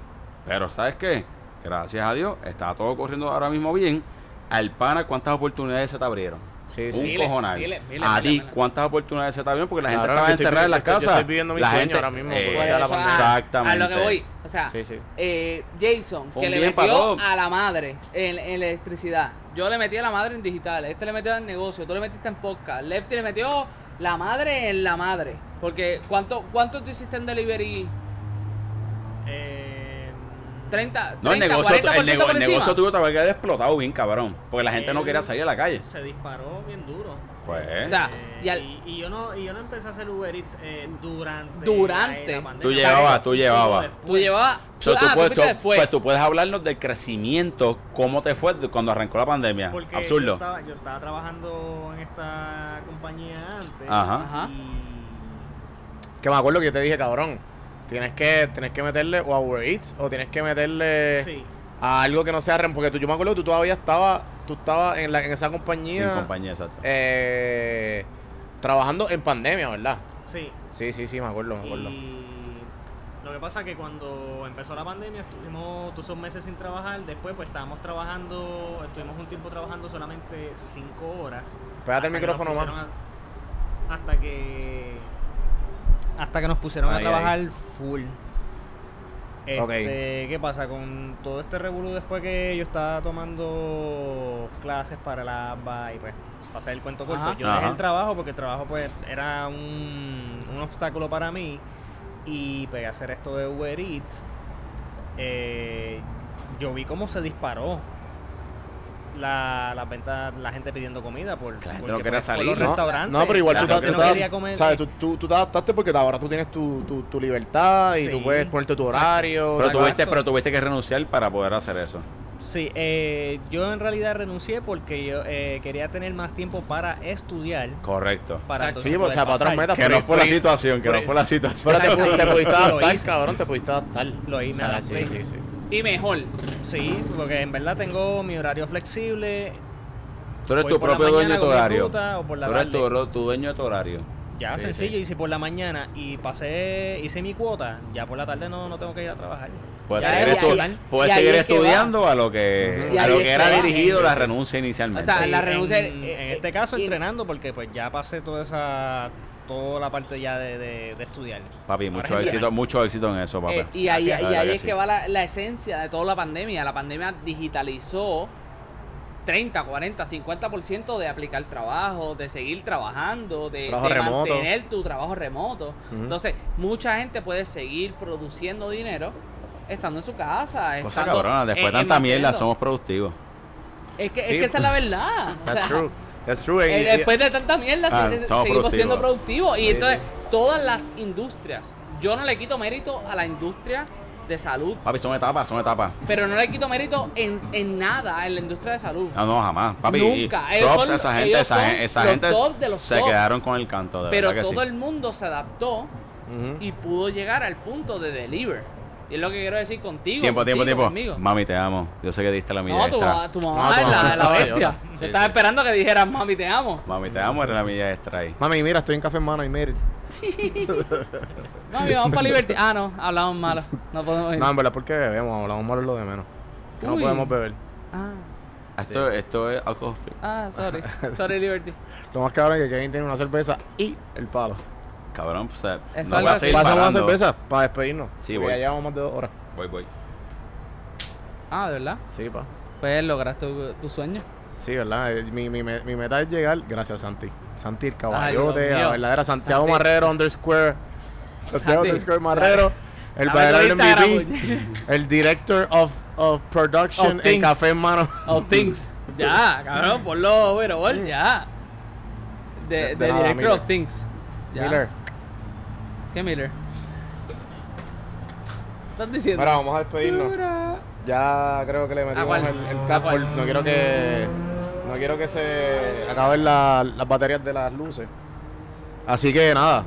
Speaker 5: Pero sabes qué? Gracias a Dios, está todo corriendo ahora mismo bien. Al pana, ¿cuántas oportunidades se te abrieron?
Speaker 4: Sí,
Speaker 5: Un
Speaker 4: sí.
Speaker 6: Miles,
Speaker 5: cojonal.
Speaker 6: miles, miles,
Speaker 5: a ti. ¿cuántas oportunidades se te abrieron? Porque la gente estaba encerrada en las
Speaker 4: yo
Speaker 5: casas.
Speaker 4: estoy viviendo mi
Speaker 5: la
Speaker 4: sueño
Speaker 5: gente,
Speaker 4: ahora mismo,
Speaker 5: eh,
Speaker 4: la
Speaker 5: Exactamente.
Speaker 6: A lo que voy. O sea,
Speaker 4: Sí, sí.
Speaker 6: eh, Jason,
Speaker 5: Fue
Speaker 6: que
Speaker 5: un
Speaker 6: le metió a la madre en, en electricidad. Yo le metí a la madre en digital. Este le metió en negocio. Tú le metiste en podcast. Lefty le metió la madre en la madre. Porque, ¿cuánto, cuánto tú hiciste en delivery?
Speaker 8: Eh,
Speaker 6: 30,
Speaker 5: No, el
Speaker 6: 30,
Speaker 5: negocio,
Speaker 6: 40%
Speaker 5: el, nego- el negocio tuvo que haber explotado bien, cabrón. Porque la gente no quería salir a la calle.
Speaker 8: Se disparó bien duro.
Speaker 5: Pues.
Speaker 6: O sea,
Speaker 8: Eh,
Speaker 6: y al-
Speaker 8: y, y yo no y yo no empecé a hacer Uber Eats eh, durante
Speaker 6: Durante.
Speaker 8: la.
Speaker 5: Tú llevabas, tú llevabas.
Speaker 6: Tú llevabas.
Speaker 5: So,
Speaker 6: ah, tú
Speaker 5: puedes,
Speaker 6: fuiste
Speaker 5: tú-
Speaker 6: después.
Speaker 5: pues tú puedes hablarnos del crecimiento, cómo te fue cuando arrancó la pandemia.
Speaker 8: Porque Yo
Speaker 5: Absurdo.
Speaker 8: estaba, yo estaba trabajando en esta compañía antes.
Speaker 5: Ajá.
Speaker 6: Ajá.
Speaker 8: Y
Speaker 4: Que me acuerdo que yo te dije, cabrón, tienes que, tienes que meterle o a Uber Eats o tienes que meterle
Speaker 8: sí,
Speaker 4: a algo que no sea rem. Porque tú, yo me acuerdo que tú todavía estabas, tú estabas en, la, en esa compañía,
Speaker 5: Sin compañía, exacto.
Speaker 4: eh, trabajando en pandemia, ¿verdad?
Speaker 8: sí.
Speaker 4: Sí, sí, sí, me acuerdo, me acuerdo.
Speaker 8: Y lo que pasa es que cuando empezó la pandemia estuvimos todos esos meses sin trabajar. Después pues estábamos trabajando, estuvimos un tiempo trabajando solamente cinco horas.
Speaker 4: Pégate el micrófono más.
Speaker 8: a- hasta que hasta que nos pusieron a trabajar full. Este,
Speaker 4: Ok.
Speaker 8: ¿Qué pasa? Con todo este revolú después que yo estaba tomando clases para la ABA y pues pasar el cuento corto,
Speaker 6: Ajá.
Speaker 8: yo dejé
Speaker 5: Ajá.
Speaker 8: el trabajo porque el trabajo pues era un, un obstáculo para mí y pues hacer esto de Uber Eats eh, yo vi cómo se disparó la, la venta, la gente pidiendo comida por,
Speaker 5: Que la gente
Speaker 8: porque,
Speaker 5: no quería
Speaker 8: pues, por
Speaker 5: salir,
Speaker 8: los
Speaker 5: ¿no?
Speaker 8: restaurantes.
Speaker 4: No, pero igual tú, te-
Speaker 5: no
Speaker 4: tú. ¿sabes? Tú, tú, tú te adaptaste porque ahora tú tienes tu, tu, tu libertad y tú
Speaker 8: Sí.
Speaker 4: puedes ponerte tu horario.
Speaker 5: Pero tuviste, pero tuviste que renunciar para poder hacer eso.
Speaker 8: Sí, eh, yo en realidad renuncié porque yo eh, quería tener más tiempo para estudiar.
Speaker 5: Correcto.
Speaker 8: Para
Speaker 4: Sí, o sea, para otras metas.
Speaker 5: Que no fue la situación, que no fue la situación.
Speaker 4: Pero te, pu- te pudiste adaptar, cabrón, te pudiste adaptar.
Speaker 8: Lo hice, me
Speaker 4: O sea,
Speaker 8: adapté.
Speaker 4: Sí, sí, sí.
Speaker 6: Y mejor.
Speaker 8: Sí, porque en verdad tengo mi horario flexible.
Speaker 5: Tú eres
Speaker 8: Voy
Speaker 5: tu
Speaker 8: por la
Speaker 5: propio dueño
Speaker 8: mañana
Speaker 5: de tu
Speaker 8: con mi
Speaker 5: horario.
Speaker 8: ruta o por la
Speaker 5: Tú eres tu,
Speaker 8: tarde.
Speaker 5: tu dueño de tu horario.
Speaker 8: Ya,
Speaker 4: Sí,
Speaker 8: sencillo,
Speaker 4: sí.
Speaker 8: hice por la mañana y pasé, hice mi cuota. Ya por la tarde no, no tengo que ir a trabajar.
Speaker 5: Puedes
Speaker 6: Ya,
Speaker 5: seguir, estu- puedes
Speaker 6: y ahí
Speaker 5: seguir
Speaker 6: es que va.
Speaker 5: estudiando a lo que,
Speaker 4: Ujú. Y
Speaker 5: a
Speaker 6: ahí
Speaker 5: lo
Speaker 6: es
Speaker 5: que era
Speaker 6: va.
Speaker 5: dirigido la renuncia inicialmente.
Speaker 6: O sea,
Speaker 8: Sí,
Speaker 6: la renuncia-
Speaker 8: En,
Speaker 6: eh,
Speaker 8: en
Speaker 6: eh,
Speaker 8: este caso
Speaker 6: y-
Speaker 8: entrenando porque pues ya pasé toda esa toda la parte ya de, de, de estudiar.
Speaker 5: papi,
Speaker 8: Ahora
Speaker 5: mucho
Speaker 8: es
Speaker 5: éxito, mucho éxito en eso, papi.
Speaker 6: Eh, y ahí, y es
Speaker 5: que
Speaker 6: va la, la esencia de toda la pandemia. La pandemia digitalizó 30, 40, 50% de aplicar trabajo, de seguir trabajando, de,
Speaker 4: Trabajo
Speaker 6: de
Speaker 4: remoto.
Speaker 6: mantener tu trabajo remoto. Entonces, mucha gente puede seguir produciendo dinero estando en su casa.
Speaker 5: Cosa
Speaker 6: estando,
Speaker 5: cabrona, después de tanta mierda somos productivos.
Speaker 6: Es que,
Speaker 4: Sí.
Speaker 6: es que esa es la verdad. O
Speaker 4: That's
Speaker 6: sea,
Speaker 4: true. That's true.
Speaker 6: eh,
Speaker 4: Y- y-
Speaker 6: después de tanta mierda,
Speaker 5: Ah,
Speaker 6: se- seguimos siendo
Speaker 5: productivos.
Speaker 6: Y
Speaker 4: Sí,
Speaker 6: entonces,
Speaker 4: sí.
Speaker 6: todas las industrias, yo no le quito mérito a la industria de salud,
Speaker 5: Papi, son etapas, son etapas.
Speaker 6: pero no le quito mérito en, en nada en la industria de salud.
Speaker 5: No, no, jamás. Papi,
Speaker 6: Nunca. Ellos
Speaker 5: props
Speaker 6: son-
Speaker 5: a esa gente,
Speaker 6: ellos
Speaker 5: esa, gente
Speaker 6: top de los
Speaker 5: se
Speaker 6: tops.
Speaker 5: quedaron con el canto, de
Speaker 6: pero
Speaker 5: verdad que
Speaker 6: todo
Speaker 5: sí.
Speaker 6: el mundo se adaptó y pudo llegar al punto de deliver. Y es lo que quiero decir contigo.
Speaker 5: Tiempo, tiempo,
Speaker 6: contigo,
Speaker 5: tiempo.
Speaker 6: conmigo.
Speaker 5: Mami, te amo. Yo sé que diste la milla
Speaker 6: No,
Speaker 5: extra.
Speaker 6: tu
Speaker 4: No,
Speaker 6: mamá
Speaker 4: tu
Speaker 6: es la,
Speaker 4: mamá
Speaker 6: la bestia. Yo
Speaker 5: Sí,
Speaker 6: estaba
Speaker 5: sí.
Speaker 6: esperando que dijeras, mami, te amo.
Speaker 5: Mami, te amo, eres la milla extra ahí.
Speaker 4: Mami, mira, estoy en café en mano y mire.
Speaker 6: Mami, vamos para Liberty. Ah, no, hablamos malo. No podemos ir.
Speaker 4: No, en verdad, porque bebemos, hablamos malo es lo de menos. Que no podemos beber.
Speaker 6: Ah,
Speaker 5: Esto, esto es alcohol free.
Speaker 6: ah, sorry. Sorry, Liberty.
Speaker 4: Lo más cabrón es que Kevin tiene una cerveza y el palo.
Speaker 5: Cabrón, pues, o sea,
Speaker 6: Eso
Speaker 5: no voy a seguir
Speaker 4: Pasamos una
Speaker 5: parando.
Speaker 4: cerveza para despedirnos.
Speaker 5: Sí,
Speaker 4: porque
Speaker 5: voy.
Speaker 4: Ya llevamos más de dos horas.
Speaker 5: Voy, voy.
Speaker 6: Ah, ¿de verdad?
Speaker 4: Sí, pa.
Speaker 6: Pues lograste tu, tu sueño.
Speaker 4: Sí, ¿verdad? Eh, Mi, mi, mi meta es llegar, gracias a Santi. Santi el
Speaker 6: Ay,
Speaker 4: caballote,
Speaker 6: Dios
Speaker 4: la
Speaker 6: mío.
Speaker 4: verdadera Santiago
Speaker 6: Santi.
Speaker 4: Marrero underscore. Santiago
Speaker 6: Santi.
Speaker 4: underscore Marrero. El verdadero
Speaker 6: tu Instagram,
Speaker 4: MVP. El director of, of production
Speaker 6: Of
Speaker 4: en
Speaker 6: things.
Speaker 4: Café en Mano.
Speaker 6: Oh, things. Ya, cabrón, ponlo, pero bol, ya. De,
Speaker 4: De- de
Speaker 6: de
Speaker 4: nada,
Speaker 6: Director
Speaker 4: Miller.
Speaker 6: of Things. Ya.
Speaker 4: Miller.
Speaker 6: ¿Qué Miller? ¿Estás diciendo?
Speaker 4: Ahora vamos a despedirnos. Ya creo que le metimos el, el
Speaker 6: ¿A
Speaker 4: cap. por- no quiero que. No quiero que se acaben la- las baterías de las luces. Así que nada.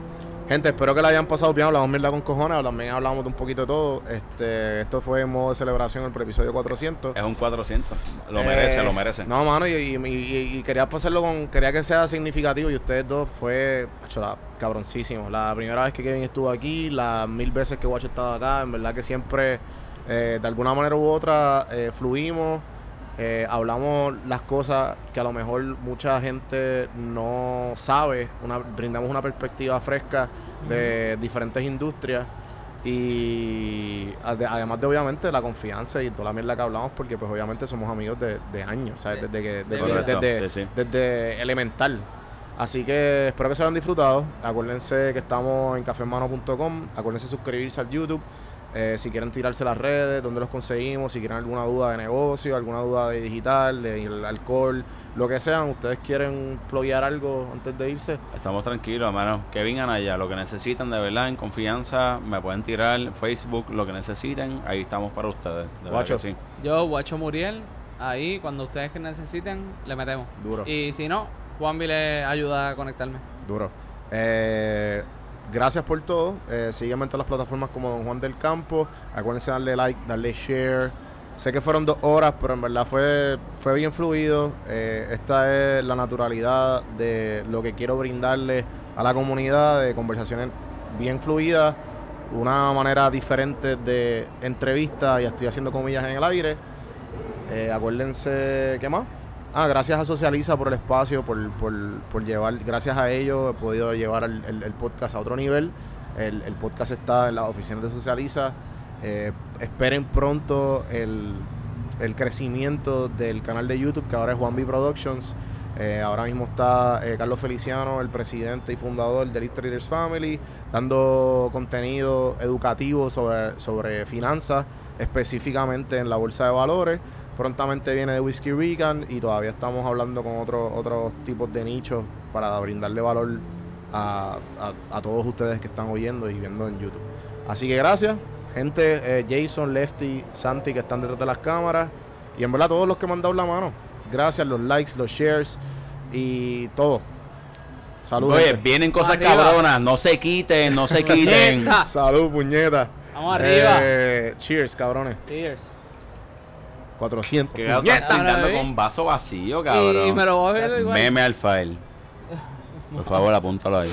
Speaker 4: Gente, espero que la hayan pasado bien. Hablamos mierda con cojones. También hablamos de un poquito de todo. Este, esto fue en modo de celebración el episodio 400.
Speaker 5: Es un 400. Lo
Speaker 4: Eh,
Speaker 5: merece, lo merece.
Speaker 4: No, mano, y, y- y- y quería pasarlo con. Quería que sea significativo y ustedes dos fue. Hacho, la- cabroncísimo. La primera vez que Kevin estuvo aquí, las mil veces que Watch estaba acá, en verdad que siempre, eh, de alguna manera u otra, eh, fluimos. Eh, hablamos las cosas que a lo mejor mucha gente no sabe, una, brindamos una perspectiva fresca de diferentes industrias y ade- además de obviamente la confianza y toda la mierda que hablamos porque pues obviamente somos amigos de, de años, ¿sabes? Desde que desde, desde,
Speaker 5: sí, sí.
Speaker 4: desde elemental. Así que espero que se hayan disfrutado. Acuérdense que estamos en cafemano.com. Acuérdense de suscribirse al YouTube. Eh, si quieren tirarse las redes, dónde los conseguimos, si quieren alguna duda de negocio, alguna duda de digital, de el alcohol, lo que sean, ustedes quieren pluguear algo antes de irse,
Speaker 5: Estamos tranquilos, hermano. Kevin Anaya, lo que necesitan de verdad, en confianza, me pueden tirar Facebook, lo que necesiten. Ahí estamos para ustedes. De
Speaker 4: Guacho.
Speaker 5: que sí.
Speaker 6: Yo, Guacho Muriel, ahí cuando ustedes que necesiten, le metemos.
Speaker 4: duro.
Speaker 6: Y si no, Juanvi le ayuda a conectarme.
Speaker 4: Duro. Eh, gracias por todo. Eh, sígueme en todas las plataformas como Don Juan del Campo. Acuérdense de darle like, darle share. Sé que fueron dos horas, pero en verdad fue, fue bien fluido. Eh, esta es la naturalidad de lo que quiero brindarle a la comunidad, de conversaciones bien fluidas, una manera diferente de entrevista, y estoy haciendo comillas en el aire. Eh, acuérdense, ¿qué más? Ah, gracias a Socializa por el espacio, por, por, por llevar, gracias a ellos he podido llevar el, el- podcast a otro nivel. El, el podcast está en las oficinas de Socializa. Eh, esperen pronto el, crecimiento del canal de YouTube, que ahora es Juan B Productions. Eh, ahora mismo está eh, Carlos Feliciano, el presidente y fundador de Elite Traders Family, dando contenido educativo sobre, sobre finanzas, específicamente en la bolsa de valores. Prontamente viene de Whiskey Rican y todavía estamos hablando con otros otros tipos de nichos para brindarle valor a, a- a todos ustedes que están oyendo y viendo en YouTube. Así que gracias, gente, eh, Jason, Lefty, Santi que están detrás de las cámaras y en verdad todos los que me han dado la mano. Gracias, los likes, los shares y todo. Saludos.
Speaker 5: Oye, vienen cosas
Speaker 6: Arriba.
Speaker 5: cabronas. No se quiten, no se quiten.
Speaker 4: Salud, puñeta.
Speaker 6: Vamos arriba.
Speaker 4: Eh, cheers, cabrones.
Speaker 6: Cheers.
Speaker 4: 400.
Speaker 5: Que gato estás
Speaker 6: Ahora,
Speaker 5: con vaso vacío, cabrón.
Speaker 6: Y me lo voy a beber igual.
Speaker 5: Meme al file. Por favor, apúntalo ahí.